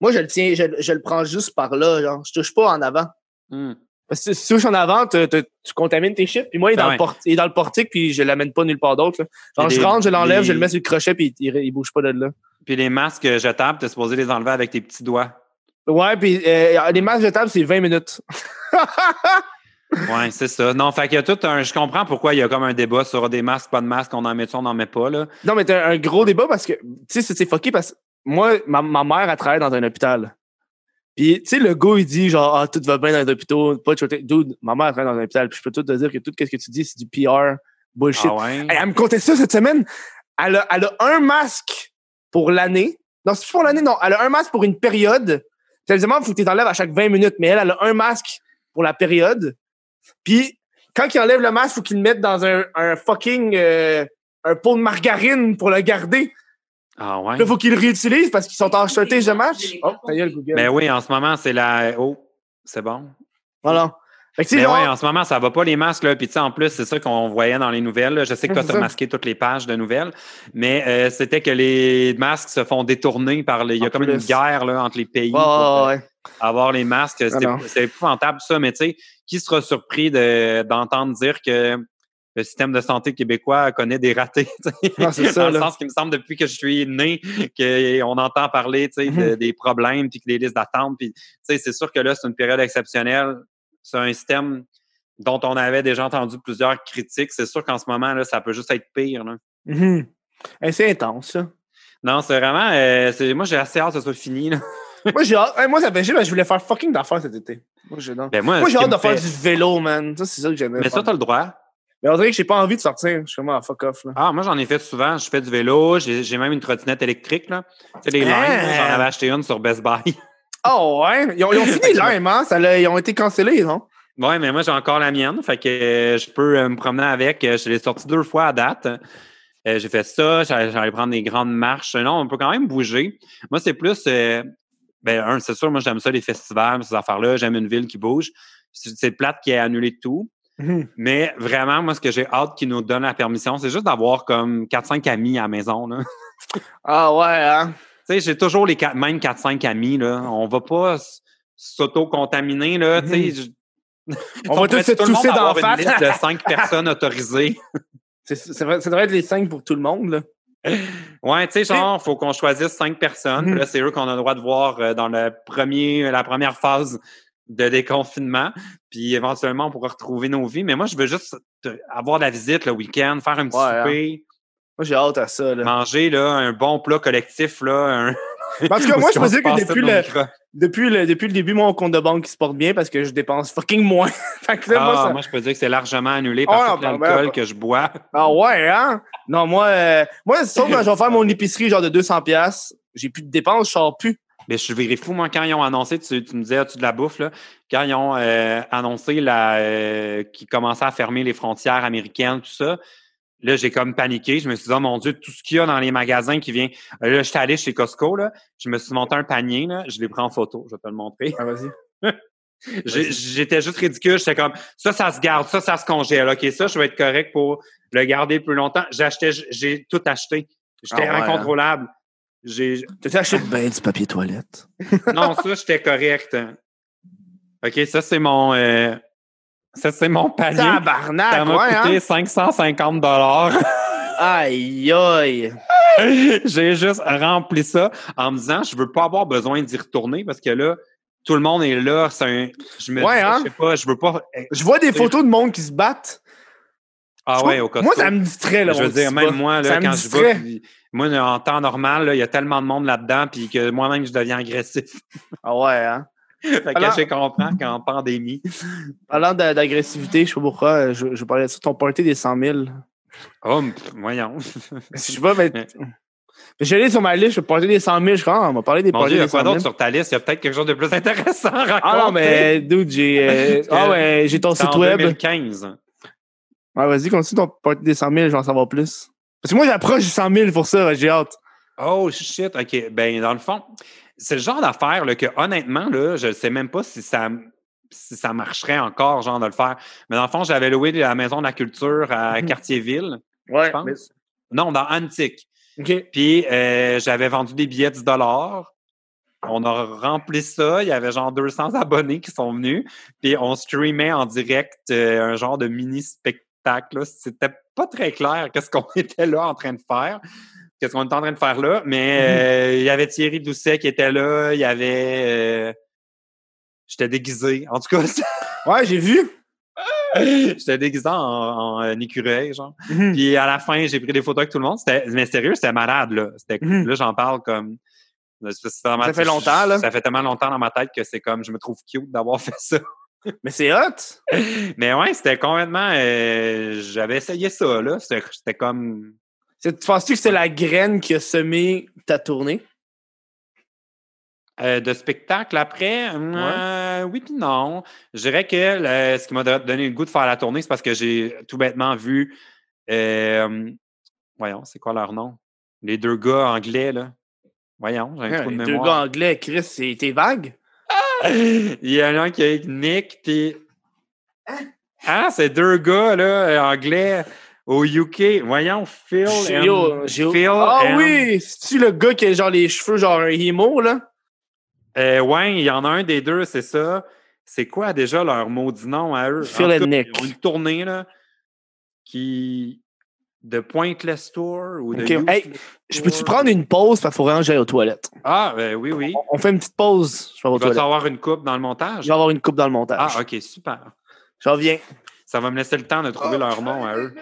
moi, je le tiens, je, je le prends juste par là, genre. Je touche pas en avant. Hmm. Parce que si tu touches en avant, tu contamines tes chips, puis moi, il est, Ben dans ouais. le port- il est dans le portique, puis je l'amène pas nulle part d'autre. Genre, je rentre, je l'enlève, je le mets sur le crochet, puis il, il bouge pas de là. Puis les masques jetables, t'es supposé les enlever avec tes petits doigts. Ouais, puis euh, les masques jetables, c'est 20 minutes. Ouais, c'est ça. Non, fait qu'il y a tout un. Je comprends pourquoi il y a comme un débat sur des masques, pas de masques, on en met ça, on n'en met pas, là. Non, mais t'as un gros débat parce que, tu sais, c'est- fucké parce que moi, ma, ma mère, a travaillé dans un hôpital. Puis, tu sais, le gars, il dit genre, ah, tout va bien dans les hôpitaux, pas de shortage. Dude, ma mère, travaille dans un hôpital, puis je peux tout te dire que tout ce que tu dis, c'est du PR, bullshit. Ah ouais. Elle me contait ça cette semaine. Elle a, elle a un masque pour l'année. Non, c'est pas pour l'année, non. Elle a un masque pour une période. Dire, il faut que tu t'enlèves à chaque 20 minutes, mais elle, elle a un masque pour la période. Puis, quand il enlève le masque, faut qu'il le mette dans un, un fucking euh, un pot de margarine pour le garder. Ah ouais. Là, il faut qu'il le réutilise parce qu'ils sont en shortage de match. Oh, ta gueule, Google. Mais oui, en ce moment, c'est la. Oh, c'est bon. Voilà. Mais genre, oui, en ce moment, ça va pas les masques. Là. Puis, tu sais, en plus, c'est ça qu'on voyait dans les nouvelles. là. Je sais que toi, Ouais, tu as ça. masqué toutes les pages de nouvelles, mais euh, c'était que les masques se font détourner par les. Il y a En comme une guerre là, entre les pays ouais, pour ouais, euh, ouais. avoir les masques. C'est épouvantable, ça. Mais, tu sais, qui sera surpris de- d'entendre dire que le système de santé québécois connaît des ratés? Ah, c'est ça, dans le là. sens qu'il me semble, depuis que je suis né, qu'on entend parler de- Mhm. des problèmes, puis que les listes d'attente. Puis, c'est sûr que là, c'est une période exceptionnelle. C'est un système dont on avait déjà entendu plusieurs critiques. C'est sûr qu'en ce moment, là, ça peut juste être pire. Mhm. Hey, c'est intense, ça. Non, c'est vraiment. euh, moi, j'ai assez hâte que ce soit fini. là. moi, j'ai hâte. hey, moi, ça fait je voulais faire fucking d'affaires cet été. Moi, j'ai. Ben, moi, hâte de faire du vélo, man. Ça, c'est ça que j'aimais. Mais ça, faire. t'as le droit. Mais on dirait que j'ai pas envie de sortir. Je suis vraiment fuck off, là. Ah, moi, j'en ai fait souvent. Je fais du vélo. J'ai même une trottinette électrique. Là. Tu sais, les! Lime, j'en avais acheté une sur Best Buy. Oh, ouais? Ils ont, ils ont fini Lime, hein? Ça ils ont été cancellés, non? Oui, mais moi, j'ai encore la mienne. Fait que euh, je peux euh, me promener avec. Euh, Je l'ai sorti deux fois à date. Euh, j'ai fait ça. J'allais prendre des grandes marches. Non, on peut quand même bouger. Moi, c'est plus. ben, un, c'est sûr, moi, j'aime ça, les festivals, ces affaires-là. J'aime une ville qui bouge. C'est plate qui ait annulé tout. Mhm. Mais vraiment, moi, ce que j'ai hâte qu'ils nous donnent la permission, c'est juste d'avoir comme 4-5 amis à la maison. Là. Ah, ouais, hein? Tu sais, j'ai toujours les quatre- mêmes 4-5 amis. Là. On va pas s'auto-contaminer. Là, je- Mhm. On va tous se tousser d'en avoir une face. liste de 5 personnes autorisées. C'est- c'est vrai- Ça devrait être les cinq pour tout le monde, là. Ouais, tu sais, genre, faut qu'on choisisse 5 personnes. Puis Mhm. Là, c'est eux qu'on a le droit de voir euh, dans le premier, la première phase de déconfinement. Puis éventuellement, on pourra retrouver nos vies. Mais moi, je veux juste te- avoir de la visite le week-end, faire un petit Ouais, hein. souper. Moi, j'ai hâte à ça, là. manger là, un bon plat collectif, là, un, Parce que Où moi, je peux dire que depuis le, depuis, le, depuis le début, mon compte de banque se porte bien parce que je dépense fucking moins. fait que là, moi, Ah, ça- moi, je peux dire que c'est largement annulé Ah, par tout ben, l'alcool ben, que je bois. Ah ouais, hein? Non, moi, euh, moi sauf quand je vais faire mon épicerie genre de 200$, piastres, j'ai plus de dépenses, je sors plus. Mais je suis viré fou, moi, quand ils ont annoncé, tu, tu me disais, as-tu de la bouffe, là? Quand ils ont euh, annoncé la, euh, qu'ils commençaient à fermer les frontières américaines, tout ça, là, j'ai comme paniqué. Je me suis dit, oh mon Dieu, tout ce qu'il y a dans les magasins qui vient. Euh, Là, j'étais allé chez Costco, là. Je me suis monté un panier, là. Je l'ai pris en photo. Je vais te le montrer. Ah, vas-y. J'étais juste ridicule. J'étais comme, ça, ça se garde, ça, ça se congèle. OK, ça, je vais être correct pour le garder plus longtemps. J'achetais, j'ai tout acheté. J'étais Ah ouais, incontrôlable. J'ai, T'as acheté ben du papier toilette. non, ça, j'étais correct. OK, ça, c'est mon, euh, ça, c'est mon panier. Ça Tabarnak, m'a ouais, coûté hein? 550 dollars. Aïe, aïe. J'ai juste rempli ça en me disant, je veux pas avoir besoin d'y retourner parce que là, tout le monde est là. C'est un, je me Ouais, dis, hein? je sais pas, je veux pas. Je vois des photos de monde qui se battent. Ah Je ouais, vois- au Costco. Moi, ça me distrait, là. Je veux dire, même moi, Ça là, me quand je vais, puis moi, en temps normal, il y a tellement de monde là-dedans, puis que moi-même, je deviens agressif. Ah ouais, hein? fait que Alors- je comprends qu'en pandémie. Parlant d'a- d'agressivité, je sais pas pourquoi, euh, je, je parlais de ça, ton party des 100 000. Oh, voyons. Je sais pas, mais. J'allais sur ma liste, je party des 100 000, je crois, on m'a parlé des Mon Dieu, il y a des quoi 100 000. d'autre sur ta liste? Il y a peut-être quelque chose de plus intéressant à raconter. Ah non, mais dude, j'ai. euh, ah ouais, j'ai ton site en web. 2015. Ouais, vas-y, continue ton party des 100 000, je vais en savoir plus. Parce que moi, j'approche du 100 000 pour ça, j'ai hâte. Oh shit, OK. Ben, dans le fond, c'est le genre d'affaire que honnêtement, là, je ne sais même pas si ça, si ça marcherait encore, genre, de le faire. Mais dans le fond, j'avais loué la Maison de la Culture à. Cartierville, Ouais, je pense. Non, dans Antique. OK. Puis euh, j'avais vendu des billets de 10 On a rempli ça. Il y avait genre 200 abonnés qui sont venus. Puis on streamait en direct euh, un genre de mini-spectacle. C'était pas très clair qu'est-ce qu'on était là en train de faire. Qu'est-ce qu'on était en train de faire là. Mais euh, il y avait Thierry Doucet qui était là. Il y avait... euh, J'étais déguisé. En tout cas, Ouais, j'ai vu. j'étais déguisé en, en, écureuil, genre. Mhm. Puis à la fin, j'ai pris des photos avec tout le monde. C'était, mais sérieux, c'était malade, là. C'était. Là, j'en parle comme. Ça fait longtemps, là. Ça fait tellement longtemps dans ma tête que c'est comme, je me trouve cute d'avoir fait ça. Mais c'est hot. Mais ouais, c'était complètement. euh, j'avais essayé ça, là. C'était, c'était comme. Tu penses-tu que c'est la graine qui a semé ta tournée? euh, de spectacle après, euh, oui puis non. Je dirais que le- ce qui m'a do- donné le goût de faire la tournée, c'est parce que j'ai tout bêtement vu. euh, voyons, c'est quoi leur nom? Les deux gars anglais, là. Voyons, j'ai un trou de les deux mémoire. gars anglais, Chris, t'es vague? Il y en a un qui est Nick, puis. Ah, c'est deux gars, là, anglais, au UK. Voyons, Phil. And- yo, Phil Ah and- oui! C'est-tu le gars qui a genre les cheveux genre un emo, là? Euh, ouais, il y en a un des deux, c'est ça. C'est quoi déjà leur maudit nom à eux? Phil cas, Nick. Ils ont une tournée, là, qui. De Pointe-Lestour ou de. Hey, Je peux-tu prendre une pause parce qu'il faut vraiment que j'aille aux toilettes? Ah, ben oui, oui. On fait une petite pause. Je vais aux Tu vas avoir une coupe dans le montage? Je vais avoir une coupe dans le montage. Ah, ok, super. Je reviens. Ça va me laisser le temps de trouver leur nom à eux.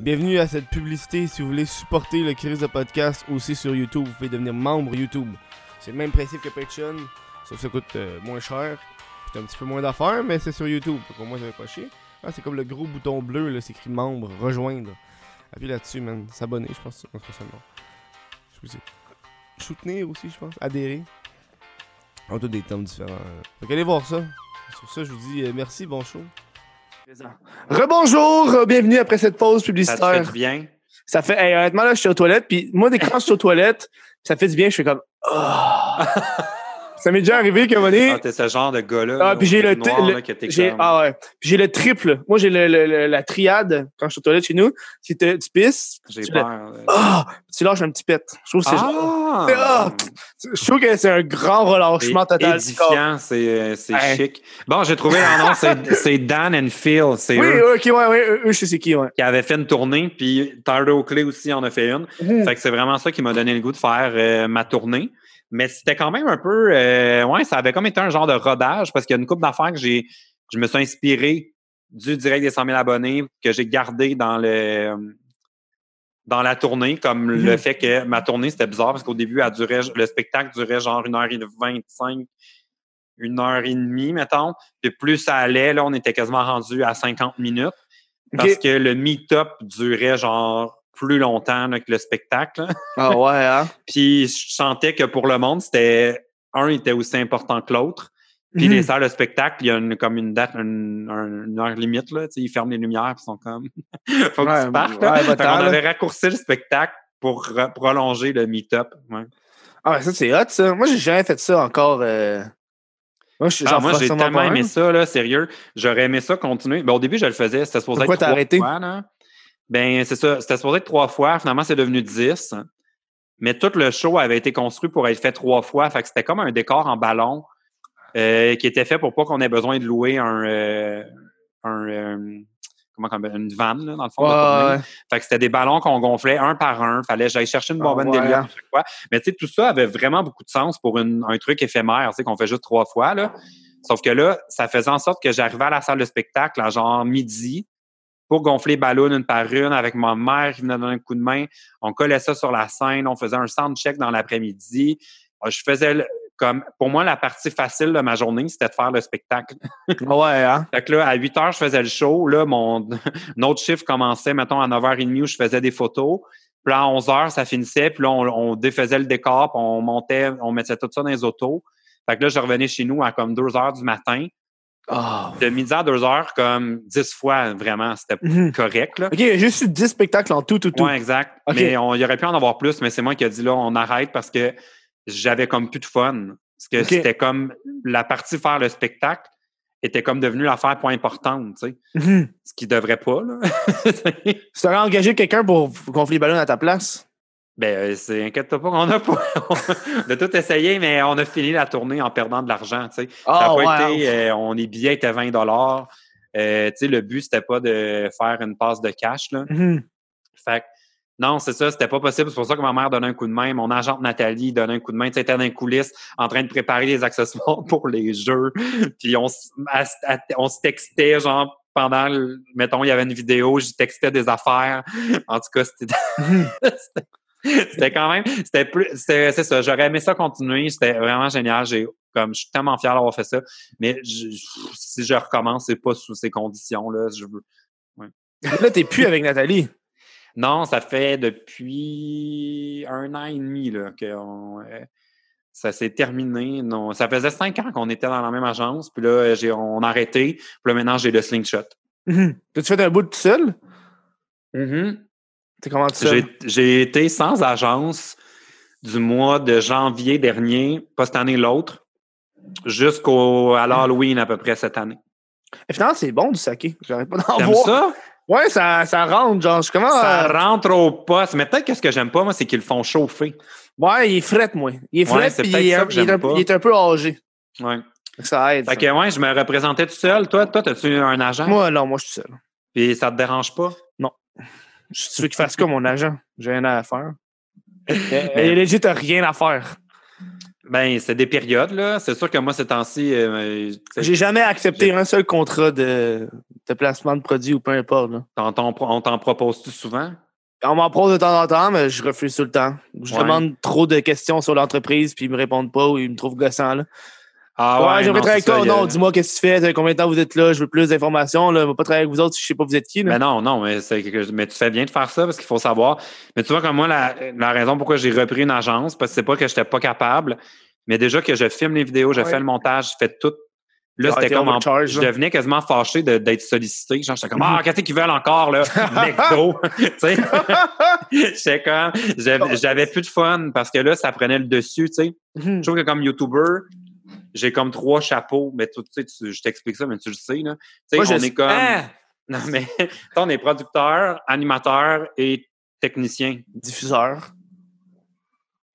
Bienvenue à cette publicité. Si vous voulez supporter le Chris de podcast aussi sur YouTube, vous pouvez devenir membre YouTube. C'est le même principe que Patreon, sauf que ça coûte euh, moins cher. C'est un petit peu moins d'affaires, mais c'est sur YouTube. Donc au moins, ça va pas chier. Ah, c'est comme le gros bouton bleu, là, c'est écrit membre, rejoindre. Appuie là-dessus, man. S'abonner, je pense. En tout c'est dis. Soutenir aussi, je pense. Adhérer. On a tous des termes différents. euh. Donc allez voir ça. Sur ça, je vous dis euh, merci, bon show. Rebonjour, euh, bienvenue après cette pause Ça te publicitaire. fait du bien? Ça fait, hey, honnêtement, là, je suis aux toilettes, puis moi, dès que quand je suis aux toilettes, ça fait du bien, je fais comme, Ah. ça m'est déjà arrivé moment donné, Ah, t'es ce genre de gars-là. Ah, puis j'ai le t- noir, le- là, que t'es j'ai, comme- ah ouais, Puis j'ai le triple. Moi, j'ai le, la triade quand je suis aux toilettes chez nous. Si tu tu pisses, J'ai tu, peur. le- ah, tu lâches un petit pet. Je trouve que c'est, Ah! Ah! je trouve que c'est un grand relâchement C'est total édifiant, c'est c'est Ouais. chic. Bon, j'ai trouvé leur nom, c'est c'est Dan and Phil. C'est Oui, eux ok, ouais, ouais, eux, je sais c'est qui, ouais. qui avaient fait une tournée, puis Tyler Oakley aussi en a fait une. Fait que c'est vraiment ça qui m'a donné le goût de faire euh, ma tournée. Mais c'était quand même un peu... euh, ouais, ça avait comme été un genre de rodage, parce qu'il y a une couple d'affaires que j'ai... Je me suis inspiré du direct des 100 000 abonnés que j'ai gardé dans le dans la tournée, comme le fait que ma tournée, c'était bizarre parce qu'au début, elle durait, le spectacle durait genre une heure et vingt-cinq, une heure et demie, mettons. Puis plus ça allait, là, on était quasiment rendu à 50 minutes. Parce que le meet-up durait genre plus longtemps là, que le spectacle. là. Ah ouais, hein? Puis je sentais que pour le monde, c'était un était aussi important que l'autre. Puis Mhm. les salles de spectacle, il y a une, comme une date, une, un- une heure limite. Là, ils ferment les lumières puis ils sont comme Faut que Ouais, tu partes. ouais, va-t'en, là. avait raccourci le spectacle pour prolonger le meet-up. Ah, ça, c'est hot, ça. Moi, j'ai jamais fait ça encore. euh. Moi, Ah, j'ai sûrement tellement aimé ça, là, sérieux. J'aurais aimé ça continuer. Ben, au début, je le faisais. C'était supposé Pourquoi être trois arrêté? fois. Là. Ben, c'est ça. C'était supposé être trois fois. Finalement, c'est devenu dix. Mais tout le show avait été construit pour être fait trois fois. Fait que c'était comme un décor en ballon euh, qui était fait pour pas qu'on ait besoin de louer un... euh, un euh, comment on appelle une vanne, là, dans le fond. Ouais, ouais. Fait que c'était des ballons qu'on gonflait un par un. Fallait que j'aille chercher une Ah, bonbonne ouais, à chaque fois. Mais tu sais, tout ça avait vraiment beaucoup de sens pour une- un truc éphémère, tu sais, qu'on fait juste trois fois, là. Sauf que là, ça faisait en sorte que j'arrivais à la salle de spectacle à genre midi pour gonfler les ballons une par une avec ma mère qui venait donner un coup de main. On collait ça sur la scène. On faisait un sound check dans l'après-midi. Euh, Je faisais le- comme, pour moi, la partie facile de ma journée, c'était de faire le spectacle. Ah ouais, hein? Fait que là, à 8 heures, je faisais le show. Là, mon notre chiffre commençait, mettons, à 9h30 où je faisais des photos. Puis là, à 11 heures, ça finissait. Puis là, on, on défaisait le décor, puis on montait, on mettait tout ça dans les autos. Fait que là, je revenais chez nous à comme 2 heures du matin. Ah. De midi à 2 heures, comme 10 fois, vraiment, c'était Mhm. correct. Là. OK, j'ai juste eu 10 spectacles en tout, tout, tout. Ouais, exact. Mais on, il aurait pu en avoir plus, mais c'est moi qui ai dit là, on arrête parce que j'avais comme plus de fun. Parce que c'était comme la partie faire le spectacle était comme devenue l'affaire pas importante, tu sais. Mhm. Ce qui devrait pas, là. Tu t'aurais engagé quelqu'un pour gonfler les ballons à ta place? Ben, euh, c'est, inquiète-toi pas, on a pas, on a tout essayé, mais on a fini la tournée en perdant de l'argent, tu sais. Ça Ah, a pas ouais. été, euh, on, les billets étaient 20 dollars. tu sais, le but, c'était pas de faire une passe de cash, là. Mhm. Fait que, non, c'est ça, c'était pas possible. C'est pour ça que ma mère donnait un coup de main. Mon agente Nathalie donnait un coup de main. Tu sais, elle était dans les coulisses en train de préparer les accessoires pour les jeux. Puis on, on se textait, genre, pendant, mettons, il y avait une vidéo, je textais des affaires. En tout cas, c'était Mhm. c'était quand même, c'était plus, c'est ça, j'aurais aimé ça continuer, c'était vraiment génial, j'ai, comme, je suis tellement fier d'avoir fait ça, mais je- si je recommence, c'est pas sous ces conditions-là, je veux, Là, t'es plus avec Nathalie? non, ça fait depuis un an et demi, là, que euh, ça s'est terminé, non, ça faisait cinq ans qu'on était dans la même agence, puis là, j'ai, on a arrêté, puis là, maintenant, j'ai le slingshot. Mhm. T'as-tu fait un bout tout seul? T'es comment? J'ai, été sans agence du mois de janvier dernier, pas cette année, l'autre, jusqu'au à l'Halloween à peu près cette année. Et finalement, c'est bon du saké. J'arrête pas d'en voir. ça? Ouais, ça, ça rentre. Genre, je comment. Ça euh, rentre au poste. Mais peut-être que ce que j'aime pas, moi, c'est qu'ils le font chauffer. Ouais, il est fret, moi. Il est fret, puis il, est un- il est un- il est un peu âgé. Ouais. Ça aide. Fait ça. que, ouais, je me représentais tout seul. Toi, toi, as-tu un agent? Moi, non, moi, je suis seul. Puis ça te dérange pas? Je- Tu veux qu'il fasse quoi, mon agent? J'ai rien à faire. Mais- Et legit, t'as rien à faire. Ben, c'est des périodes, là. C'est sûr que moi, ces temps-ci, euh, J'ai jamais accepté un seul contrat de, de placement de produit ou peu importe. là. on t'en propose-tu souvent? On m'en propose de temps en temps, mais je refuse tout le temps. Je Ouais. demande trop de questions sur l'entreprise, puis ils me répondent pas ou ils me trouvent gossant. Là. Ah ouais, j'aimerais non, travailler avec toi. a- Non, dis-moi qu'est-ce que tu fais, combien de temps vous êtes là, je veux plus d'informations. Là. Je vais pas travailler avec vous autres si je sais pas vous êtes qui. Là. Mais non, non, mais, mais tu fais bien de faire ça parce qu'il faut savoir. Mais tu vois, comme moi, la, la raison pourquoi j'ai repris une agence, parce que c'est pas que j'étais pas capable, mais déjà que je filme les vidéos, je Ouais. fais le montage, je fais tout. Là, Ah, c'était comme en, overcharged, je devenais quasiment fâché de- d'être sollicité. Genre, j'étais comme, ah, qu'est-ce qu'ils veulent encore, là? McDo. tu sais? J'étais comme, j'avais j'avais plus de fun parce que là, ça prenait le dessus, tu sais. Mhm. Je trouve que comme YouTuber, j'ai comme trois chapeaux, mais tu tu sais, je t'explique ça, mais tu le sais, là. Tu sais, je on sais- est comme. Ah! Non, mais on est producteur, animateur et technicien. Diffuseur.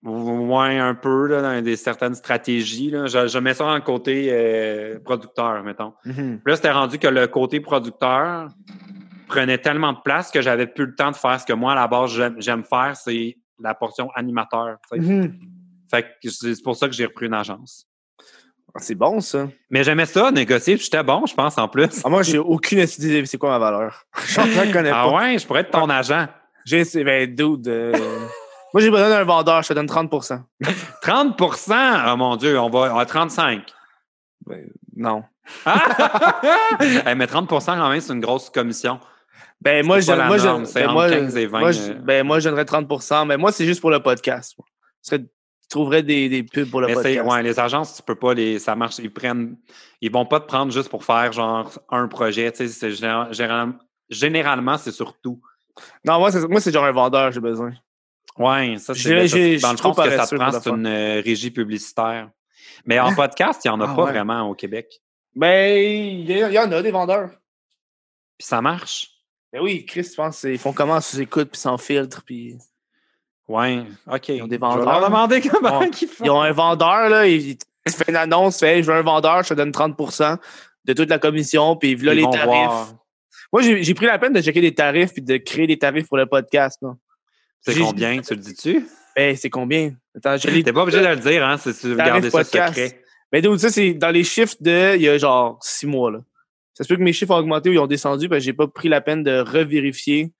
Ouais, un peu, là, dans des certaines stratégies. Là. Je, je mets ça dans le côté euh, producteur, mettons. Mhm. Puis là, c'était rendu que le côté producteur prenait tellement de place que j'avais plus le temps de faire ce que moi, à la base, j'aime faire, c'est la portion animateur. Mhm. Fait que c'est pour ça que j'ai repris une agence. Ah, C'est bon, ça. Mais j'aimais ça, négocier, j'étais bon, je pense, en plus. Ah, moi, j'ai aucune idée c'est quoi ma valeur. Je ne connais Ah pas. ouais, je pourrais être ton agent. J'ai, ben, dude. euh, moi, j'ai besoin d'un vendeur, je te donne 30% 30% Oh mon Dieu, on va à 35 Ben, Non. Ah! Hey, mais 30% quand même, c'est une grosse commission. Ben, moi, je, moi, norme, ben, moi, 15 et 20, moi, je, euh. ben, moi, je donnerais 30 mais moi, c'est juste pour le podcast. moi. Je je trouverais des, des pubs pour le Mais podcast. ouais, les agences, tu peux pas les. Ça marche. Ils prennent. Ils vont pas te prendre juste pour faire genre un projet. Tu sais, général- généralement, c'est surtout. Non, moi, c'est, moi, c'est genre un vendeur, j'ai besoin. Ouais, ça, c'est ça, j'ai- dans je le fond, ce que ça te prend, c'est une euh, régie publicitaire. Mais en podcast, il n'y en a Ah, pas ouais. vraiment au Québec. Ben, il y, en a des vendeurs. Puis ça marche. Ben oui, Chris, je pense ils font comment? Sous écoute puis sans filtre puis Ouais, OK. ont des Je vais leur vendeurs. demander comment Ouais. ils font. ils ont un vendeur là, il, tu fais une annonce, tu fais Hey, je veux un vendeur, je te donne 30% de toute la commission puis là Ils les tarifs. voir. Moi j'ai pris la peine de checker des tarifs puis de créer des tarifs pour le podcast. C'est combien, tu le dis-tu? Ben c'est combien? Attends, je l'ai T'es pas obligé de le dire, hein, si tu veux garder ça podcast. secret. Mais donc ça c'est dans les chiffres de il y a genre six mois là. Ça se peut que mes chiffres ont augmenté ou ils ont descendu parce que j'ai pas pris la peine de revérifier.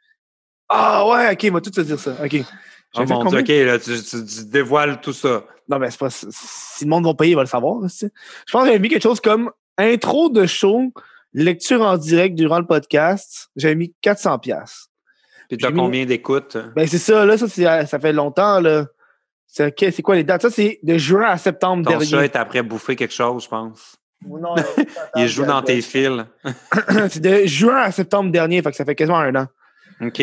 Ah ouais, ok, il va tout te dire ça. Ok. Oh mon Dieu? OK, là, tu, tu- tu dévoiles tout ça. Non, mais c'est pas. Si le monde va payer, il va le savoir. tu sais. Je pense que j'avais mis quelque chose comme intro de show, lecture en direct durant le podcast. J'avais mis 400$. piastres. Puis t'as J'ai mis- combien d'écoutes? Ben, c'est ça, là. Ça, c'est- ça fait longtemps, là. C'est quoi les dates? Ça, c'est de juin à septembre Ton dernier. chat est après bouffer quelque chose, je pense. Non, Il joue dans tes fils. c'est de juin à septembre dernier, fait que ça fait quasiment un an. OK.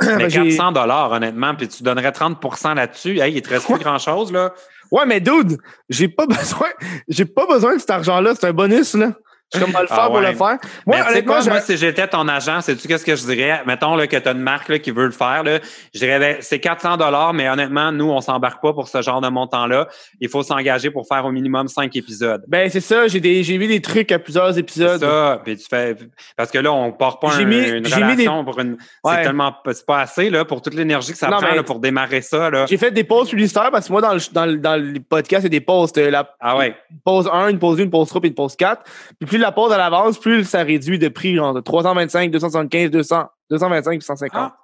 Ben, Mais j'ai- 400 dollars, honnêtement, puis tu donnerais 30% là-dessus. Hey, il te reste plus grand-chose, là? Ouais, mais dude, j'ai pas besoin, j'ai pas besoin de cet argent-là. C'est un bonus, là. Je suis comme à le faire Ah pour ouais. le faire. Mais Moi, honnêtement, quoi, moi, si j'étais ton agent, sais-tu qu'est-ce que je dirais? Mettons là, que tu as une marque là, qui veut le faire. Là, je dirais, ben, c'est 400 dollars, mais honnêtement, nous, on s'embarque pas pour ce genre de montant-là. Il faut s'engager pour faire au minimum 5 épisodes. ben, c'est ça. J'ai des, j'ai vu des trucs à plusieurs C'est épisodes. ça. Puis tu fais, parce que là, on part pas J'ai un- mis- une j'ai mis des- relation pour une. Ouais. C'est tellement c'est pas assez là, pour toute l'énergie que ça Non, prend mais- là, pour démarrer ça. Là. J'ai fait des pauses publicitaires parce que moi, dans le, dans le, dans le podcast, a des pauses. T'as La Ah ouais. pause 1, une pause 1, une pause 3 puis une pause 4. Puis plus la pause à l'avance, plus ça réduit de prix, genre de 325, 275, 200, 225 puis 150. Ah,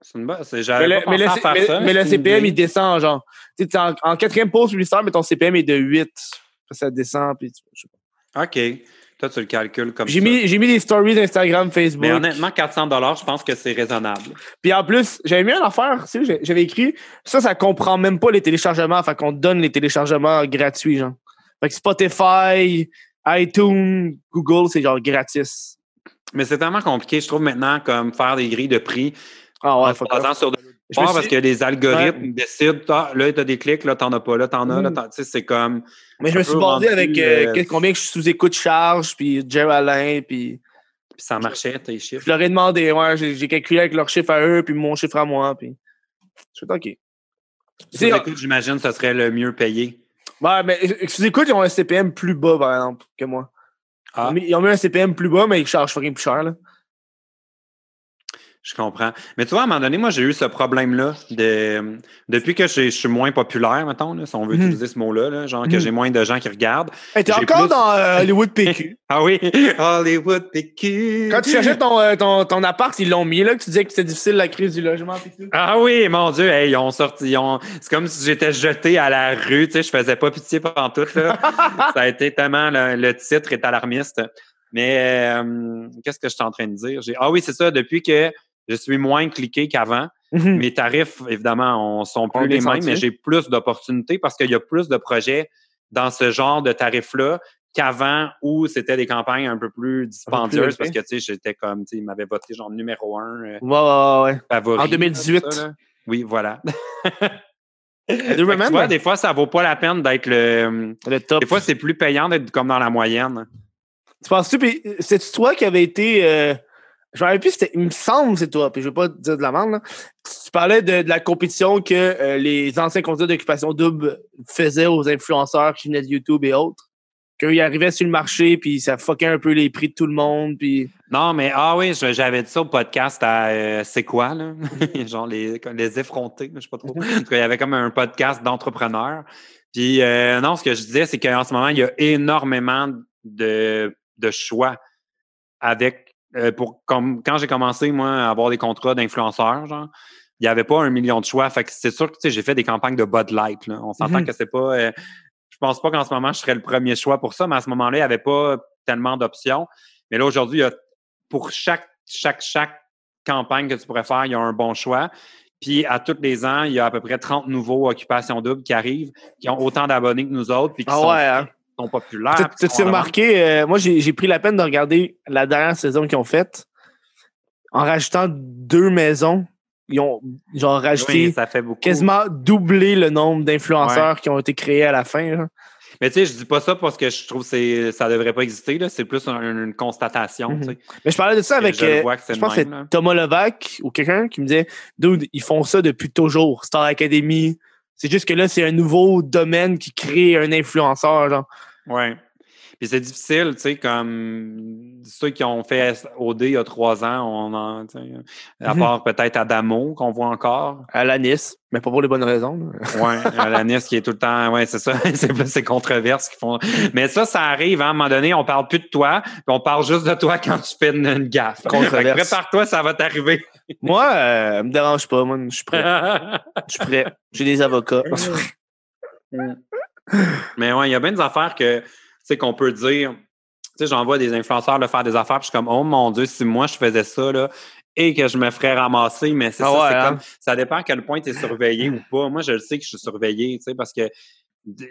c'est une bonne. mais le, pas mais pensé le- à faire mais- ça. mais le CPM, il descend, genre. Tu sais, en, en quatrième pause publicitaire, mais ton CPM est de 8. Ça descend, puis tu- je sais pas. OK. Toi, tu le calcules comme J'ai ça. mis, j'ai mis des stories Instagram, Facebook. Mais honnêtement, 400 dollars, je pense que c'est raisonnable. Puis en plus, j'avais mis une affaire, tu sais, j'avais écrit, ça, ça comprend même pas les téléchargements, fait qu'on donne les téléchargements gratuits, genre. Fait que Spotify, iTunes, Google, c'est genre gratis. Mais c'est tellement compliqué, je trouve, maintenant, comme faire des grilles de prix Ah en ouais, se fuck basant sur de parce suis- que les algorithmes décident, ah, là, tu as des clics, là, t'en as pas, là, t'en as, là, Mm. tu sais, c'est comme. Mais je me suis basé avec euh, euh, combien que je sous-écoute charge, puis Jerry Alain, puis Puis ça marchait, tes chiffres. je leur ai demandé, ouais, j'ai calculé avec leur chiffre à eux, puis mon chiffre à moi, puis je suis OK. Si écoute, j'imagine que ce serait le mieux payé. Ouais, mais euh, sous-écoute, ils ont un CPM plus bas, par exemple, que moi. Ils Ah, ont mis- Ils ont mis un CPM plus bas, mais ils chargent fucking plus cher, là. Je comprends. Mais tu vois, à un moment donné, moi, j'ai eu ce problème-là de, depuis que je suis moins populaire, mettons, là, si on veut Mhm. utiliser ce mot-là, là, genre que Mhm. j'ai moins de gens qui regardent. Hey, t'es encore plus- dans euh, Hollywood PQ. Ah oui, Hollywood PQ. Quand tu cherchais ton, euh, ton, ton appart, ils l'ont mis là, que tu disais que c'était difficile la crise du logement. Ah oui, mon Dieu, hey, ils ont sorti. ils ont- C'est comme si j'étais jeté à la rue, tu sais, je faisais pas pitié pendant tout. Là. Ça a été tellement le, le titre est alarmiste. Mais euh, qu'est-ce que je suis en train de dire? J'ai- Ah oui, c'est ça, depuis que je suis moins cliqué qu'avant, Mhm. mes tarifs, évidemment, on, sont plus les mêmes, mais j'ai plus d'opportunités parce qu'il y a plus de projets dans ce genre de tarifs-là qu'avant où c'était des campagnes un peu plus dispendieuses parce que, tu sais, j'étais comme, tu sais, ils m'avaient voté genre numéro un euh, Ouais, ouais, ouais. favori. En 2018. tout ça, là. Oui, voilà. Tu vois, des fois, ça vaut pas la peine d'être le. Le top. Des fois, c'est plus payant d'être comme dans la moyenne. Tu penses-tu, pis c'est-tu toi qui avait été. Euh, je me rappelle plus, il me semble c'est toi, puis je veux pas te dire de la merde. Tu parlais de, de la compétition que euh, les anciens candidats d'occupation double faisaient aux influenceurs qui venaient de YouTube et autres. Qu'ils arrivaient sur le marché, puis ça fuckait un peu les prix de tout le monde, puis. Non, mais ah oui, j'avais dit ça au podcast à euh, C'est quoi, là? Genre les, les effrontés, je sais pas trop. Il y avait comme un podcast d'entrepreneurs. Puis euh, non, ce que je disais, c'est qu'en ce moment, il y a énormément de, de choix avec euh, pour comme quand j'ai commencé, moi, à avoir des contrats d'influenceurs, genre, il n'y avait pas un million de choix. Fait que c'est sûr que tu sais, j'ai fait des campagnes de Bud Light. Là. On s'entend Mhm. que c'est pas. euh, je pense pas qu'en ce moment, je serais le premier choix pour ça, mais à ce moment-là, il n'y avait pas tellement d'options. Mais là, aujourd'hui, pour chaque, chaque, chaque campagne que tu pourrais faire, il y a un bon choix. Puis à tous les ans, il y a à peu près 30 nouveaux occupations doubles qui arrivent, qui ont autant d'abonnés que nous autres, puis qui Ah sont, ouais, hein? Sont populaires. T'as-tu remarqué, euh, moi, j'ai pris la peine de regarder la dernière saison qu'ils ont faite. En rajoutant deux maisons, ils ont genre rajouté Oui, ça fait quasiment doublé le nombre d'influenceurs qui ont été créés à la fin. Mais tu sais, je dis pas ça parce que je trouve que ça devrait pas exister. C'est plus un- une constatation. Mhm. sais. Mais je parlais de ça avec, je euh, je pense que c'est. Thomas Levac ou quelqu'un qui me disait, dude, ils font ça depuis toujours. Star Academy. C'est juste que là, c'est un nouveau domaine qui crée un influenceur. Genre. Ouais. Puis c'est difficile, tu sais, comme ceux qui ont fait OD il y a trois ans, on en, à Mhm. part peut-être Adamo qu'on voit encore. À la Nice, mais pas pour les bonnes raisons. là. Ouais, Alanis qui est tout le temps, ouais, c'est ça, c'est plus ces controverses qui font. Mais ça, ça arrive, hein, à un moment donné, on parle plus de toi, puis on parle juste de toi quand tu fais une, une gaffe. Prépare-toi, ça va t'arriver. Moi, euh, me dérange pas. Moi, je suis prêt. Je suis prêt. J'ai des avocats. Mais ouais, il y a bien des affaires que, qu'on peut dire. Tu sais, j'en vois des influenceurs le faire des affaires, puis je suis comme, oh mon Dieu, si moi je faisais ça, là, et que je me ferais ramasser, mais c'est Ah ça, ouais, c'est hein? comme, ça dépend à quel point tu es surveillé ou pas. Moi, je le sais que je suis surveillé, tu sais, parce que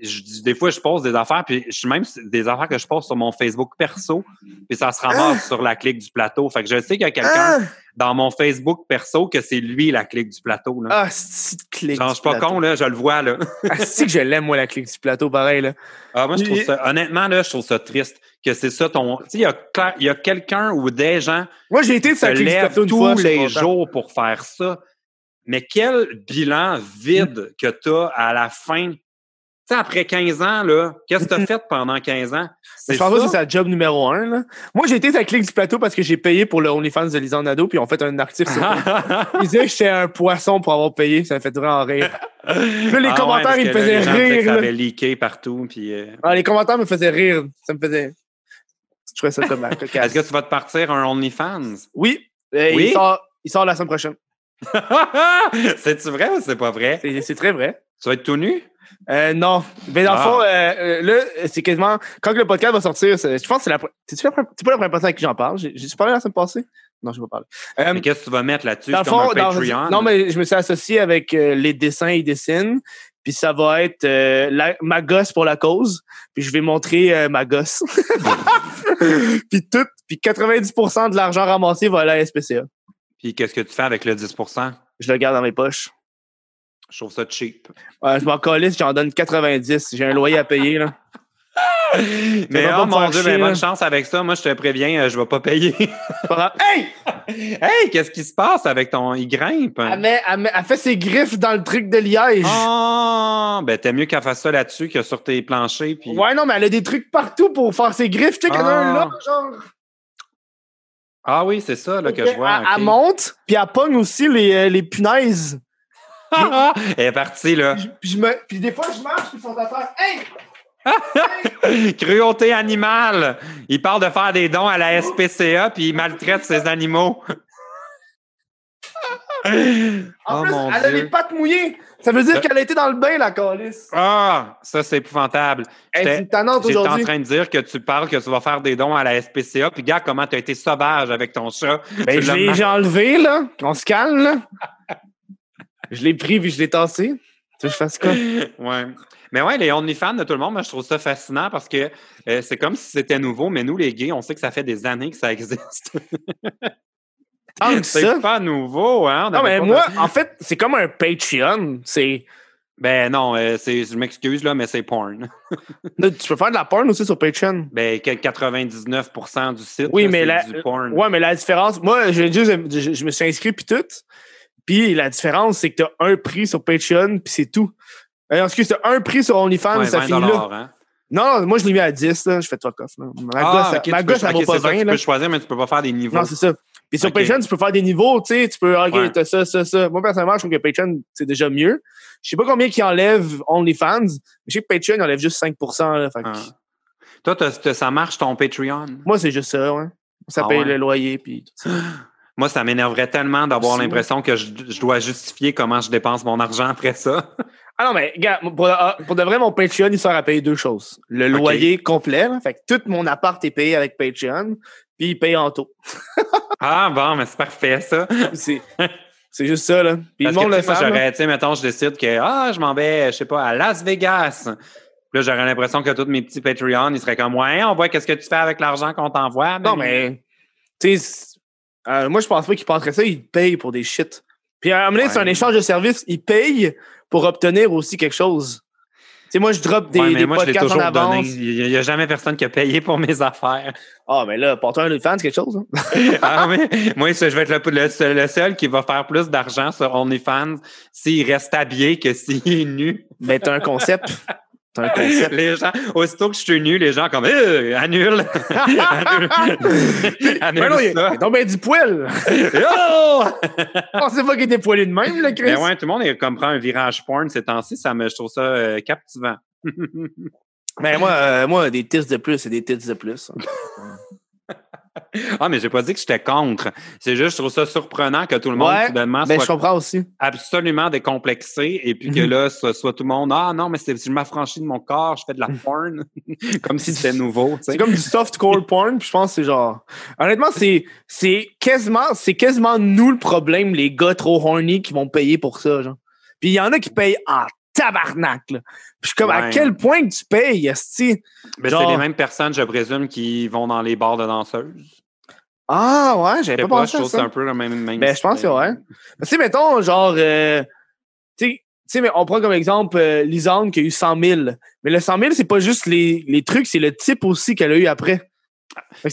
je- des fois, je pose des affaires, puis je suis même des affaires que je pose sur mon Facebook perso, puis ça se ramasse sur la clique du plateau. Fait que je sais qu'il y a quelqu'un Ah, dans mon Facebook perso que c'est lui la clique du plateau, là. ah c'est de clic. Genre, je suis pas con, là, je le vois, là. Ah, c'est que je l'aime, moi, la clique du plateau, pareil. Là? Ah, moi, je trouve ça, honnêtement, là, je trouve ça triste que c'est ça ton. Tu sais, il y a, quelqu'un ou des gens Moi, j'ai été qui de se sa clique du lèvent plateau une tous fois. les jours pour faire ça. Mais quel bilan vide que tu as à la fin. Sais, après 15 ans, là, qu'est-ce que tu as fait pendant 15 ans? Je pense pas que c'est sa job numéro un. Là. Moi, j'ai été sa clique du plateau parce que j'ai payé pour le OnlyFans de Lisanne Nadeau, puis ont fait un article sur Ils disaient que j'étais un poisson pour avoir payé. Ça me fait vraiment rire. Là, les commentaires, ils me faisaient rire, ça là. avait leaké partout. Puis, euh, Ah, les commentaires me faisaient rire. Ça me faisait. Je trouvais ça comme. Est-ce que tu vas te partir un OnlyFans? Oui. Euh, Oui? Il, sort, il sort la semaine prochaine. C'est-tu vrai ou c'est pas vrai? C'est très vrai. Tu vas être tout nu? Euh, non. Mais dans le Ah. fond, euh, euh, là, c'est quasiment. Quand le podcast va sortir, je pense que c'est la. c'est pas la première personne avec qui j'en parle? J'ai j'ai parlé la semaine passée? Non, je vais pas parler. Mais qu'est-ce que tu vas mettre là-dessus? dans le comme fond, dans- non, mais je me suis associé avec les dessins et dessins. Puis ça va être la- ma gosse pour la cause. Puis je vais montrer ma gosse. puis tout, puis 90% de l'argent ramassé va aller à la SPCA. Puis qu'est-ce que tu fais avec le 10% Je le garde dans mes poches. Je trouve ça cheap. Euh, je m'en calisse, j'en donne 90. J'ai un loyer à payer. Là. Mais oh mon Dieu, là. bonne chance avec ça. Moi, je te préviens, euh, je vais pas payer. Hey! hey, qu'est-ce qui se passe avec ton. Il grimpe? Elle, met- elle met- elle fait ses griffes dans le truc de liège. Oh, ben t'es mieux qu'elle fasse ça là-dessus que sur tes planchers. Puis... Ouais, non, mais elle a des trucs partout pour faire ses griffes. Tu sais qu'il y en a un là, Ah. genre. Ah oui, c'est ça là, que je vois. Elle, monte, puis elle pogne aussi les, euh, les punaises. Elle est partie, là. Puis, je- puis je me, puis des fois, je marche, puis ils sont à. Hey! Cruauté animale. Il parle de faire des dons à la SPCA, puis il maltraite ses animaux. En oh plus, elle a les pattes mouillées. Ça veut dire Euh. qu'elle a été dans le bain, la calice. Ah, ça, c'est épouvantable. Hey, J'étais- en train de dire que tu parles que tu vas faire des dons à la SPCA, puis regarde comment tu as été sauvage avec ton chat? Ben, je l'ai enlevé, là. On se calme, là. je l'ai pris, puis je l'ai tassé. Tu veux que je fasse quoi? ouais. Mais ouais, les OnlyFans de tout le monde, moi, je trouve ça fascinant parce que euh, c'est comme si c'était nouveau, mais nous, les gays, on sait que ça fait des années que ça existe. Tant que ça. c'est pas nouveau, hein? On Non, mais moi, en fait, c'est comme un Patreon. C'est. Ben non, euh, c'est, je m'excuse, là, mais c'est porn. Tu peux faire de la porn aussi sur Patreon. Ben, que 99% du site, Oui, là, mais c'est la- du porn. Ouais, mais la différence, moi, je, je, je me suis inscrit puis tout. Puis la différence, c'est que t'as un prix sur Patreon, puis c'est tout. Euh, excuse, t'as un prix sur OnlyFans, Ouais, ça 20 finit là. hein? Non, moi, je l'ai mis à 10, là. Je fais fuck off, là. Ma Ah, gosse, ok, ma tu peux- gosse, elle ok, vaut pas c'est ça, 20, Tu là. peux choisir, mais tu peux pas faire des niveaux. Non, c'est ça. Puis sur. Patreon, tu peux faire des niveaux, tu sais. Tu peux, OK, Ouais. t'as ça, ça, ça. Moi, personnellement, je trouve que Patreon, c'est déjà mieux. Je sais pas combien qui enlève OnlyFans, mais je sais que Patreon il enlève juste 5 là, fait que Ah. Toi, t'as- t'as- ça marche ton Patreon? Moi, c'est juste ça, ouais. Ça Ah paye ouais? le loyer, puis tout ça. Moi, ça m'énerverait tellement d'avoir l'impression que je, je dois justifier comment je dépense mon argent après ça. Ah non, mais gars, pour, ah, pour de vrai, mon Patreon, il sert à payer deux choses. Le loyer complet, là, fait que tout mon appart est payé avec Patreon, puis il paye en taux. Ah bon, mais c'est parfait ça. C'est c'est juste ça, là. Puis Parce le monde que, le fait. j'aurais, tu sais, mettons, je décide que ah, je m'en vais, je sais pas, à Las Vegas. Puis là, j'aurais l'impression que tous mes petits Patreons, ils seraient comme Ouais, on voit qu'est-ce que tu fais avec l'argent qu'on t'envoie. Non, mais, tu sais, euh, moi, je pense pas qu'ils penseraient ça, ils payent pour des shit. Puis à un moment donné, c'est un échange de services, ils payent pour obtenir aussi quelque chose. Tu sais, moi, je drop des, Ouais, mais des moi, podcasts en avance. Il n'y a jamais personne qui a payé pour mes affaires. Ah, mais là, porte un OnlyFans, quelque chose. hein. ah oui, moi, je vais être le, le seul, le seul qui va faire plus d'argent sur OnlyFans s'il reste habillé que s'il est nu. Ben, t'as un concept. T'as un concept. Les gens, aussitôt que je suis nu, les gens comme euh, annule. annule. annule Ben non, il ça. bien du poil. Oh! Je pensais pas qu'il était poilé de même, le Chris. Ben ouais, tout le monde est comme prend un virage porn ces temps-ci, ça me, je trouve ça euh, captivant. Mais moi, euh, moi, des titres de plus, c'est des titres de plus. Ah, mais j'ai pas dit que j'étais contre. C'est juste, je trouve ça surprenant que tout le monde, Ouais, soudainement, Ben, soit aussi. absolument décomplexé et puis que Mhm. là, ce soit tout le monde, ah non, mais je m'affranchis de mon corps, je fais de la porn. comme si c'était nouveau. C'est comme du softcore porn, puis je pense que c'est genre. Honnêtement, c'est c'est quasiment c'est quasiment nous le problème, les gars trop horny qui vont payer pour ça, genre. Puis il y en a qui payent en tabarnak, là. Puis je suis comme à quel point que tu payes, esti? Ben, genre- C'est les mêmes personnes, je présume, qui vont dans les bars de danseuses. Ah ouais, j'avais pas pas, pensé à c'est un peu le même. même Ben, je pense que ouais. Tu sais, mettons, genre, euh, tu sais- mais on prend comme exemple euh, qui a eu 100 000. Mais le 100 000, c'est pas juste les, les trucs, c'est le type aussi qu'elle a eu après.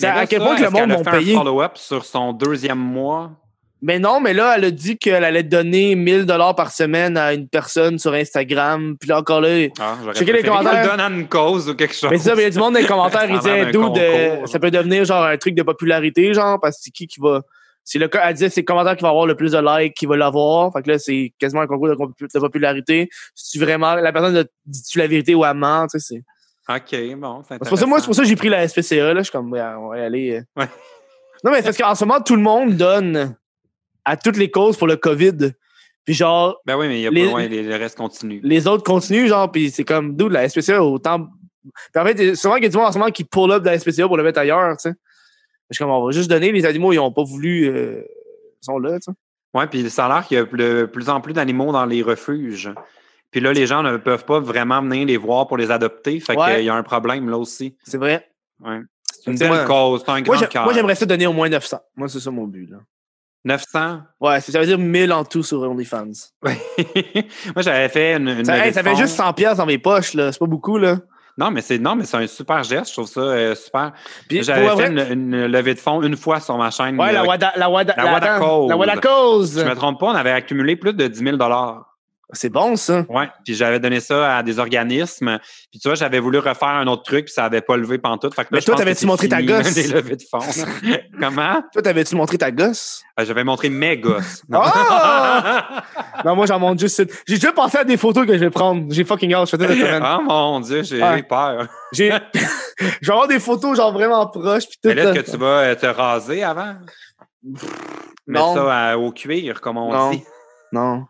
Là, à quel point que le monde a vont fait un payer? follow-up sur son deuxième mois? Mais non, mais là, elle a dit qu'elle allait donner 1000 dollars par semaine à une personne sur Instagram. Puis là, encore là, Ah, Checker les commentaires. le donne à une cause ou quelque chose. mais ça, mais il y a du monde dans les commentaires, disaient, d'un dude, euh, ça peut devenir genre un truc de popularité, genre, parce que c'est qui qui va. C'est le cas, elle disait, c'est le commentaire qui va avoir le plus de likes qui va l'avoir. Fait que là, c'est quasiment un concours de, popularité. Si tu vraiment, la personne dit-tu la vérité ou elle ment, tu sais, c'est. OK, bon, c'est pour ça, moi, c'est pour ça que j'ai pris la SPCA, là. Je suis comme, ouais, on va y aller. Ouais. Non, mais c'est parce qu'en ce moment, tout le monde donne à toutes les causes pour le COVID. Puis genre, Ben oui, mais il y a Les- pas ouais, les- le reste continue. les autres continuent, genre, puis c'est comme, d'où la SPCA, autant. Puis en fait, souvent qu'il y a du monde en ce moment qui pull up de la SPCA pour le mettre ailleurs, tu sais. Je suis comme, on va juste donner, les animaux, ils n'ont pas voulu. euh, ils sont là, tu sais. Oui, puis ça a l'air qu'il y a de plus en plus d'animaux dans les refuges. Puis là, les gens ne peuvent pas vraiment venir les voir pour les adopter. Fait Ouais. qu'il y a un problème là aussi. C'est vrai. Ouais. C'est une belle cause, c'est un Moi, grand moi, j'aimerais ça donner au moins 900. Moi, c'est ça mon but, là. 900? Ouais, ça veut dire 1000 en tout sur OnlyFans. Moi, j'avais fait une, une Ça, hey, ça fait juste 100 pièces dans mes poches, là. C'est pas beaucoup, là. Non, mais c'est non, mais c'est un super geste. Je trouve ça euh, super. J'avais fait une, une levée de fonds une fois sur ma chaîne. Ouais, la Wada, la Wada, La la, Wada Cause. La Wada Cause. Je me trompe pas, on avait accumulé plus de 10 000 C'est bon, ça. Ouais, puis j'avais donné ça à des organismes. Puis tu vois, j'avais voulu refaire un autre truc, puis ça avait pas levé pantoute. Fait que là, Mais toi, t'avais-tu montré ta gosse? Des levées de. Comment? Toi, t'avais-tu montré ta gosse? Euh, J'avais montré mes gosses. Non. Ah! non, moi, j'en montre juste. J'ai déjà pensé à des photos que je vais prendre. J'ai fucking hâte. Je fais ça cette semaine. oh mon Dieu, j'ai Ouais. peur. J'ai. je vais avoir des photos, genre, vraiment proches. Puis tout. Mais là, est-ce que tu vas euh, te raser avant? Mettre Non. ça à- au cuir, comme on Non. dit. Non.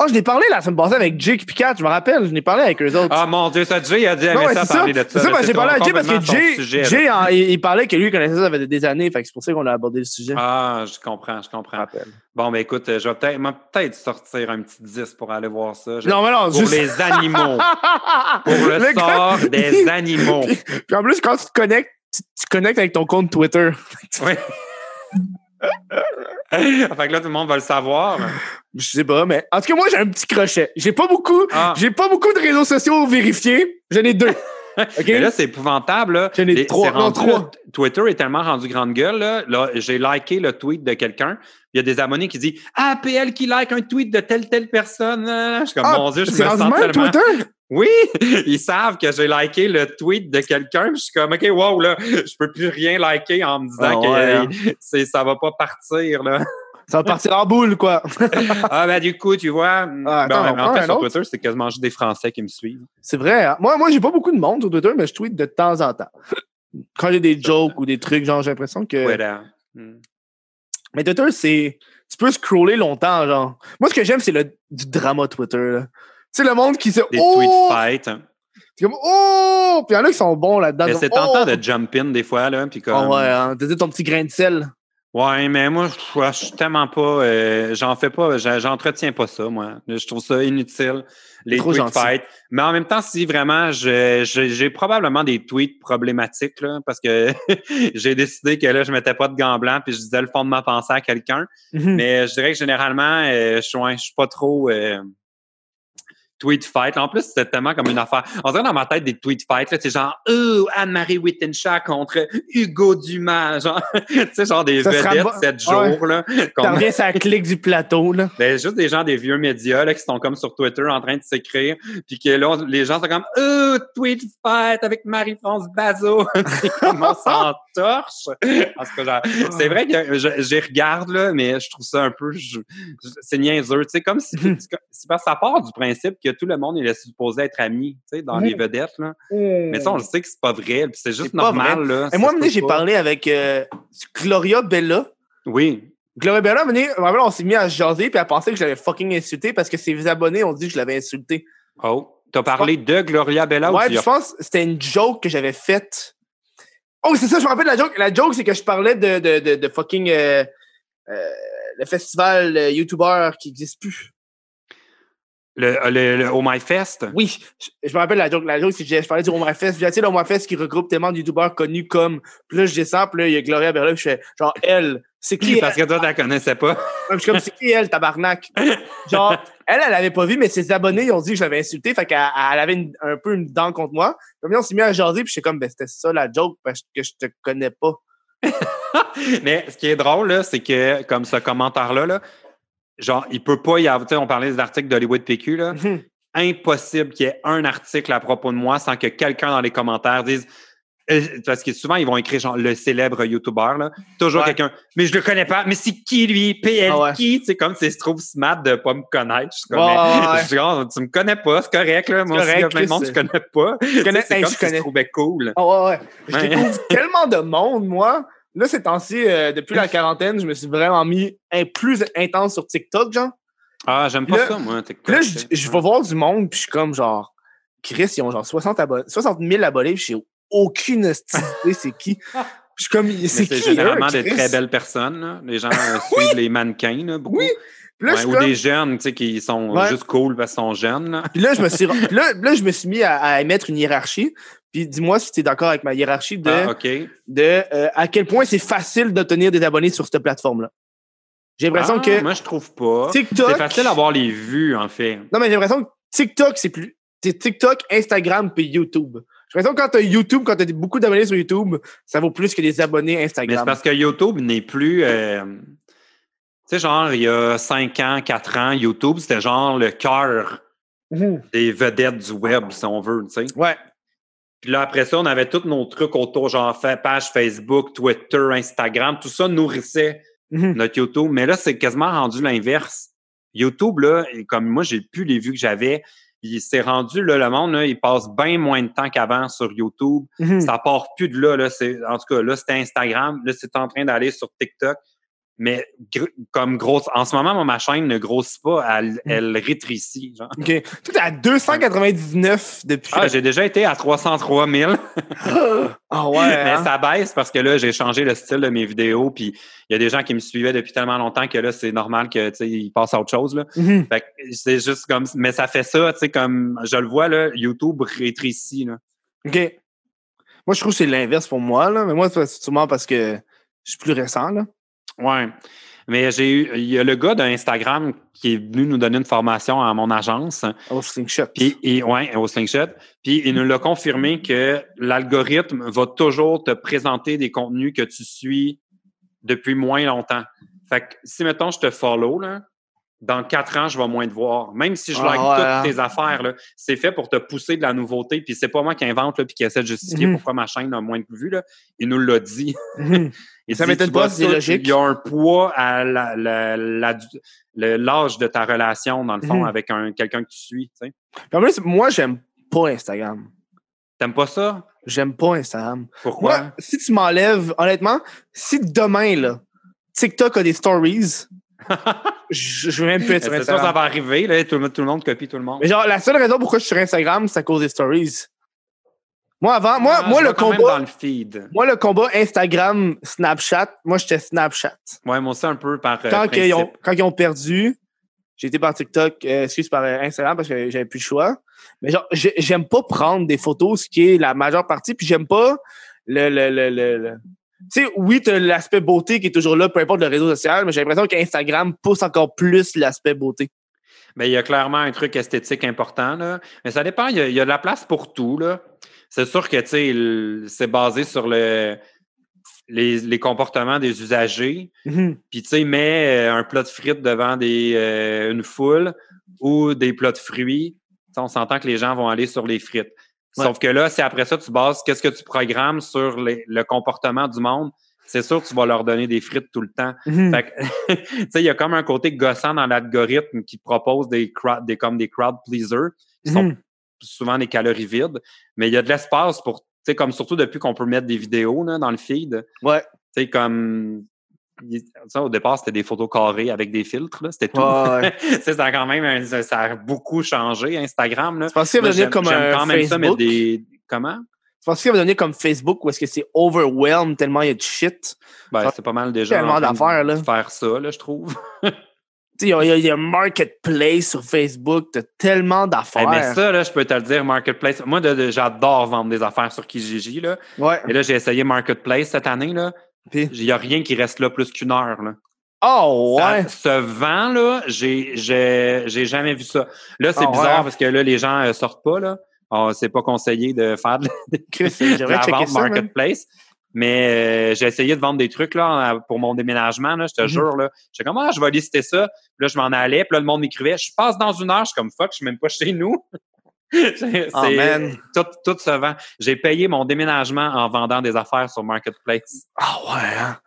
Oh, je l'ai parlé la semaine passée avec Jake Picat, je me rappelle. Je l'ai parlé avec eux autres. Ah mon Dieu, ça, Jay a dit, Non, ouais, ça, c'est ça. parler de C'est ça. ça, parce que j'ai parlé à Jay parce que Jay, en- il, il parlait que lui, connaissait ça, ça fait des années. Fait c'est pour ça qu'on a abordé le sujet. Ah, je comprends, je comprends. Bon, ben écoute, je vais peut-être sortir un petit 10 pour aller voir ça. Je- Non, mais non, pour juste. les animaux. pour le, Le gars- sort des animaux. Puis en plus, quand tu te connectes, tu, tu connectes avec ton compte Twitter. Oui. fait que là, tout le monde va le savoir. Je sais pas, mais en tout cas, moi, j'ai un petit crochet. J'ai pas beaucoup, Ah. j'ai pas beaucoup de réseaux sociaux vérifiés. J'en ai deux. Mais là, c'est épouvantable. J'en ai trois. Non, Twitter est tellement rendu grande gueule. Là, Là, j'ai liké le tweet de quelqu'un. Il y a des abonnés qui disent Ah, PL qui like un tweet de telle, telle personne. Je suis comme, Ah, mon Dieu, je me sens tellement... Twitter? Oui, ils savent que j'ai liké le tweet de quelqu'un. Je suis comme, OK, wow, là, je peux plus rien liker en me disant Ah que ouais, hein. c'est, ça va pas partir. Là. Ça va partir en boule, quoi. ah, ben du coup, tu vois, Ah, attends, ben, prend en fait, sur autre. Twitter, c'est quasiment juste des Français qui me suivent. C'est vrai. hein. Moi, moi j'ai pas beaucoup de monde sur Twitter, mais je tweete de temps en temps. quand j'ai des jokes ou des trucs, genre, j'ai l'impression que. Twitter. Hmm. Mais Twitter, c'est. Tu peux scroller longtemps, genre. Moi, ce que j'aime, c'est le du drama Twitter, là. Sais, le monde qui se. Des oh! tweet fights. hein. C'est comme Oh! Puis il y en a qui sont bons là-dedans. Mais c'est tentant oh! de jump in des fois, là. Puis comme... Ah ouais, hein. T'as dit ton petit grain de sel. Ouais, mais moi, je suis tellement pas. euh, j'en fais pas. J'entretiens pas ça, moi. Je trouve ça inutile, les Trop tweet gentil. fights. Mais en même temps, si vraiment, j'ai probablement des tweets problématiques, là, parce que j'ai décidé que là, je mettais pas de gants blancs puis je disais le fond de ma pensée à quelqu'un. Mhm. Mais je dirais que généralement, euh, je suis ouais, je suis pas trop. euh, Tweet fight. En plus, c'était tellement comme une affaire. On dirait dans ma tête des tweet fights, là, c'est genre, oh, Anne-Marie Wittenshaw contre Hugo Dumas. Genre, tu sais, genre des Ça vedettes sept jours, là. T'en reviens sur la clique du plateau, là. ben, juste des gens des vieux médias là, qui sont comme sur Twitter en train de s'écrire, puis que là, on- les gens sont comme oh, tweet fight avec Marie-France Bazot. Comme on s'en torche. Parce que c'est vrai que je, j'y regarde là, mais je trouve ça un peu, c'est niaiseux. Tu sais, comme si comme- ça part du principe que tout le monde il est supposé être ami, tu sais, dans les vedettes là. Mais ça, on le sait que c'est pas vrai, puis c'est juste normal là. Et moi, à j'ai parlé avec euh, Gloria Bella. Oui. Gloria Bella, à vraiment, on s'est mis à se jaser, puis elle pensait que je l'avais fucking insulté parce que ses abonnés ont dit que je l'avais insulté. Oh, t'as parlé de Gloria Bella ou ouais, as je pense que c'était une joke que j'avais faite. Oh, c'est ça, je me rappelle la joke. La joke, c'est que je parlais de, de, de, de fucking euh, euh, le festival euh, YouTuber qui n'existe plus. Le, le, le Oh My Fest? Oui, je, je me rappelle la joke. La joke, c'est que je, je parlais du Roma Fest. Puis, tu sais, le Roma Fest qui regroupe tellement de YouTubers connus comme. Puis là, je descends, puis là, il y a Gloria puis je fais genre, elle, c'est qui elle? Parce que toi, tu la connaissais pas. Je suis comme, c'est qui elle, tabarnak? Genre, elle, elle avait pas vu, mais ses abonnés, ils ont dit que je l'avais insulté, fait qu'elle elle avait une- un peu une dent contre moi. Puis on s'est mis à jaser, puis j'étais comme, ben, c'était ça la joke, parce que je te connais pas. Mais ce qui est drôle, là, c'est que, comme ce commentaire-là, là, genre, il peut pas y avoir. Tu sais, on parlait des articles d'Hollywood PQ, là. Mhm. Impossible qu'il y ait un article à propos de moi sans que quelqu'un dans les commentaires dise. euh, Parce que souvent, ils vont écrire genre le célèbre YouTuber, là. Toujours Ouais. quelqu'un. Mais je le connais pas. Mais c'est qui lui? PL Ah ouais. qui? Tu sais, comme c'est se trouve smart de pas me connaître. Je Ouais, genre, tu me connais pas, c'est correct, là. Moi aussi, il y a correct, plein de monde je connais pas. Je connais, C'est hey, comme je si je trouvais cool. Ah ouais, ouais. Je découvre tellement de monde, moi. Là, ces temps-ci, euh, depuis la quarantaine, je me suis vraiment mis un plus intense sur TikTok, genre. Ah, j'aime pas Là- ça, moi. TikTok, Puis là, je, je vais voir du monde, puis je suis comme genre, Chris, ils ont genre 60, abonnés, 60 000 abonnés, puis j'ai aucune idée c'est qui? Puis Je suis comme, c'est c'est qui, généralement eux, des Chris? très belles personnes. là. Les gens euh, suivent les mannequins, là, beaucoup. Oui. Là, Ouais, ou comme- des jeunes, tu sais, qui sont Ouais. juste cool parce qu'ils sont jeunes. Là. Puis là, je me suis, là, là, je me suis mis à, à émettre une hiérarchie. Puis dis-moi si tu es d'accord avec ma hiérarchie de, Ah, de euh, à quel point c'est facile d'obtenir des abonnés sur cette plateforme-là. J'ai l'impression Ah, que Moi, je trouve pas. TikTok. C'est facile d'avoir les vues, en fait. Non, mais j'ai l'impression que TikTok, c'est plus. C'est TikTok, Instagram puis YouTube. J'ai l'impression que quand t'as YouTube, quand t'as beaucoup d'abonnés sur YouTube, ça vaut plus que des abonnés Mais c'est Instagram. parce que YouTube n'est plus. euh, Tu sais, genre, il y a 5 ans, 4 ans, YouTube, c'était genre le cœur Mhm. des vedettes du web, si on veut, tu sais. Ouais. Puis là, après ça, on avait tous nos trucs autour, genre page Facebook, Twitter, Instagram, tout ça nourrissait Mhm. notre YouTube. Mais là, c'est quasiment rendu l'inverse. YouTube, là, comme moi, j'ai plus les vues que j'avais. Il s'est rendu, là, le monde, là, il passe bien moins de temps qu'avant sur YouTube. Mhm. Ça part plus de là, là. C'est, en tout cas, là, c'était Instagram. Là, c'est en train d'aller sur TikTok. Mais comme grosse, en ce moment, moi, ma chaîne ne grossit pas, elle, elle rétrécit. Genre. OK. Tout à 299 depuis. Ah, j'ai déjà été à 303 000. Ah ouais. Mais hein? ça baisse parce que là, j'ai changé le style de mes vidéos. Puis il y a des gens qui me suivaient depuis tellement longtemps que là, c'est normal que ils passent à autre chose. Là. Mhm. Fait que c'est juste comme. Mais ça fait ça, tu sais, comme je le vois, là, YouTube rétrécit. Là. OK. Moi, je trouve que c'est l'inverse pour moi, là. Mais moi, c'est sûrement parce que je suis plus récent, là. Ouais. Mais j'ai eu. Il y a le gars d'Instagram qui est venu nous donner une formation à mon agence. Au slingshot. Puis, et, ouais, au Slingshot. Puis, il nous l'a confirmé que l'algorithme va toujours te présenter des contenus que tu suis depuis moins longtemps. Fait que si, mettons, je te follow, là, dans quatre ans, je vais moins te voir. Même si je Ah, like ouais, toutes hein. tes affaires, là, c'est fait pour te pousser de la nouveauté. Puis c'est pas moi qui invente là, puis qui essaie de justifier Mhm. pourquoi ma chaîne a moins de vues. Là. Il nous l'a dit. Mhm. Il Ça m'étonne pas, c'est logique. Il y a un poids à la- la- l'âge de ta relation, dans le fond, Mhm. avec un quelqu'un que tu suis. tu sais. Plus, moi, j'aime pas Instagram. T'aimes pas ça? J'aime pas Instagram. Pourquoi? Moi, si tu m'enlèves, honnêtement, si demain, là, TikTok a des stories, je, je veux même plus être sur sûr, ça Instagram. va arriver. Là, tout, le, monde- tout le monde copie tout le monde? Mais genre, la seule raison pourquoi je suis sur Instagram, c'est à cause des stories. Moi, avant, moi, Ah, moi le combat, dans le feed. moi, le combat Instagram, Snapchat, moi, j'étais Snapchat. Ouais, moi aussi, un peu par euh, quand, ils ont, quand ils ont perdu, j'ai été par TikTok, euh, excuse, par euh, Instagram parce que j'avais plus le choix. Mais genre, j'ai- j'aime pas prendre des photos, ce qui est la majeure partie, puis j'aime pas le, le, le, le, le- Tu sais, oui, t'as l'aspect beauté qui est toujours là, peu importe le réseau social, mais j'ai l'impression qu'Instagram pousse encore plus l'aspect beauté. Mais il y a clairement un truc esthétique important, là. Mais ça dépend, il y a, il y a de la place pour tout, là. C'est sûr que, tu sais, c'est basé sur le, les, les comportements des usagers. Mhm. Puis, tu sais, mets euh, un plat de frites devant des, euh, une foule ou des plats de fruits. Tu on s'entend que les gens vont aller sur les frites. Ouais. Sauf que là, c'est après ça, tu bases qu'est-ce que tu programmes sur les- le comportement du monde. C'est sûr que tu vas leur donner des frites tout le temps. Mhm. Fait que, tu sais, il y a comme un côté gossant dans l'algorithme qui propose des, crowd, des comme des crowd pleasers qui sont Mhm. souvent des calories vides, mais il y a de l'espace pour, tu sais, comme surtout depuis qu'on peut mettre des vidéos là, dans le feed. Ouais. Tu sais, comme. Ça, au départ, c'était des photos carrées avec des filtres, c'était tout. Ouais, ça a quand même ça, a beaucoup changé, Instagram. Là. Tu penses qu'il va devenir comme un quand même ça, mais Facebook? des. Comment? Tu penses qu'il va devenir comme Facebook où est-ce que c'est overwhelmed tellement il y a de shit? Ben, c'est pas mal déjà. Tellement d'affaires, là. Faire ça, là, je trouve. Il y y, y a Marketplace sur Facebook, t'as tellement Eh, d'affaires. mais ça, là, je peux te le dire, Marketplace. Moi, j'adore vendre des affaires sur Kijiji. Là. Ouais. Et là, j'ai essayé Marketplace cette année. là. Il n'y a rien qui reste là plus qu'une heure. Là. Oh, ouais? Ça- ce vent, là, j'ai jamais vu ça. Là, c'est Ah, bizarre ouais. parce que là, les gens euh, sortent pas. là. Ah, c'est pas conseillé de faire de, de la vente ça. Marketplace. Mais euh, j'ai essayé de vendre des trucs là, pour mon déménagement, là, je te Mhm. jure. Là. J'étais comme, ah, je vais lister ça. Puis là, je m'en allais. Puis là, le monde m'écrivait, je passe dans une heure. Je suis comme, fuck, je suis même pas chez nous. c'est Oh, man. tout, tout se vend. J'ai payé mon déménagement en vendant des affaires sur Marketplace. Ah ouais, hein?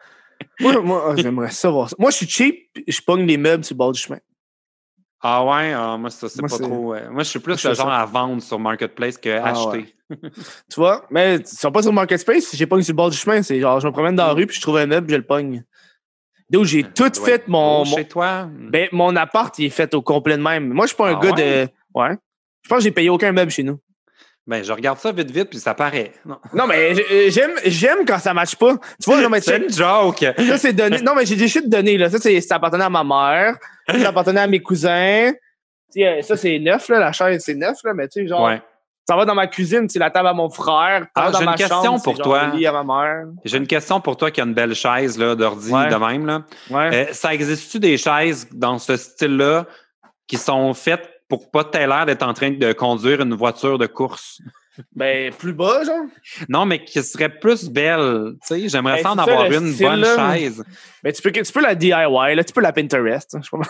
Moi, moi ah, j'aimerais ça voir ça. Moi, je suis cheap, je pogne les meubles sur le bord du chemin. Ah ouais, ah, moi, ça, c'est pas trop. euh, moi, je suis plus je le genre ça. à vendre sur Marketplace que Ah acheter. Tu vois? Mais ils sont pas sur Marketplace, j'ai pogne sur le bord du chemin. C'est genre, je me promène dans la rue, puis je trouve un meuble, puis je le pogne. D'où j'ai tout fait mon, Chez toi? Ben, mon appart, il est fait au complet de même. Moi, je suis pas un Ah gars ouais? de. Ouais. Je pense que j'ai payé aucun meuble chez nous. Ben, je regarde ça vite, vite, puis ça paraît. Non. Non, mais j- j'aime, j'aime quand ça matche pas. Tu vois, non, mais C'est une joke. Ça, c'est donné. Non, mais j'ai des shit donné, là. Ça, c'est, ça appartenait à ma mère. Ça appartenait à mes cousins. Euh, ça, c'est neuf, là. La chaise, c'est neuf, là. Mais tu sais, genre, Ouais. ça va dans ma cuisine, c'est la table à mon frère. Ah, j'ai ma une question chambre, pour toi. J'ai une question pour toi qui a une belle chaise là, d'ordi Ouais. de même. Là. Ouais. Euh, ça existe-tu des chaises dans ce style-là qui sont faites pour pas t'aies l'air d'être en train de conduire une voiture de course? Ben, plus bas, genre. Non, mais qui serait plus belle. Tu sais, j'aimerais Ben, ça en avoir une bonne là. chaise. Mais tu peux, tu peux la DIY, là. Tu peux la Pinterest. hein, Je sais pas.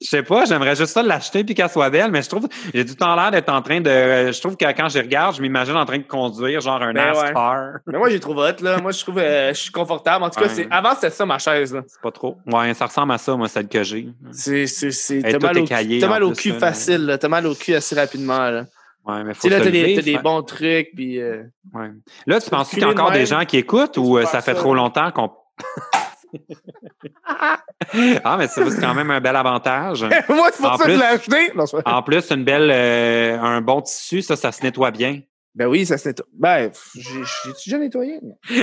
Je sais pas, j'aimerais juste ça l'acheter puis qu'elle soit belle, mais je trouve j'ai tout le temps l'air d'être en train de. Je trouve que quand je regarde, je m'imagine en train de conduire genre un Ben ouais. NASCAR. Mais moi, j'ai trouvé hot, là. Moi, je trouve, euh, je suis confortable. En tout cas, avant, c'était ça, ma chaise, là. C'est pas trop. Ouais, ça ressemble à ça, moi, celle que j'ai. C'est, t'as mal au, mal au cul facile, là. T'as mal au cul assez rapidement, là. Ouais, mais faut là, t'as des, des bons trucs, puis... euh, Ouais. Là, tu penses qu'il y a de encore des gens qui écoutent ou euh, ça fait ça. trop longtemps qu'on. ah, mais c'est quand même un bel avantage. Moi, c'est pour En ça que je acheté. Non, En plus, une belle, euh, un bon tissu, ça, ça se nettoie bien. Ben oui, ça se nettoie. Ben, j'ai, j'ai-tu déjà nettoyé?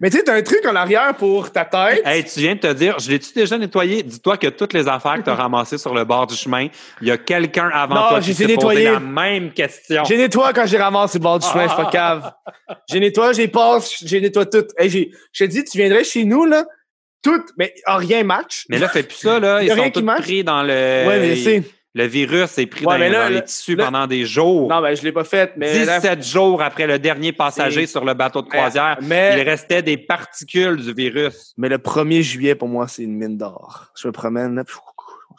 Mais tu sais, t'as un truc en arrière pour ta tête. hey, tu viens de te dire, je l'ai-tu déjà nettoyé? Dis-toi que toutes les affaires que tu as ramassées sur le bord du chemin, il y a quelqu'un avant Non, toi qui s'est posé la même question. J'ai nettoyé quand j'ai ramassé le bord du chemin, c'est pas cave. J'ai nettoyé, j'ai passe, j'ai nettoyé tout. Hey, j'ai, je te dis, tu viendrais chez nous, là, tout, mais rien match. Mais là, fais plus ça, là. Ils sont qui tous pris dans le. ouais, mais je sais. Le virus est pris Ouais, dans, mais là, dans les là, tissus là- pendant des jours. Non, ben, je l'ai pas fait, mais. là- 17 jours après le dernier passager sur le bateau de croisière, mais, il restait des particules du virus. mais le 1er juillet, pour moi, c'est une mine d'or. Je me promène, là.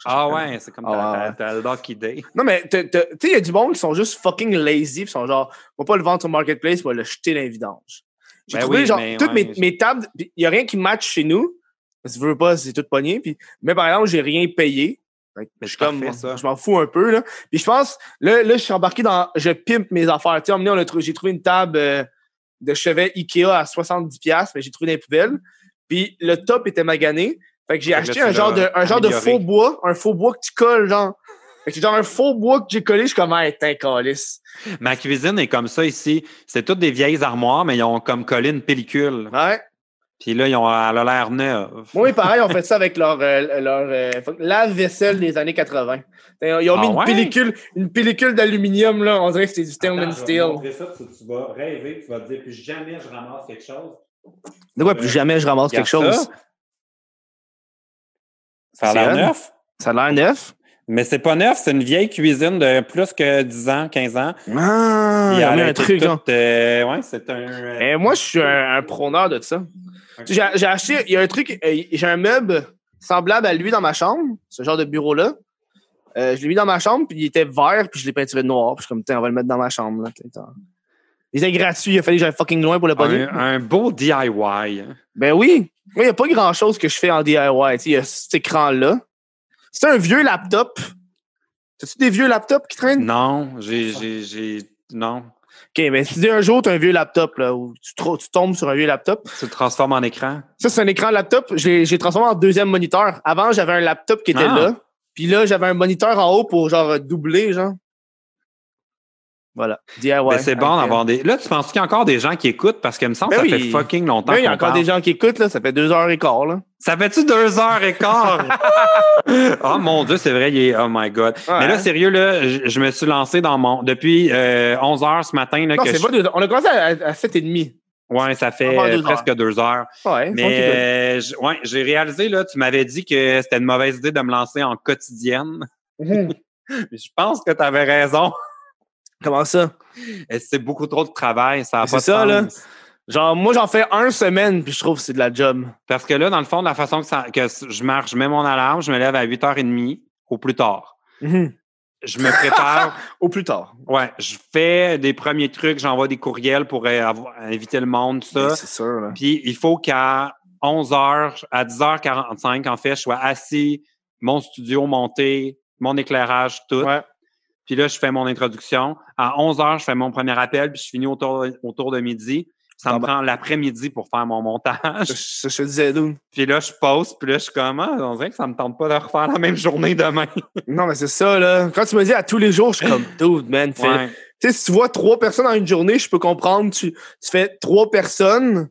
Ah ouais, c'est comme Ah ta, ouais. ta, ta lucky day. Non, mais t'as- t'as- tu sais, il y a du monde qui sont juste fucking lazy, puis sont genre, on va pas le vendre sur Marketplace, on va le jeter dans les vidanges. J'ai Ben trouvé, oui, genre, toutes ouais, mes, je- mes tables, il y a rien qui match chez nous. Si tu veux pas, c'est tout pogné. Puis, mais par exemple, j'ai rien payé. Que Mais je comme, ça. je m'en fous un peu, là. Puis je pense, là, là je suis embarqué dans, je pimpe mes affaires. Tu sais, j'ai trouvé une table euh, de chevet Ikea à 70$, mais j'ai trouvé les poubelles. Puis le top était magané. Fait que j'ai acheté un genre, de, un genre de faux bois, un faux bois que tu colles, genre. Fait que c'est genre un faux bois que j'ai collé, je suis comme, hey, t'es. Ma cuisine est comme ça ici. C'est toutes des vieilles armoires, mais ils ont comme collé une pellicule. Ouais. Puis là, ils ont, elle a l'air neuve. Moi, pareil, on fait ça avec leur, euh, leur euh, lave-vaisselle des années 80. Ils ont mis Ah une ouais? pellicule, une pellicule d'aluminium, là. On dirait que c'était du stainless steel. ça, tu, vas rêver, tu vas te dire, plus jamais je ramasse quelque chose. De quoi, plus jamais je ramasse quelque chose. ça. Ça a C'est l'air neuf. Ça a l'air neuf? Mais c'est pas neuf, c'est une vieille cuisine de plus que 10 ans, 15 ans. Ah, il y a mis un truc, genre. euh, ouais, c'est un. euh, Et moi, je suis un, un prôneur de ça. J'ai acheté, il y a un truc, euh, j'ai un meuble semblable à lui dans ma chambre, ce genre de bureau-là. Euh, je l'ai mis dans ma chambre, puis il était vert, puis je l'ai peinturé noir. Puis je suis comme, tiens, on va le mettre dans ma chambre. Là. Il était gratuit, il a fallu que j'aille fucking loin pour le pogner. un, un beau DIY. Ben oui. Moi, il n'y a pas grand-chose que je fais en DIY. Tu sais, Il y a cet écran-là. C'est un vieux laptop. T'as-tu des vieux laptops qui traînent? Non, j'ai non. OK, mais si un jour, tu as un vieux laptop, là, ou tu, tombes sur un vieux laptop, Tu le transformes en écran. ça, c'est un écran laptop. J'ai j'ai transformé en deuxième moniteur. Avant, j'avais un laptop qui était Ah. là. Puis là, j'avais un moniteur en haut pour, genre, doubler, genre. Voilà. DIY. Ben, c'est bon d'avoir des. Là, tu penses qu'il y a encore des gens qui écoutent? Parce que me semble Ben que ça oui. fait fucking longtemps. Ben, il y a encore parle. des gens qui écoutent, là. Ça fait deux heures et quart, là. Ça fait-tu deux heures et quart? oh mon Dieu, c'est vrai, il est. Oh my God. Ouais. Mais là, sérieux, là, je, je me suis lancé dans mon. Depuis euh, 11 heures ce matin. Là, Non, que c'est je- pas deux. On a commencé à, à 7h30. Ouais, ça fait deux presque deux heures. Ouais, Mais euh, ouais, j'ai réalisé, là, tu m'avais dit que c'était une mauvaise idée de me lancer en quotidienne. Mais je pense que tu avais raison. Comment ça? Et C'est beaucoup trop de travail. Ça a C'est pas de ça, là. Genre, moi, j'en fais un semaine, puis je trouve que c'est de la job. Parce que là, dans le fond, de la façon que, ça- que je marche, je mets mon alarme, je me lève à 8h30 au plus tard. Mhm. Je me prépare. Au plus tard. ouais, je fais des premiers trucs, j'envoie des courriels pour euh, avoir- inviter le monde, tout ça. C'est sûr, là. Puis il faut qu'à 11h, à 10h45, en fait, je sois assis, mon studio monté, mon éclairage, tout. Ouais. Puis là, je fais mon introduction. À 11h, je fais mon premier appel, puis je finis autour, autour de midi. Ça Ah me ben. prend l'après-midi pour faire mon montage. Ça, ça, je te disais, d'où? Puis là, je pose, puis là, je suis comme, ah, on dirait que ça me tente pas de refaire la même journée demain. Non, mais c'est ça, là. Quand tu me dis à tous les jours, je suis comme, dude, man. Ouais. Tu sais, si tu vois trois personnes dans une journée, je peux comprendre. Tu, tu fais trois personnes,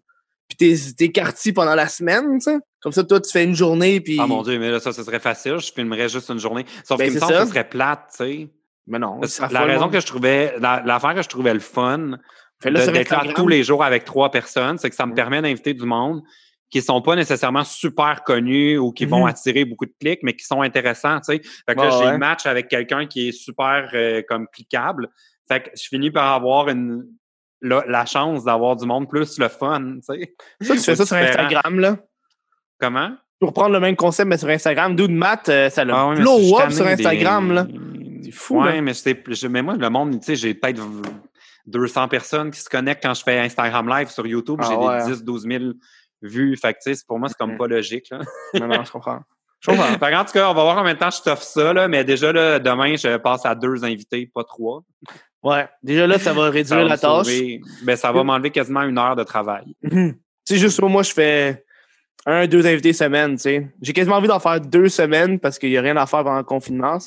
puis t'es, t'es quartier pendant la semaine, tu sais. Comme ça, toi, tu fais une journée, puis. Ah mon Dieu, mais là, ça, ce serait facile. Je filmerais juste une journée. Sauf Ben, qu'il me semble que ça. ce serait plate, tu sais. Mais non. La raison que je trouvais, la- l'affaire que je trouvais le fun, de- d'être tous les jours avec trois personnes, c'est que ça me permet d'inviter du monde qui sont pas nécessairement super connus ou qui vont Mhm. attirer beaucoup de clics, mais qui sont intéressants, tu sais. Fait que là, Ouais, j'ai le match avec quelqu'un qui est super euh, comme cliquable. Fait que je finis par avoir une la, la chance d'avoir du monde plus le fun, tu sais. Ça, tu fais ça sur. Instagram, là? Comment? Pour prendre le même concept, mais sur Instagram. Dude, Matt, euh, ça l'a Ah blow up sur Instagram, là. C'est fou, ouais, là. mais, c'est- je- mais moi, le monde, tu sais, j'ai peut-être v- 200 personnes qui se connectent quand je fais Instagram Live sur YouTube. Ah j'ai ouais. des 10, 12 000 vues. Fait que, c'est- pour moi, c'est comme pas logique, là. Non, non, je comprends. Je comprends. Fait en tout cas, on va voir combien de temps je t'offre ça, là. Mais déjà, là, demain, je passe à deux invités, pas trois. Ouais. Déjà là, ça va Ça réduire va la tâche. Ben, ça va m'enlever quasiment une heure de travail. Tu sais, juste moi, je fais un, deux invités semaine, tu sais. J'ai quasiment envie d'en faire deux semaines parce qu'il n'y a rien à faire pendant le confinement.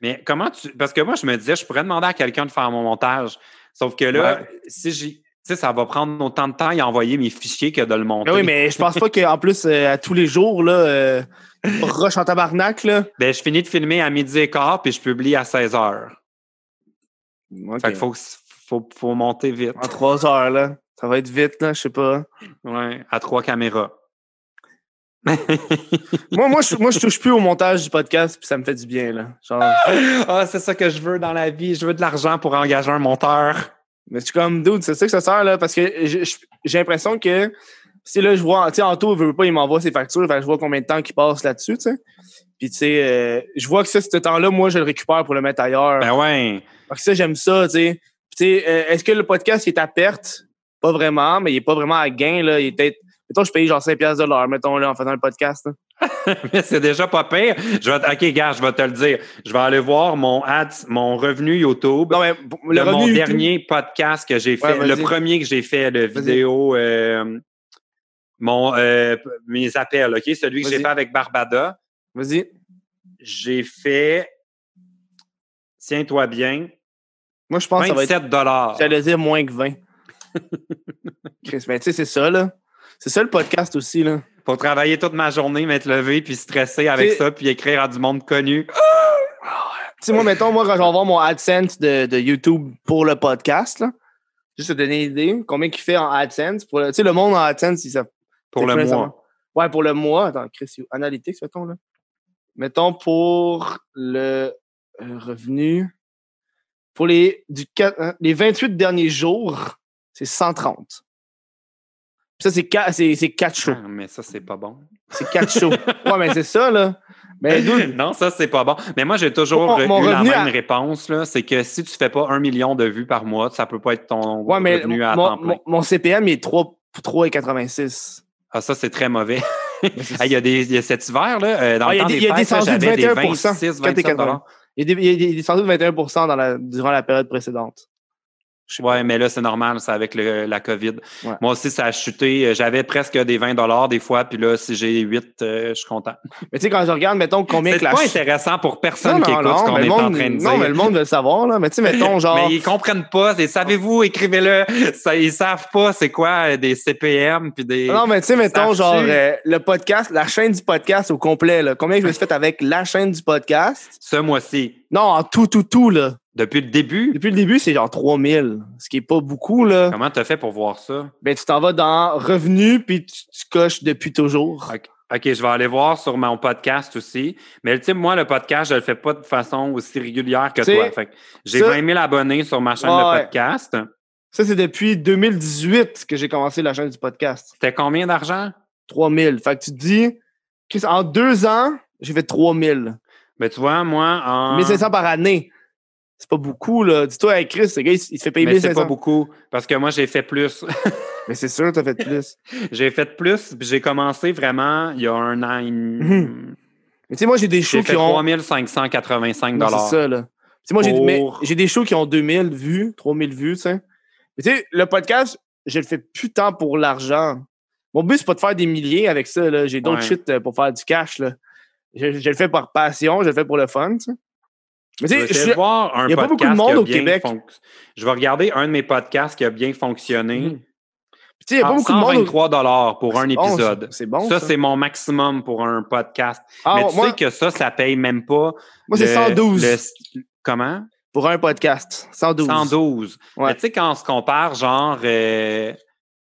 Mais comment tu. Parce que moi, je me disais, je pourrais demander à quelqu'un de faire mon montage. Sauf que là, si j'ai. Tu sais, ça va prendre autant de temps à envoyer mes fichiers que de le monter. Mais oui, mais je pense pas qu'en plus, euh, à tous les jours, là, euh, rush en tabarnak, là. Ben, je finis de filmer à midi et quart, puis je publie à 16 heures. Ok. Fait qu'il faut, faut, faut monter vite. En trois heures, là. Ça va être vite, là, je sais pas. Ouais, à trois caméras. moi, moi, je, moi, je touche plus au montage du podcast, puis ça me fait du bien, là. Genre, Ah, c'est ça que je veux dans la vie. Je veux de l'argent pour engager un monteur. mais suis comme, dude, c'est ça que ça sert, là, parce que j'ai l'impression que, si là, je vois, tu sais, Anto, veut pas, il m'envoie ses factures, fait que je vois combien de temps qu'il passe là-dessus, tu sais. Puis, tu sais, euh, je vois que ça, ce temps-là, moi, je le récupère pour le mettre ailleurs. Ben ouais. Fait que ça, j'aime ça, tu sais. Puis, tu sais, euh, est-ce que le podcast est à perte? Pas vraiment, mais il est pas vraiment à gain, là. Il est peut-être. Mettons, je paye genre 5 piastres de l'heure, mettons, là, en faisant un podcast. Mais c'est déjà pas pire. Je vais, OK, gars, je vais te le dire. Je vais aller voir mon ads, mon revenu YouTube. Non, mais de le mon YouTube- dernier podcast que j'ai fait, Ouais, le premier que j'ai fait de vidéo, euh, mon, euh, mes appels, OK? Celui que j'ai fait avec Barbada, Vas-y. j'ai fait, tiens-toi bien, Moi, je pense que ça va être. 27 dollars. J'allais dire moins que 20. Chris, mais tu sais, c'est ça, là. C'est ça le podcast aussi, là. Pour travailler toute ma journée, m'être levé, puis stresser avec ça, puis écrire à du monde connu. Tu sais, moi, mettons, moi, quand je vais mon AdSense de, de YouTube pour le podcast, là, juste te donner une idée, combien qu'il fait en AdSense. Pour le- Tu sais, le monde en AdSense, ils savent. Pour le mois. Ouais, pour le mois. Attends, Chris, Analytics, mettons, là. Mettons pour le euh, revenu. Pour les, du, hein, les 28 derniers jours, c'est 130. Ça, c'est 4, c'est, quatre shows. Ah, mais ça, c'est pas bon. C'est 4 shows. Ouais, mais c'est ça, là. Mais dude, non, ça, c'est pas bon. Mais moi, j'ai toujours Mon- euh, mon eu la même à- réponse. là. C'est que si tu fais pas un million de vues par mois, ça peut pas être ton ouais, mais revenu à mon, temps plein. mon, CPM est 3, 3,86. Ah, ça, c'est très mauvais. Ah, Il y, a des, il y a cet hiver, là, euh, dans Ah, il y le a temps des- des il y a fêtes, là, descendu de j'avais des 21%, 26, quand t'es 27 dollars. Il y a des- il y a des- descendu de 21 dans la, durant la période précédente. Ouais, mais là, c'est normal, c'est avec le- la COVID. Ouais. Moi aussi, ça a chuté. J'avais presque des 20 dollars des fois, puis là, si j'ai 8, euh, je suis content. Mais tu sais, quand je regarde, mettons, combien C'est que la... pas ch- intéressant pour personne non, qui non, écoute ce non, qu'on mais est en train de dire. non, mais le monde veut le savoir, là. Mais tu sais, mettons, genre... Mais ils comprennent pas. Savez-vous, écrivez-le. Ils savent pas c'est quoi euh, des CPM puis des. Non, mais tu sais, mettons, genre, euh, le podcast, la chaîne du podcast au complet, là. Combien je me suis fait avec la chaîne du podcast? Ce mois-ci, Non, en tout, tout, tout, là. Depuis le début, Depuis le début, c'est genre 3000. Ce qui est pas beaucoup, là. comment t'as fait pour voir ça? Ben, tu t'en vas dans revenus, puis tu, tu coches depuis toujours. OK, OK, je vais aller voir sur mon podcast aussi. Mais tu sais, moi, le podcast, je le fais pas de façon aussi régulière que toi. Fait j'ai ça- 20 000 abonnés sur ma chaîne Ouais, de podcast. Ça, c'est depuis 2018 que j'ai commencé la chaîne du podcast. C'était combien d'argent? 3000. Fait que tu te dis, en deux ans, j'ai fait 3000. Ben, tu vois, moi, en. 1500 par année. C'est pas beaucoup, là. Dis-toi, hey, Chris, ce gars, il, se fait payer Mais c'est 1500. pas beaucoup. Parce que moi, j'ai fait plus. Mais c'est sûr, t'as fait plus. j'ai fait plus, puis j'ai commencé vraiment il y a un an et demi. Mhm. Mais tu sais, moi, j'ai des shows qui ont. 3585 Non, c'est ça, là. Tu sais, moi, Pour- j'ai des shows qui ont 2000 vues, 3000 vues, tu sais. Mais tu sais, le podcast, je le fais plus tant pour l'argent. Mon but, c'est pas de faire des milliers avec ça, là. J'ai d'autres Ouais. shit euh, pour faire du cash, là. Je, je le fais par passion, je le fais pour le fun, tu sais. Mais Je tu vais sais, je- voir un il y a pas beaucoup de podcast monde qui a au bien Québec. Je vais regarder un de mes podcasts qui a bien fonctionné. Tu sais, il y a pas Ah, beaucoup de monde. au- 123 dollars pour un C'est bon, épisode. ça. C'est bon. ça, ça. c'est mon maximum pour un podcast. Ah, Mais tu moi, sais que ça, ça paye même pas. moi c'est le- 112 le- comment? pour un podcast. 112. 112. Ouais. Mais tu sais, quand on se compare, genre, euh, tu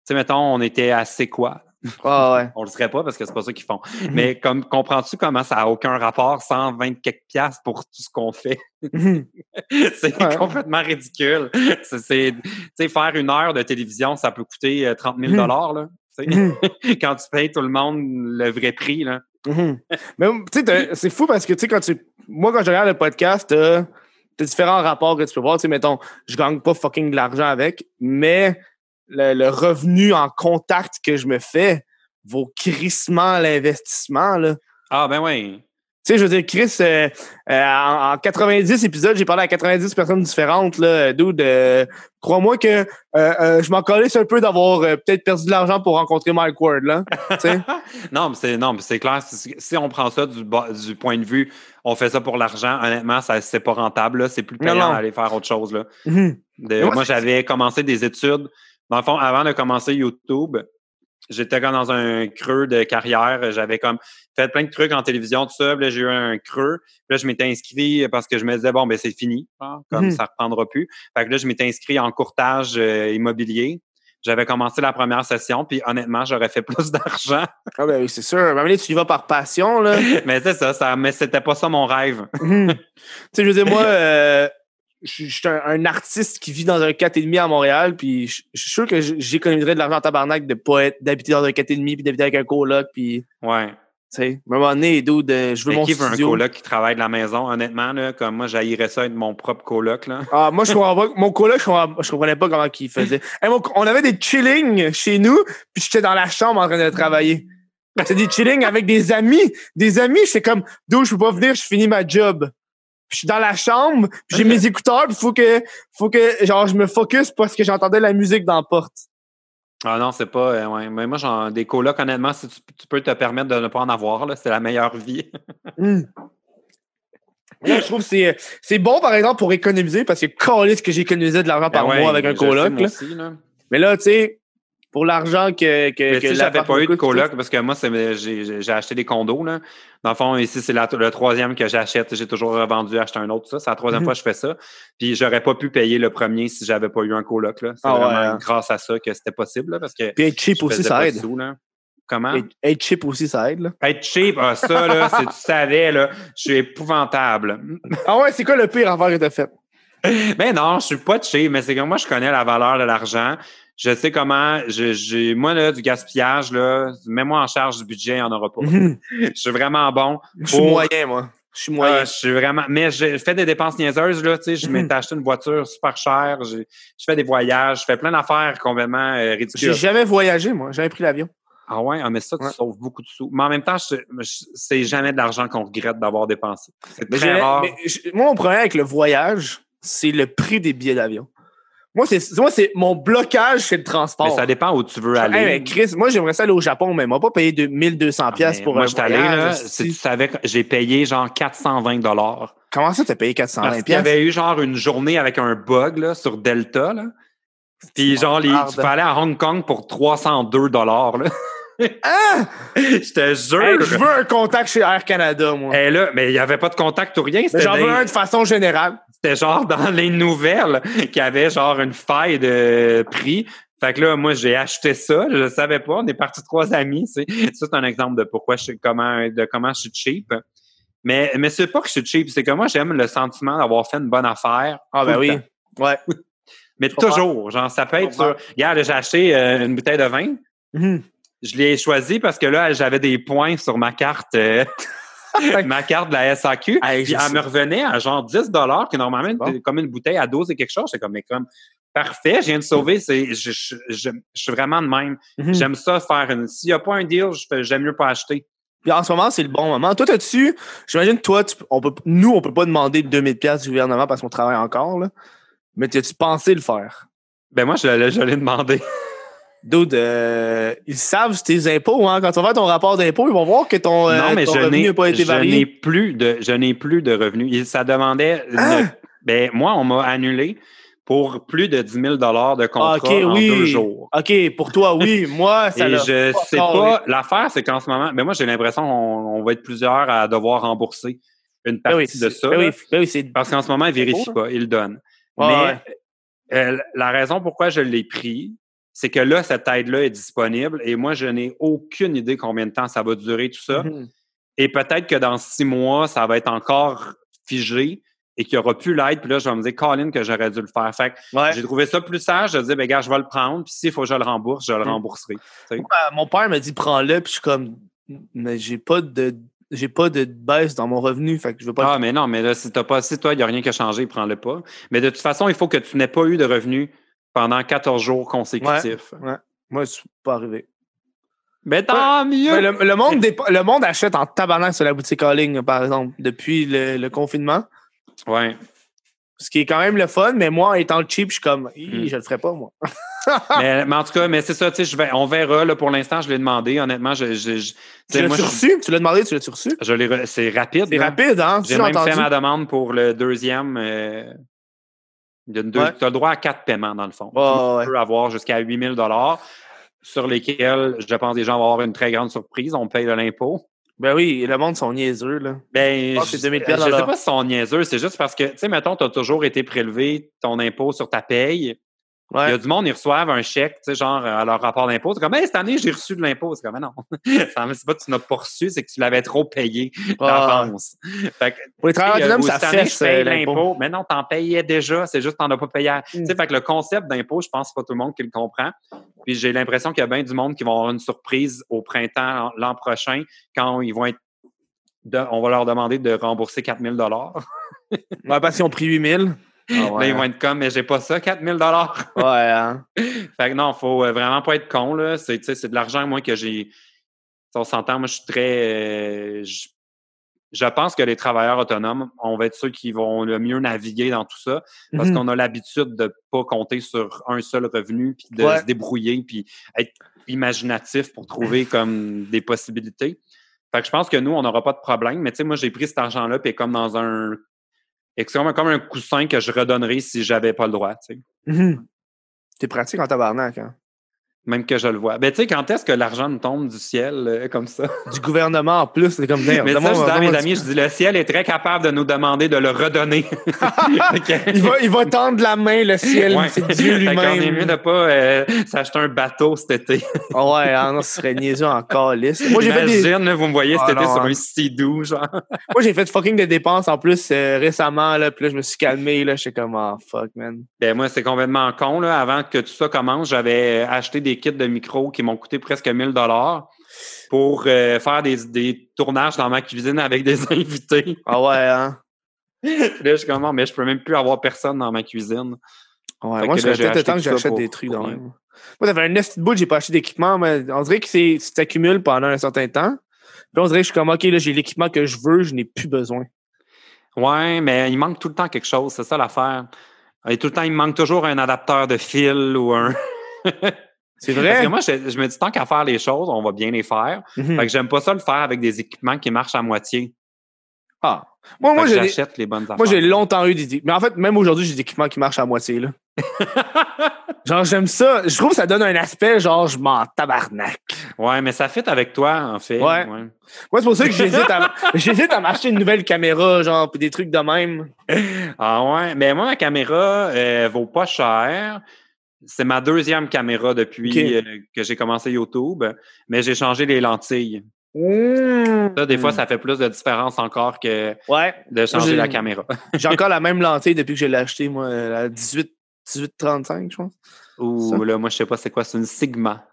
sais, mettons, on était à C'est quoi? Ah ouais. On le serait pas parce que c'est pas ça qu'ils font. Mhm. Mais comme comprends-tu comment ça a aucun rapport, 120 quelques piastres pour tout ce qu'on fait? Mhm. c'est Ouais. complètement ridicule. C'est, faire une heure de télévision, ça peut coûter euh, 30 000 Mhm. là. sais. Mhm. Quand tu payes tout le monde le vrai prix, là. Mais tu sais, c'est fou parce que tu sais, quand tu. Moi, quand je regarde le podcast, t'as différents rapports que tu peux voir. Tu sais, mettons, je gagne pas fucking de l'argent avec, mais le, le revenu en contact que je me fais vaut crissement l'investissement. Là. Ah, ben oui. Tu sais, je veux dire, Chris, euh, euh, en, en 90 épisodes, j'ai parlé à 90 personnes différentes. Là, dude, euh, crois-moi que euh, je m'en calisse un peu d'avoir peut-être perdu de l'argent pour rencontrer Mike Ward. Là, non, mais c'est, non, mais c'est clair. Si, si on prend ça du, point de vue, on fait ça pour l'argent, honnêtement, ça, c'est pas rentable. Là. C'est plus payant d'aller faire autre chose. Là. Mhm. De- moi, j'avais commencé des études. Dans le fond, avant de commencer YouTube, j'étais comme dans un creux de carrière. J'avais comme fait plein de trucs en télévision, tout ça. Puis là, j'ai eu un creux. Puis là, je m'étais inscrit parce que je me disais, bon, ben c'est fini. hein, comme Mhm. ça reprendra plus. Fait que là, je m'étais inscrit en courtage euh, immobilier. J'avais commencé la première session, puis honnêtement, j'aurais fait plus d'argent. Ah ben oui, c'est sûr. Donné, tu y vas par passion. Là. mais c'est ça, ça, mais c'était pas ça mon rêve. Mhm. tu sais, je veux dire, moi, euh, je suis un, un artiste qui vit dans un 4,5 à Montréal, puis je je suis sûr que j'économiserais de l'argent en tabarnak de pas être, d'habiter dans un 4,5 puis d'habiter avec un coloc, puis, tu sais, à un moment donné, dude, euh, je veux Mais mon qui veut un studio. coloc qui travaille de la maison, honnêtement, là, comme moi, j'haïrais ça être mon propre coloc, là. Ah, moi, je comprends pas. Mon coloc, je comprenais, je comprenais pas comment il faisait. Hey, mon- on avait des chillings chez nous, puis j'étais dans la chambre en train de travailler. C'est des chillings avec des amis. Des amis, j'étais comme, d'où je peux pas venir, je finis ma job. Je suis dans la chambre, j'ai mes écouteurs, puis faut que, faut que, genre, je me focus parce que j'entendais la musique dans la porte. Ah non, c'est pas. euh, ouais. Mais moi, des colocs, honnêtement, si tu, tu peux te permettre de ne pas en avoir, là, c'est la meilleure vie. Hmm. Là, je trouve que c'est, bon, par exemple, pour économiser, parce que calisse que j'économisais de l'argent par Ben ouais, mois avec un coloc. moi là. aussi, là. Mais là, tu sais, pour l'argent que, que, Mais que si j'avais pas eu de coloc, parce que moi, j'ai acheté des condos, là. Dans le fond, ici, c'est le troisième que j'achète. J'ai toujours revendu, acheté un autre, ça. C'est la troisième Mhm. fois que je fais ça. Puis j'aurais pas pu payer le premier si j'avais pas eu un coloc, là. C'est Ah vraiment grâce à ça que c'était possible, là, parce que. Puis être cheap aussi, ça aide. sous, là. Comment? Être, cheap aussi, ça aide. Là. Être cheap, ah, ça, là, si tu savais, là, je suis épouvantable. Ah ouais, c'est quoi le pire affaire que t'as fait? Ben non, je suis pas cheap, mais c'est que moi, je connais la valeur de l'argent. Je sais comment, j'ai, moi, là, du gaspillage, là, mets-moi en charge du budget, il n'y en aura pas. Mhm. Je suis vraiment bon. Je suis moyen, moi. Je suis moyen. Ah, je suis vraiment. Mais je fais des dépenses niaiseuses, là. Tu sais, je Mhm. m'étais acheté une voiture super chère. Je, fais des voyages. Je fais plein d'affaires complètement euh, J'ai ridicules. jamais voyagé, moi. J'ai jamais pris l'avion. Ah ouais, ah, mais ça, tu Ouais. sauves beaucoup de sous. Mais en même temps, c'est jamais de l'argent qu'on regrette d'avoir dépensé. C'est très j'ai- rare. mais j'ai- moi, mon problème avec le voyage, c'est le prix des billets d'avion. Moi, c'est moi, c'est mon blocage, c'est le transport. Mais ça dépend où tu veux aller. Hey, mais Chris, moi, j'aimerais ça aller au Japon, mais moi, pas payer de 1200 Ah, pièces pour moi, un je suis allé, voyage. là, si tu savais que j'ai payé genre 420 dollars. Comment ça, t'as payé Parce 420 qu'il y avait eu genre une journée avec un bug là, sur Delta. Là. Puis genre, les, tu peux aller à Hong Kong pour 302 dollars. là. Ah! Je te jure. Hey, je veux un contact chez Air Canada, moi. Et là, mais il n'y avait pas de contact ou rien. J'en veux un de façon générale. C'était genre dans les nouvelles qu'il y avait genre une faille de prix. Fait que là, moi, j'ai acheté ça. Je ne savais pas. On est partis trois amis. C'est, ça, c'est un exemple de pourquoi je suis comment, de comment je suis cheap. Mais, mais c'est pas que je suis cheap, c'est que moi, j'aime le sentiment d'avoir fait une bonne affaire. Ah, ben le oui. temps. Ouais. Mais toujours. Genre, ça peut être sur. Regarde, j'ai acheté euh, une bouteille de vin. Mhm. Je l'ai choisi parce que là, j'avais des points sur ma carte, euh, ma carte de la SAQ. Hey, Puis je elle me revenait à genre 10 qui normalement, Bon. comme une bouteille à 12 et quelque chose. C'est comme, mais comme, parfait, je viens de sauver. C'est, je, je, je, je suis vraiment de même. Mhm. J'aime ça faire une. S'il n'y a pas un deal, j'aime mieux pas acheter. Puis en ce moment, c'est le bon moment. Toi, t'as-tu, j'imagine, toi, tu- on peut, nous, on peut pas demander 2000 pièces du gouvernement parce qu'on travaille encore, là. Mais t'as-tu pensé le faire? Ben moi, je l'ai demandé. Dude, euh, ils savent tes impôts, hein. Quand tu vas ton rapport d'impôt, ils vont voir que ton, euh, non, mais ton je revenu n'a pas été je n'ai varié. plus de, je n'ai plus de revenus. Ça demandait. Ah! ben moi, on m'a annulé pour plus de 10 000 de contrat Ah, ok, en oui. deux jours. OK, pour toi, oui. Moi, ça Et je pas sais pas. L'affaire, c'est qu'en ce moment, ben moi, j'ai l'impression qu'on on va être plusieurs à devoir rembourser une Ben partie oui, de ça. ben oui, ben. Parce qu'en ce moment, ils vérifient beau, pas, ils le donnent. Mais ouais. euh, la raison pourquoi je l'ai pris, c'est que là, cette aide-là est disponible et moi, je n'ai aucune idée combien de temps ça va durer, tout ça. Mhm. Et peut-être que dans six mois, ça va être encore figé et qu'il n'y aura plus l'aide. Puis là, je vais me dire, Colin, que j'aurais dû le faire. Fait Ouais. j'ai trouvé ça plus sage de dire, ben, gars, je vais le prendre. Puis s'il faut que je le rembourse, je le Mm. rembourserai. Euh, Mon père m'a dit prends-le, puis je suis comme mais j'ai pas de j'ai pas de baisse dans mon revenu, fait que je veux pas. Ah, mais non, mais là, si t'as pas, si toi, il n'y a rien qui a changé, prends-le pas. Mais de toute façon, il faut que tu n'aies pas eu de revenus pendant 14 jours consécutifs. Moi, c'est pas arrivé. Mais tant mieux! Ouais, le, le monde le monde achète en tabarnak sur la boutique en ligne, par exemple, depuis le, le confinement. Ouais. Ce qui est quand même le fun, mais moi, étant cheap, je suis comme Mm. je le ferai pas, moi. mais, mais en tout cas, mais c'est ça, tu sais, je on verra. Là, pour l'instant, je l'ai demandé. Honnêtement, je, je, je- tu je- reçu? Tu l'as demandé, tu l'as-tu reçu? je l'ai re- c'est rapide. C'est là. rapide, hein? J'ai l'as même entendu? fait ma demande pour le deuxième. euh, Ouais. Tu as le droit à quatre paiements, dans le fond. Tu peux avoir jusqu'à 8000 sur lesquels, je pense, les gens vont avoir une très grande surprise. On paye de l'impôt. Ben oui, le monde sont niaiseux, là. Ben, Ah, je c'est je 2000 sais pas si c'est niaiseux, c'est juste parce que, tu sais, mettons, tu as toujours été prélevé ton impôt sur ta paye. Il y a du monde, ils reçoivent un chèque, tu sais, genre, à leur rapport d'impôt. C'est comme, hey, cette année, j'ai reçu de l'impôt. C'est comme, mais non. C'est pas que tu n'as pas reçu, c'est que tu l'avais trop payé Ah. d'avance. Fait que, Pour les travailleurs autonomes, ça paye euh, l'impôt. Mais non, t'en payais déjà, c'est juste que t'en as pas payé. à- Mm. Tu sais, fait que le concept d'impôt, je pense pas tout le monde qui le comprend. Puis j'ai l'impression qu'il y a bien du monde qui vont avoir une surprise au printemps l'an prochain quand ils vont être de- on va leur demander de rembourser 4000 dollars. Ouais, parce qu'ils ont pris 8000. Ah Là, ouais. ils vont être comme, mais j'ai pas ça, 4000 dollars. Ouais, hein. Fait que non, faut euh, vraiment pas être con, là. C'est, c'est de l'argent, moi, que j'ai. Si on s'entend, moi, je suis très. euh, je, je pense que les travailleurs autonomes, on va être ceux qui vont le mieux naviguer dans tout ça parce Mhm. qu'on a l'habitude de pas compter sur un seul revenu puis de Ouais. se débrouiller puis être imaginatif pour trouver comme des possibilités. Fait que je pense que nous, on n'aura pas de problème. Mais tu sais, moi, j'ai pris cet argent-là puis comme dans un. C'est comme, comme un coussin que je redonnerais si j'avais pas le droit, tu sais. Mhm. T'es pratique en tabarnak, hein. Même que je le vois. Ben, tu sais, quand est-ce que l'argent nous tombe du ciel euh, comme ça? Du gouvernement en plus, c'est comme Mais ça, je dis à mes amis, je dis, le ciel est très capable de nous demander de le redonner. Il, va, il va tendre la main, le ciel. Ouais. C'est Dieu Fait qu'on est mieux lui-même. de pas euh, s'acheter un bateau cet été. Ah ouais, ah non, ce serait niaiseux encore lisse. Moi, j'ai fait des, Imagine, là, vous me voyez cet Ah été non, sur hein. un sidou, genre. moi, j'ai fait fucking de dépenses en plus euh, récemment, là. Puis là, je me suis calmé, là. J'étais comme, ah, fuck, man. Ben, moi, c'est complètement con, là. Avant que tout ça commence, j'avais acheté des kits de micro qui m'ont coûté presque 1000 dollars pour euh, faire des, des tournages dans ma cuisine avec des invités. Ah ouais, hein? Là, je suis comme, mais je peux même plus avoir personne dans ma cuisine. Ouais, Fait moi, j'ai peut-être le temps que j'achète des trucs dans. Moi, ça fait un neuf bout, j'ai pas acheté d'équipement, mais on dirait que c'est, tu t'accumules pendant un certain temps. Puis on dirait que je suis comme, OK, là, j'ai l'équipement que je veux, je n'ai plus besoin. Ouais, mais il manque tout le temps quelque chose, c'est ça l'affaire. Et tout le temps, il me manque toujours un adapteur de fil ou un. C'est Parce vrai? que moi, je, je me dis tant qu'à faire les choses, on va bien les faire. Mhm. Fait que j'aime pas ça le faire avec des équipements qui marchent à moitié. Ah. Moi, Fait j'achète les bonnes affaires. moi, j'ai longtemps eu des. Mais en fait, même aujourd'hui, j'ai des équipements qui marchent à moitié, là. Genre, j'aime ça. Je trouve que ça donne un aspect, genre, je m'en tabarnak. Ouais, mais ça fit avec toi, en fait. Ouais. Moi, c'est pour ça que j'hésite à, j'hésite à m'acheter une nouvelle caméra, genre, pis des trucs de même. Ah ouais. Mais moi, ma caméra euh, vaut pas cher. C'est ma deuxième caméra depuis euh, que j'ai commencé YouTube, mais j'ai changé les lentilles. Mmh. Ça, des fois, ça fait plus de différence encore que Ouais. de changer la caméra. J'ai encore la même lentille depuis que je l'ai acheté, moi, la 18, 1835, je pense. Ou là, moi, je sais pas c'est quoi, c'est une Sigma.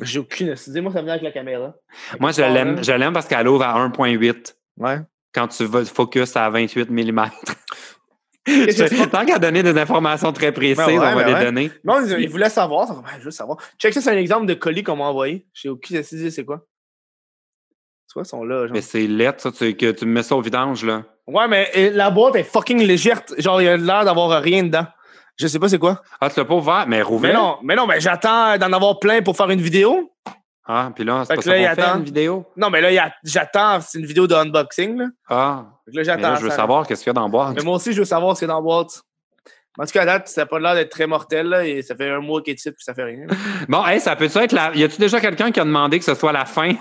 J'ai aucune idée. Moi, ça vient avec la caméra. Moi, je l'aime, je l'aime parce qu'elle ouvre à 1.8 Ouais. quand tu vas focus à 28 mm. Tant qu'à donner des informations très précises, Ben ouais, on va ben les ouais. donner. Non, ils, ils voulaient savoir. ben, je veux savoir. Check ça, c'est un exemple de colis qu'on m'a envoyé. J'ai aucune idée c'est quoi. Tu vois, ils sont là, genre? Mais c'est lettre, ça, tu, que tu me mets ça au vidange, là. Ouais, mais la boîte est fucking légère. Genre, il a l'air d'avoir rien dedans. Je sais pas c'est quoi. Ah, tu l'as pas ouvert, mais Mais rouvert. non, mais non, mais j'attends d'en avoir plein pour faire une vidéo. Ah, puis là, c'est pas que là, il ça qu'on fait, une vidéo? Non, mais là, j'attends. C'est une vidéo de unboxing, là. Ah, Fait que là, j'attends. je veux ça. savoir qu'est-ce qu'il y a dans la boîte. Mais moi aussi, je veux savoir ce qu'il y a dans la boîte. En tout cas, à date, ça n'a pas l'air d'être très mortel, là, et ça fait un mois qu'il est ici, puis ça fait rien. Bon, hey, ça peut-tu être la... Y a-tu déjà quelqu'un qui a demandé que ce soit la fin?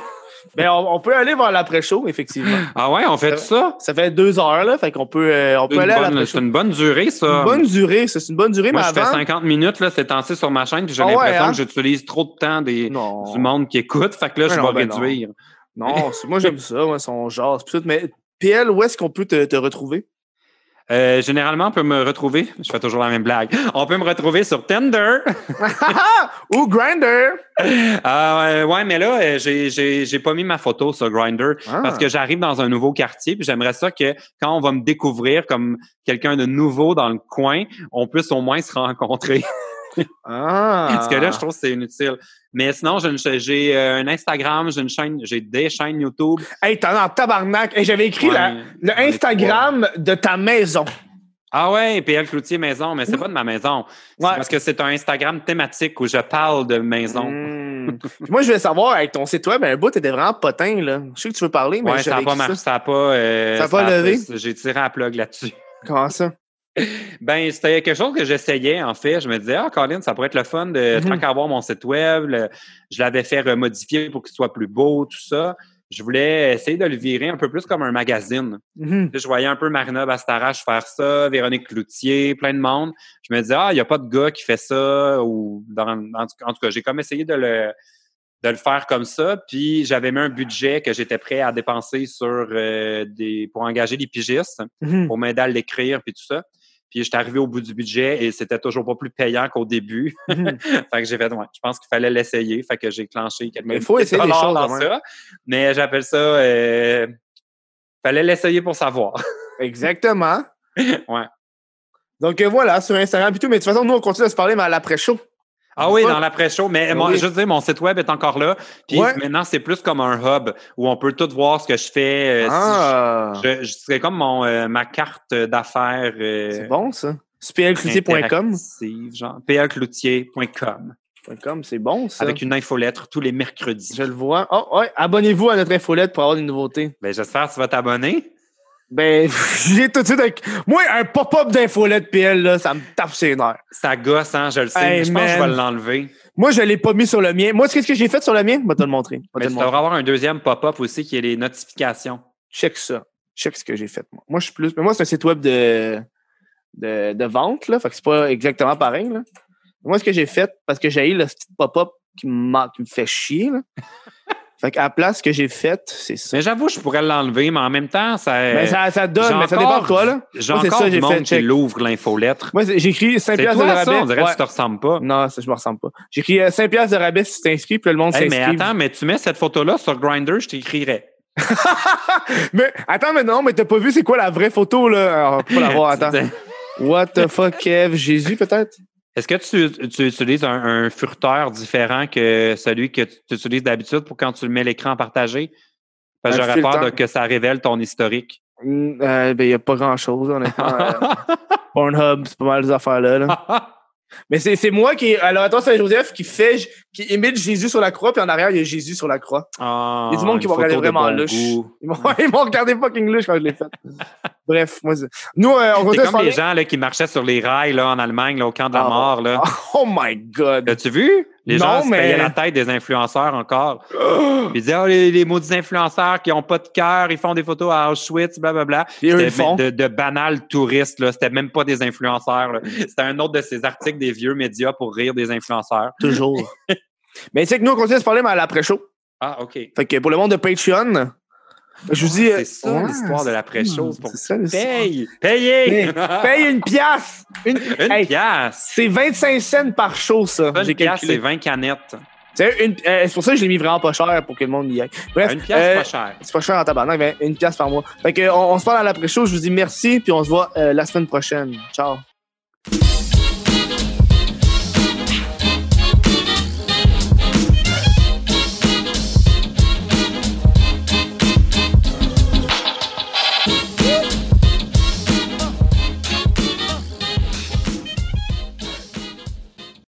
Mais on, on peut aller voir l'après-show, effectivement. Ah ouais, on fait Euh, ça? Ça fait deux heures, là, fait qu'on peut, euh, on peut aller à l'après-show. C'est une bonne durée, ça. Une bonne durée, ça, c'est une bonne durée, Moi, mais je fais avant... 50 minutes, là, c'est temps-ci sur ma chaîne, puis j'ai Ah ouais, l'impression hein? que j'utilise trop de temps des, Non. du monde qui écoute. Fait que là, Mais je non, vais ben réduire. Non, moi, j'aime ça, moi, son genre. tout. Mais PL, où est-ce qu'on peut te, te retrouver? Euh, généralement, on peut me retrouver. Je fais toujours la même blague. On peut me retrouver sur Tinder. Ou Grinder! Ah, ouais, ouais, mais là, euh, j'ai, j'ai, j'ai pas mis ma photo sur Grinder Ah. parce que j'arrive dans un nouveau quartier, puis j'aimerais ça que quand on va me découvrir comme quelqu'un de nouveau dans le coin, on puisse au moins se rencontrer. Ah! Parce que là, je trouve que c'est inutile. Mais sinon, j'ai, euh, un Instagram, j'ai une chaîne, j'ai des chaînes YouTube. Hey, t'en as en tabarnak! Hey, J'avais écrit Ouais, la- j'en le Instagram de ta maison. Ah ouais, PL Cloutier Maison, mais c'est pas de ma maison. Ouais. parce que c'est un Instagram thématique où je parle de maison. Hmm. Moi, je voulais savoir, avec ton site web, un bout, t'étais vraiment potin, là. Je sais que tu veux parler, mais ouais, ça j'avais a pas marché, ça. ça a pas, euh, Ça a pas levé? J'ai tiré à plug là-dessus. Comment ça? Ben, c'était quelque chose que j'essayais, en fait. Je me disais, ah, Colin, ça pourrait être le fun de, Mhm. tant qu'à avoir mon site web, le- je l'avais fait remodifier pour qu'il soit plus beau, tout ça. je voulais essayer de le virer un peu plus comme un magazine. Mhm. Je voyais un peu Marina Bastarache faire ça, Véronique Cloutier, plein de monde. Je me disais, ah, il n'y a pas de gars qui fait ça. Ou dans, en, tout- en tout cas, j'ai comme essayé de le, de le faire comme ça. Puis j'avais mis un budget que j'étais prêt à dépenser sur euh, des pour engager des pigistes Mhm. pour m'aider à l'écrire puis tout ça. Puis j'étais arrivé au bout du budget et c'était toujours pas plus payant qu'au début. Mhm. fait que j'ai fait, ouais, je pense qu'il fallait l'essayer. Fait que j'ai clenché quelques Mais il faut essayer des choses, dans ça. Mais j'appelle ça, euh, fallait l'essayer pour savoir. Exactement. ouais. Donc euh, voilà, sur Instagram et tout. Mais de toute façon, nous, on continue à se parler, mais à l'après-show. Ah oui, dans l'après-show. Mais mon, Oui. je veux dire, mon site web est encore là. Puis Ouais. maintenant, c'est plus comme un hub où on peut tout voir ce que je fais. euh, si Ah, je, je- c'est comme mon, euh, ma carte d'affaires. euh, c'est bon, ça. Genre plcloutier.com .com, c'est bon, ça. avec une infolettre tous les mercredis. Je le vois. Oh, ouais, abonnez-vous à notre infolette pour avoir des nouveautés. Ben, j'espère que tu vas t'abonner. Ben, j'ai tout de suite avec. Moi, un pop-up d'infolette PL, là, ça me tape ses nerfs. Ça gosse, hein, je le sais. Hey, mais je pense que je vais l'enlever. Moi, je l'ai pas mis sur le mien. Moi, qu'est-ce que j'ai fait sur le mien? Je vais te le montrer. Mais tu devrais avoir un deuxième pop-up aussi qui est les notifications. Check ça. Check ce que j'ai fait, moi. Moi, je suis plus. Mais moi, c'est un site web de, de, de vente, là. Fait que c'est pas exactement pareil, là. Moi, ce que j'ai fait, parce que j'ai eu le petit pop-up qui qui me fait chier, là. fait qu'à la place, ce que j'ai fait, c'est ça. Mais j'avoue, je pourrais l'enlever, mais en même temps, ça. Mais Ben, ça, ça donne, mais ça dépend de toi, là. J'ai encore ça, du monde fait, qui l'ouvre l'infolettre. Moi, écrit 5 C'est piastres de rabais. ça? On dirait que tu te ressembles pas. Non, ça, je me ressemble pas. J'ai écrit euh, 5 piastres de rabais si tu t'inscris, puis le monde Hey, mais s'inscrit. attends, mais tu mets cette photo-là sur Grindr, je t'écrirais. mais attends, mais non, mais t'as pas vu c'est quoi la vraie photo, là? Alors, pas la voir, attends. What the fuck, Kev? Jésus, peut-être? Est-ce que tu, tu utilises un, un furteur différent que celui que tu utilises d'habitude pour quand tu mets l'écran partagé? Parce que Un j'aurais peur de, que ça révèle ton historique. Mm, euh, ben, y a pas grand-chose, honnêtement. Euh, Pornhub, c'est pas mal des affaires-là, là. Mais c'est c'est moi qui. Alors, attends, c'est Joseph qui fait. qui imite Jésus sur la croix, puis en arrière, il y a Jésus sur la croix. Ah, Il y a du monde qui vont regarder vraiment bon. Ils m'ont regardé fucking louche quand je l'ai fait. Bref, moi, nous, euh, on C'est comme les gens là, qui marchaient sur les rails là, en Allemagne, là, au camp de la Ah, mort. Là. Oh my god. L'as-tu vu? Les Non, gens se mais- payaient la tête des influenceurs encore. Ils disaient, oh, les, les maudits influenceurs qui ont pas de cœur, ils font des photos à Auschwitz, blablabla. C'était font. de, de banals touristes, là. C'était même pas des influenceurs, là. C'était un autre de ces articles des vieux médias pour rire des influenceurs. Toujours. Mais tu sais que nous, on continue à se parler, mais à l'après-show. Ah, OK. Fait que pour le monde de Patreon, je vous dis. euh, C'est ça, ouais, l'histoire de l'après-chose. Pour... C'est ça. Paye! Payez! Paye une pièce! Une, Une Hey, pièce! C'est 25 cents par show, ça. Une J'ai pièce, c'est 20 canettes. C'est euh, c'est pour ça que je l'ai mis vraiment pas cher pour que le monde y aille. Bref, Une pièce, euh, pas cher. c'est pas cher en tabarnak, mais une pièce par mois. Fait que on, on se parle à l'après-show. Je vous dis merci, puis on se voit euh, la semaine prochaine. Ciao.